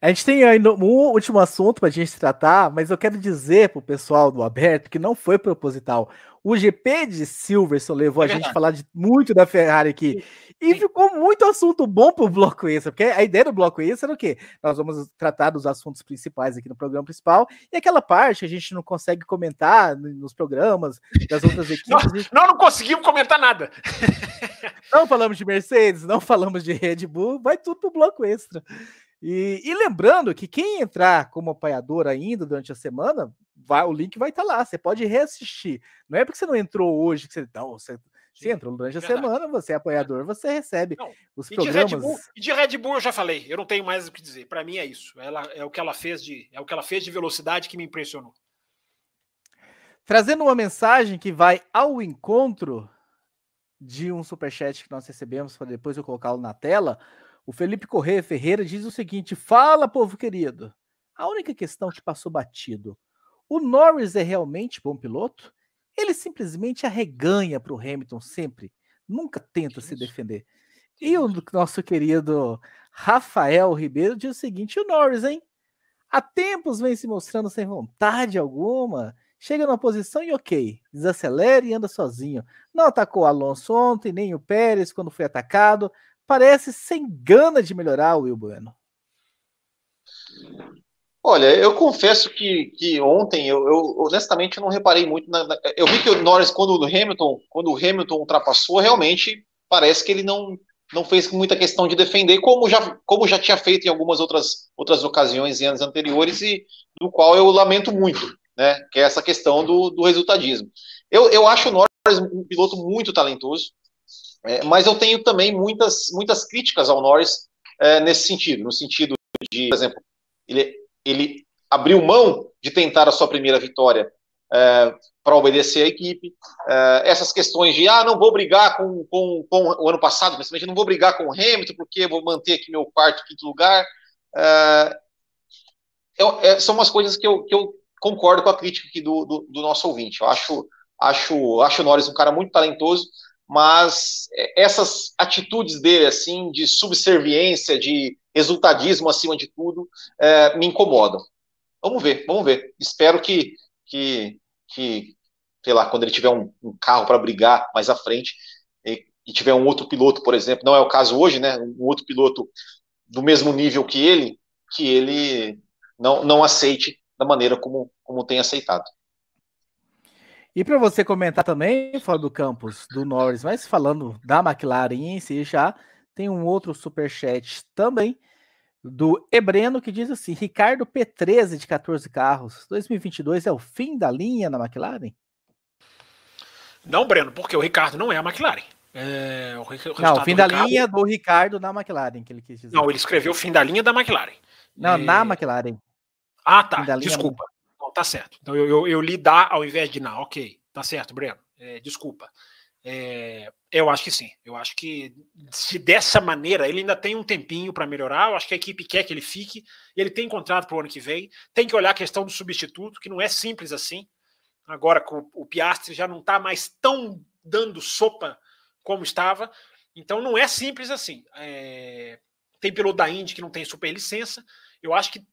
A gente tem ainda um último assunto para a gente tratar, mas eu quero dizer para o pessoal do aberto que não foi proposital. O GP de Silverstone levou é a gente a falar de, muito da Ferrari aqui. E Sim. ficou muito assunto bom para o bloco extra, porque a ideia do bloco extra era o quê? Nós vamos tratar dos assuntos principais aqui no programa principal, e aquela parte a gente não consegue comentar nos programas das outras equipes. Não, não, não conseguimos comentar nada. não falamos de Mercedes, não falamos de Red Bull, vai tudo para o bloco extra. E, e, lembrando que quem entrar como apoiador ainda durante a semana, vai, o link vai estar tá lá. Você pode reassistir. Não é porque você não entrou hoje que você. Não, você, você entrou durante a semana, você é apoiador, você recebe não, os programas. De Bull, e de Red Bull eu já falei, eu não tenho mais o que dizer. Para mim é isso. Ela é o que ela fez de é o que ela fez de velocidade que me impressionou. Trazendo uma mensagem que vai ao encontro de um superchat que nós recebemos, para depois eu colocá-lo na tela. O Felipe Corrêa Ferreira diz o seguinte: Fala, povo querido. A única questão que passou batido: o Norris é realmente bom piloto? Ele simplesmente arreganha para o Hamilton sempre, nunca tenta se defender. E o nosso querido Rafael Ribeiro diz o seguinte: o Norris, hein? Há tempos vem se mostrando sem vontade alguma. Chega numa posição e ok, desacelera e anda sozinho. Não atacou o Alonso ontem, nem o Pérez quando foi atacado parece sem gana de melhorar o Will Bueno. Olha, eu confesso que, que ontem eu, eu honestamente não reparei muito. Na, na, eu vi que o Norris, quando o Hamilton, quando o Hamilton ultrapassou, realmente parece que ele não, não fez muita questão de defender, como já, como já tinha feito em algumas outras, outras ocasiões em anos anteriores, e do qual eu lamento muito, né? Que é essa questão do, do resultadismo. Eu, eu acho o Norris um piloto muito talentoso. É, mas eu tenho também muitas, muitas críticas ao Norris é, nesse sentido, no sentido de, por exemplo, ele, ele abriu mão de tentar a sua primeira vitória é, para obedecer à equipe. É, essas questões de, ah, não vou brigar com, com, com o ano passado, principalmente, não vou brigar com o Hamilton, porque vou manter aqui meu quarto, quinto lugar. É, são umas coisas que eu, que eu concordo com a crítica aqui do, do, do nosso ouvinte. Eu acho, acho, acho o Norris um cara muito talentoso, mas é, essas atitudes dele, assim, de subserviência, de resultadismo acima de tudo, é, me incomodam. Vamos ver, vamos ver. Espero que, que, que sei lá, quando ele tiver um, um carro para brigar mais à frente e, e, tiver um outro piloto, por exemplo, não é o caso hoje, né? Um outro piloto do mesmo nível que ele, que ele não, não aceite da maneira como, como tem aceitado. E para você comentar também, fora do campus do Norris, mas falando da McLaren em si já, tem um outro super chat também do Ebreno que diz assim: Ricardo P13 de 14 carros, 2022 é o fim da linha na McLaren? Não, Breno, porque o Ricardo não é a McLaren. É, o, o não, o fim da Ricardo... linha do Ricardo na McLaren, que ele quis dizer. Não, ele escreveu o fim da linha da McLaren. Não, e... na McLaren. Ah, tá. Desculpa tá certo. Então eu, eu, eu li dá ao invés de não. Ok, tá certo, Breno. É, desculpa. É, eu acho que sim. Eu acho que se dessa maneira ele ainda tem um tempinho para melhorar. Eu acho que a equipe quer que ele fique. Ele tem contrato para o ano que vem. Tem que olhar a questão do substituto, que não é simples assim. Agora que o, o Piastri já não está mais tão dando sopa como estava. Então não é simples assim. É, tem piloto da Indy que não tem super licença. Eu acho que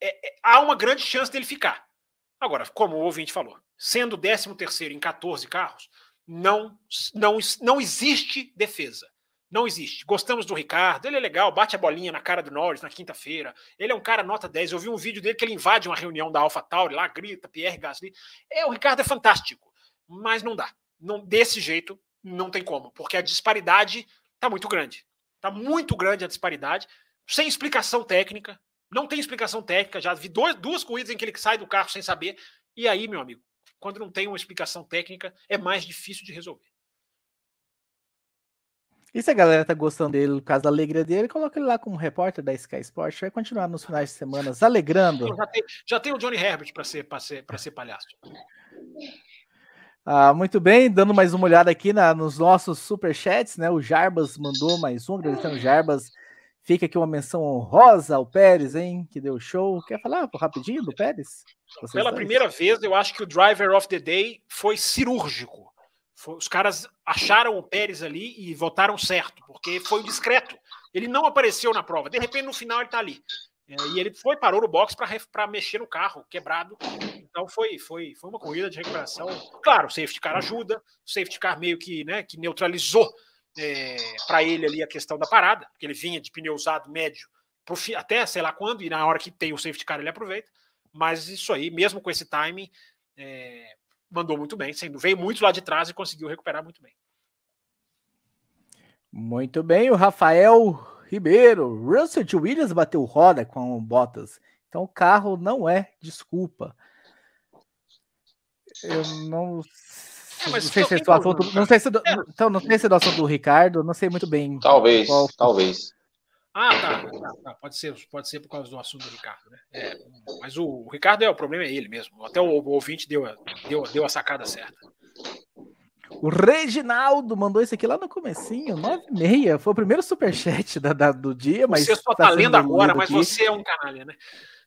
é, é, há uma grande chance dele ficar. Agora, como o ouvinte falou, sendo 13 terceiro em 14 carros, não, não, não existe defesa. Não existe. Gostamos do Ricardo, ele é legal, bate a bolinha na cara do Norris na quinta-feira. Ele é um cara nota 10. Eu vi um vídeo dele que ele invade uma reunião da AlphaTauri, lá grita, Pierre Gasly. É, o Ricardo é fantástico, mas não dá. Não, desse jeito, não tem como, porque a disparidade está muito grande. Está muito grande a disparidade. sem explicação técnica. Não tem explicação técnica. Já vi dois, duas corridas em que ele sai do carro sem saber. E aí, meu amigo, quando não tem uma explicação técnica, é mais difícil de resolver. E se a galera tá gostando dele, no caso da alegria dele, coloca ele lá como repórter da Sky Sport. Vai continuar nos finais de semana alegrando. Já tem, já tem o Johnny Herbert para ser, ser, ser palhaço. Ah, muito bem, dando mais uma olhada aqui na, nos nossos superchats, né? O Jarbas mandou mais um, agradecendo o Jarbas. Fica aqui uma menção honrosa ao Pérez, hein? Que deu show. Quer falar rapidinho do Pérez? Vocês Pela dois? primeira vez, eu acho que o Driver of the Day foi cirúrgico. Foi, os caras acharam o Pérez ali e votaram certo, porque foi discreto. Ele não apareceu na prova. De repente, no final, ele está ali. É, e ele foi, parou no box para mexer no carro, quebrado. Então foi, foi, foi uma corrida de recuperação. Claro, o safety car ajuda, o safety car meio que, né, que neutralizou é, para ele ali a questão da parada, porque ele vinha de pneu usado médio até sei lá quando, e na hora que tem o safety car ele aproveita. Mas isso aí, mesmo com esse timing, é, mandou muito bem, sendo veio muito lá de trás e conseguiu recuperar muito bem. Muito bem, o Rafael Ribeiro, Russell de Williams bateu roda com Bottas. Então o carro não é desculpa. Eu não, é, não sei se é do assunto, não sei se do, é. então não sei se é do assunto do Ricardo, não sei muito bem. Talvez, qual... talvez. Ah, tá, tá, tá, Pode ser, pode ser por causa do assunto do Ricardo, né? É, mas o, o, Ricardo é o problema é ele mesmo. Até o, o ouvinte deu, deu, deu a sacada certa. O Reginaldo mandou isso aqui lá no comecinho, 9 e meia. Foi o primeiro superchat da, da, do dia, mas. Você só tá, tá lendo agora, mas aqui. você é um canalha, né?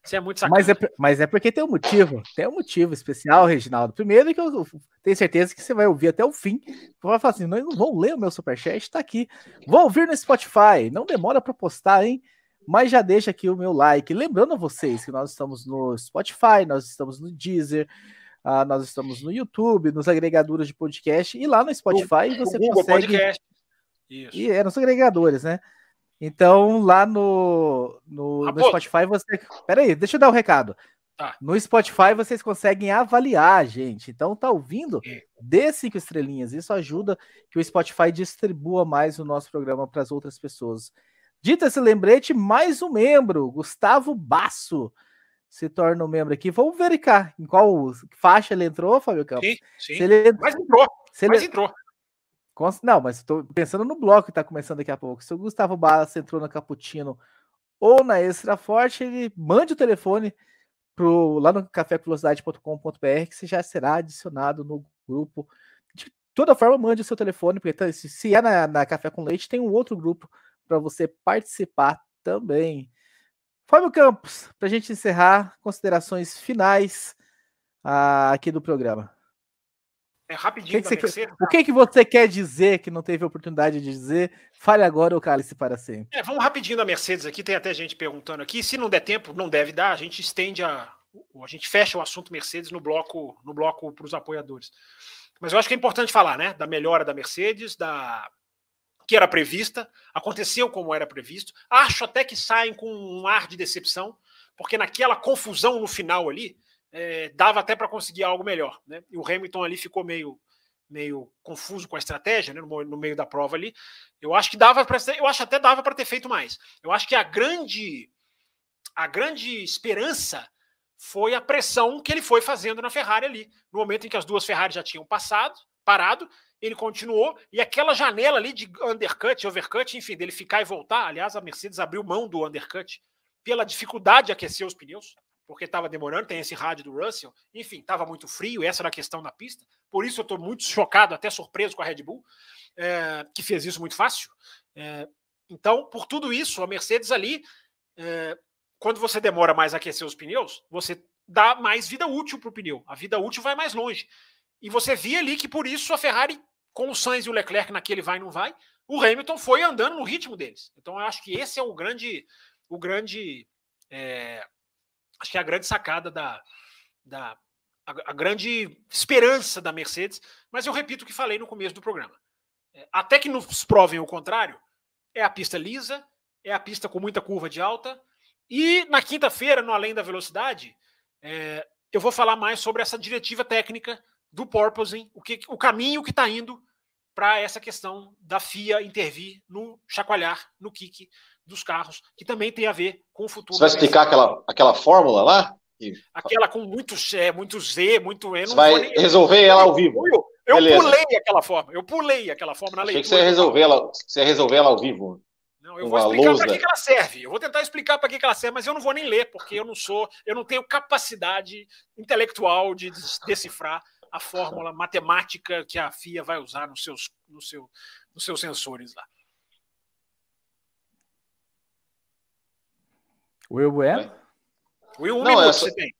Você é muito sacanagem. Mas é, mas é porque tem um motivo. Tem um motivo especial, Reginaldo. Primeiro que eu tenho certeza que você vai ouvir até o fim. Vai falar assim: não, não vão ler o meu superchat, tá aqui. Vou ouvir no Spotify. Não demora para postar, hein? Mas já deixa aqui o meu like. Lembrando a vocês que nós estamos no Spotify, nós estamos no Deezer, Uh, nós estamos no YouTube, nos agregadores de podcast e lá no Spotify o, você o Google consegue. Podcast. Isso. E é nos agregadores, né? Então, lá no, no, no Spotify você. Peraí, deixa eu dar o um recado. Tá. No Spotify vocês conseguem avaliar, gente. Então, tá ouvindo? É. Dê cinco estrelinhas. Isso ajuda que o Spotify distribua mais o nosso programa para as outras pessoas. Dito esse lembrete, mais um membro, Gustavo Basso se torna um membro aqui. Vamos verificar em qual faixa ele entrou, Fábio Campos. Sim, sim. Se ele... Mas entrou. Se ele... Mas entrou. Não, mas estou pensando no bloco que está começando daqui a pouco. Se o Gustavo Barros entrou na Caputino ou na Extra Forte, ele mande o telefone pro, lá no cafévelocidade.com.br que você já será adicionado no grupo. De toda forma, mande o seu telefone, porque tá, se é na, na Café com Leite, tem um outro grupo para você participar também. Fábio Campos, para a gente encerrar, considerações finais uh, aqui do programa. É rapidinho. O que, que, você, quer, o que, que você quer dizer que não teve oportunidade de dizer? Fale agora ou cale-se para sempre. É, vamos rapidinho da Mercedes aqui. Tem até gente perguntando aqui. Se não der tempo, não deve dar. A gente estende a. A gente fecha o assunto Mercedes no bloco no bloco para os apoiadores. Mas eu acho que é importante falar, né? Da melhora da Mercedes, da que era prevista, aconteceu como era previsto. Acho até que saem com um ar de decepção, porque naquela confusão no final ali, é, dava até para conseguir algo melhor. Né? E o Hamilton ali ficou meio, meio confuso com a estratégia né? no, no meio da prova ali. Eu acho que dava para eu acho até dava para ter feito mais. Eu acho que a grande a grande esperança foi a pressão que ele foi fazendo na Ferrari ali, no momento em que as duas Ferrari já tinham passado, parado, ele continuou, e aquela janela ali de undercut, overcut, enfim, dele ficar e voltar. Aliás, a Mercedes abriu mão do undercut pela dificuldade de aquecer os pneus, porque estava demorando, tem esse rádio do Russell, enfim, estava muito frio, essa era a questão da pista. Por isso eu estou muito chocado, até surpreso com a Red Bull, é, que fez isso muito fácil. É, então, por tudo isso, a Mercedes ali, é, quando você demora mais a aquecer os pneus, você dá mais vida útil para o pneu. A vida útil vai mais longe. E você via ali que por isso a Ferrari com o Sainz e o Leclerc naquele vai não vai, o Hamilton foi andando no ritmo deles. Então eu acho que esse é o grande, o grande, é, acho que é a grande sacada da, da a, a, grande esperança da Mercedes. Mas eu repito o que falei no começo do programa. É, até que nos provem o contrário, é a pista lisa, é a pista com muita curva de alta. E na quinta-feira, no Além da Velocidade, é, eu vou falar mais sobre essa diretiva técnica do porpoising, o, que, o caminho que está indo para essa questão da FIA intervir no chacoalhar, no kick dos carros, que também tem a ver com o futuro. Você vai explicar aquela, aquela fórmula lá? Aquela com muito, é, muito Z, muito E. Você vai nem... resolver ela ao vivo. Eu, eu pulei aquela forma, eu pulei aquela forma na leitura. Achei que você ia resolver ela, você ia resolver ela ao vivo. Não, eu vou explicar para que, que ela serve. Eu vou tentar explicar para que, que ela serve, mas eu não vou nem ler, porque eu não sou, eu não tenho capacidade intelectual de decifrar a fórmula matemática que a FIA vai usar nos seus, no seu, nos seus sensores lá. Will Bueno? Will, um não, é só, você tem.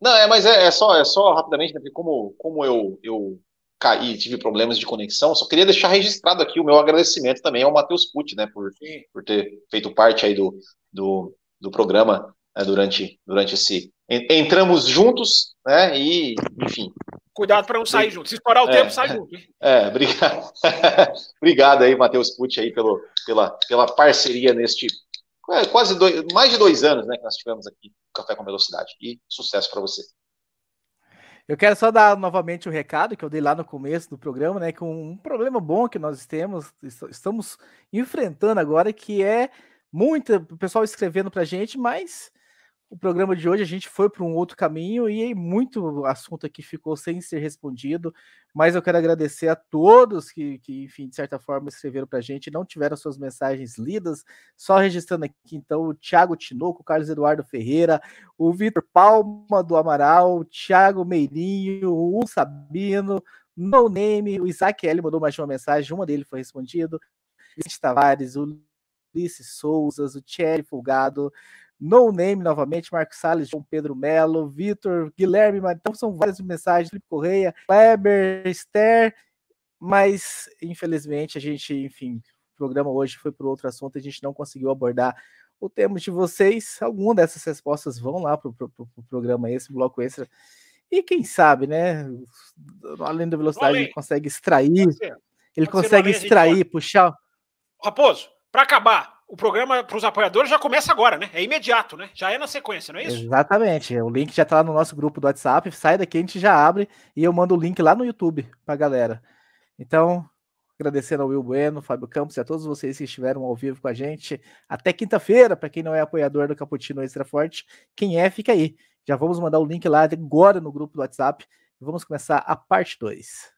Não, é, mas é, é, só, é só rapidamente, né, porque como, como eu, eu caí, tive problemas de conexão, só queria deixar registrado aqui o meu agradecimento também ao Matheus Pucci, né, por, por ter feito parte aí do, do, do programa né, durante, durante esse... Entramos juntos, né, e, enfim... Cuidado para não sair junto. Se estourar o é, tempo, sai junto. Hein? É, obrigado. obrigado aí, Matheus Pucci, aí, pelo, pela, pela parceria neste... É, quase dois, mais de dois anos, né, que nós tivemos aqui Café com Velocidade. E sucesso para você. Eu quero só dar novamente o recado que eu dei lá no começo do programa, né? Com um problema bom que nós temos, estamos enfrentando agora, que é muita o pessoal escrevendo para a gente, mas o programa de hoje a gente foi para um outro caminho e muito assunto aqui ficou sem ser respondido, mas eu quero agradecer a todos que, que enfim, de certa forma escreveram para a gente não tiveram suas mensagens lidas, só registrando aqui então o Thiago Tinoco, o Carlos Eduardo Ferreira, o Vitor Palma do Amaral, o Thiago Meirinho, o Sabino, No Name, o Isaac L mandou mais uma mensagem, uma dele foi respondido, Vicente Tavares, o Ulisses Souza, o Thierry Fulgado, no Name novamente, Marcos Salles, João Pedro Melo, Vitor, Guilherme, então são várias mensagens, Felipe Correia, Kleber, Esther, mas infelizmente a gente, enfim, o programa hoje foi para outro assunto, a gente não conseguiu abordar o tema de vocês. Alguma dessas respostas vão lá para o pro, pro programa esse, bloco extra. E quem sabe, né? Além da velocidade, ele consegue extrair. Ele consegue extrair, puxar. Raposo, para acabar, o programa para os apoiadores já começa agora, né? É imediato, né? Já é na sequência, não é isso? Exatamente. O link já está lá no nosso grupo do WhatsApp. Sai daqui, a gente já abre e eu mando o link lá no YouTube para a galera. Então, agradecendo ao Will Bueno, Fábio Campos e a todos vocês que estiveram ao vivo com a gente. Até quinta-feira, para quem não é apoiador do Caputino Extra Forte. Quem é, fica aí. Já vamos mandar o link lá agora no grupo do WhatsApp. Vamos começar a parte 2.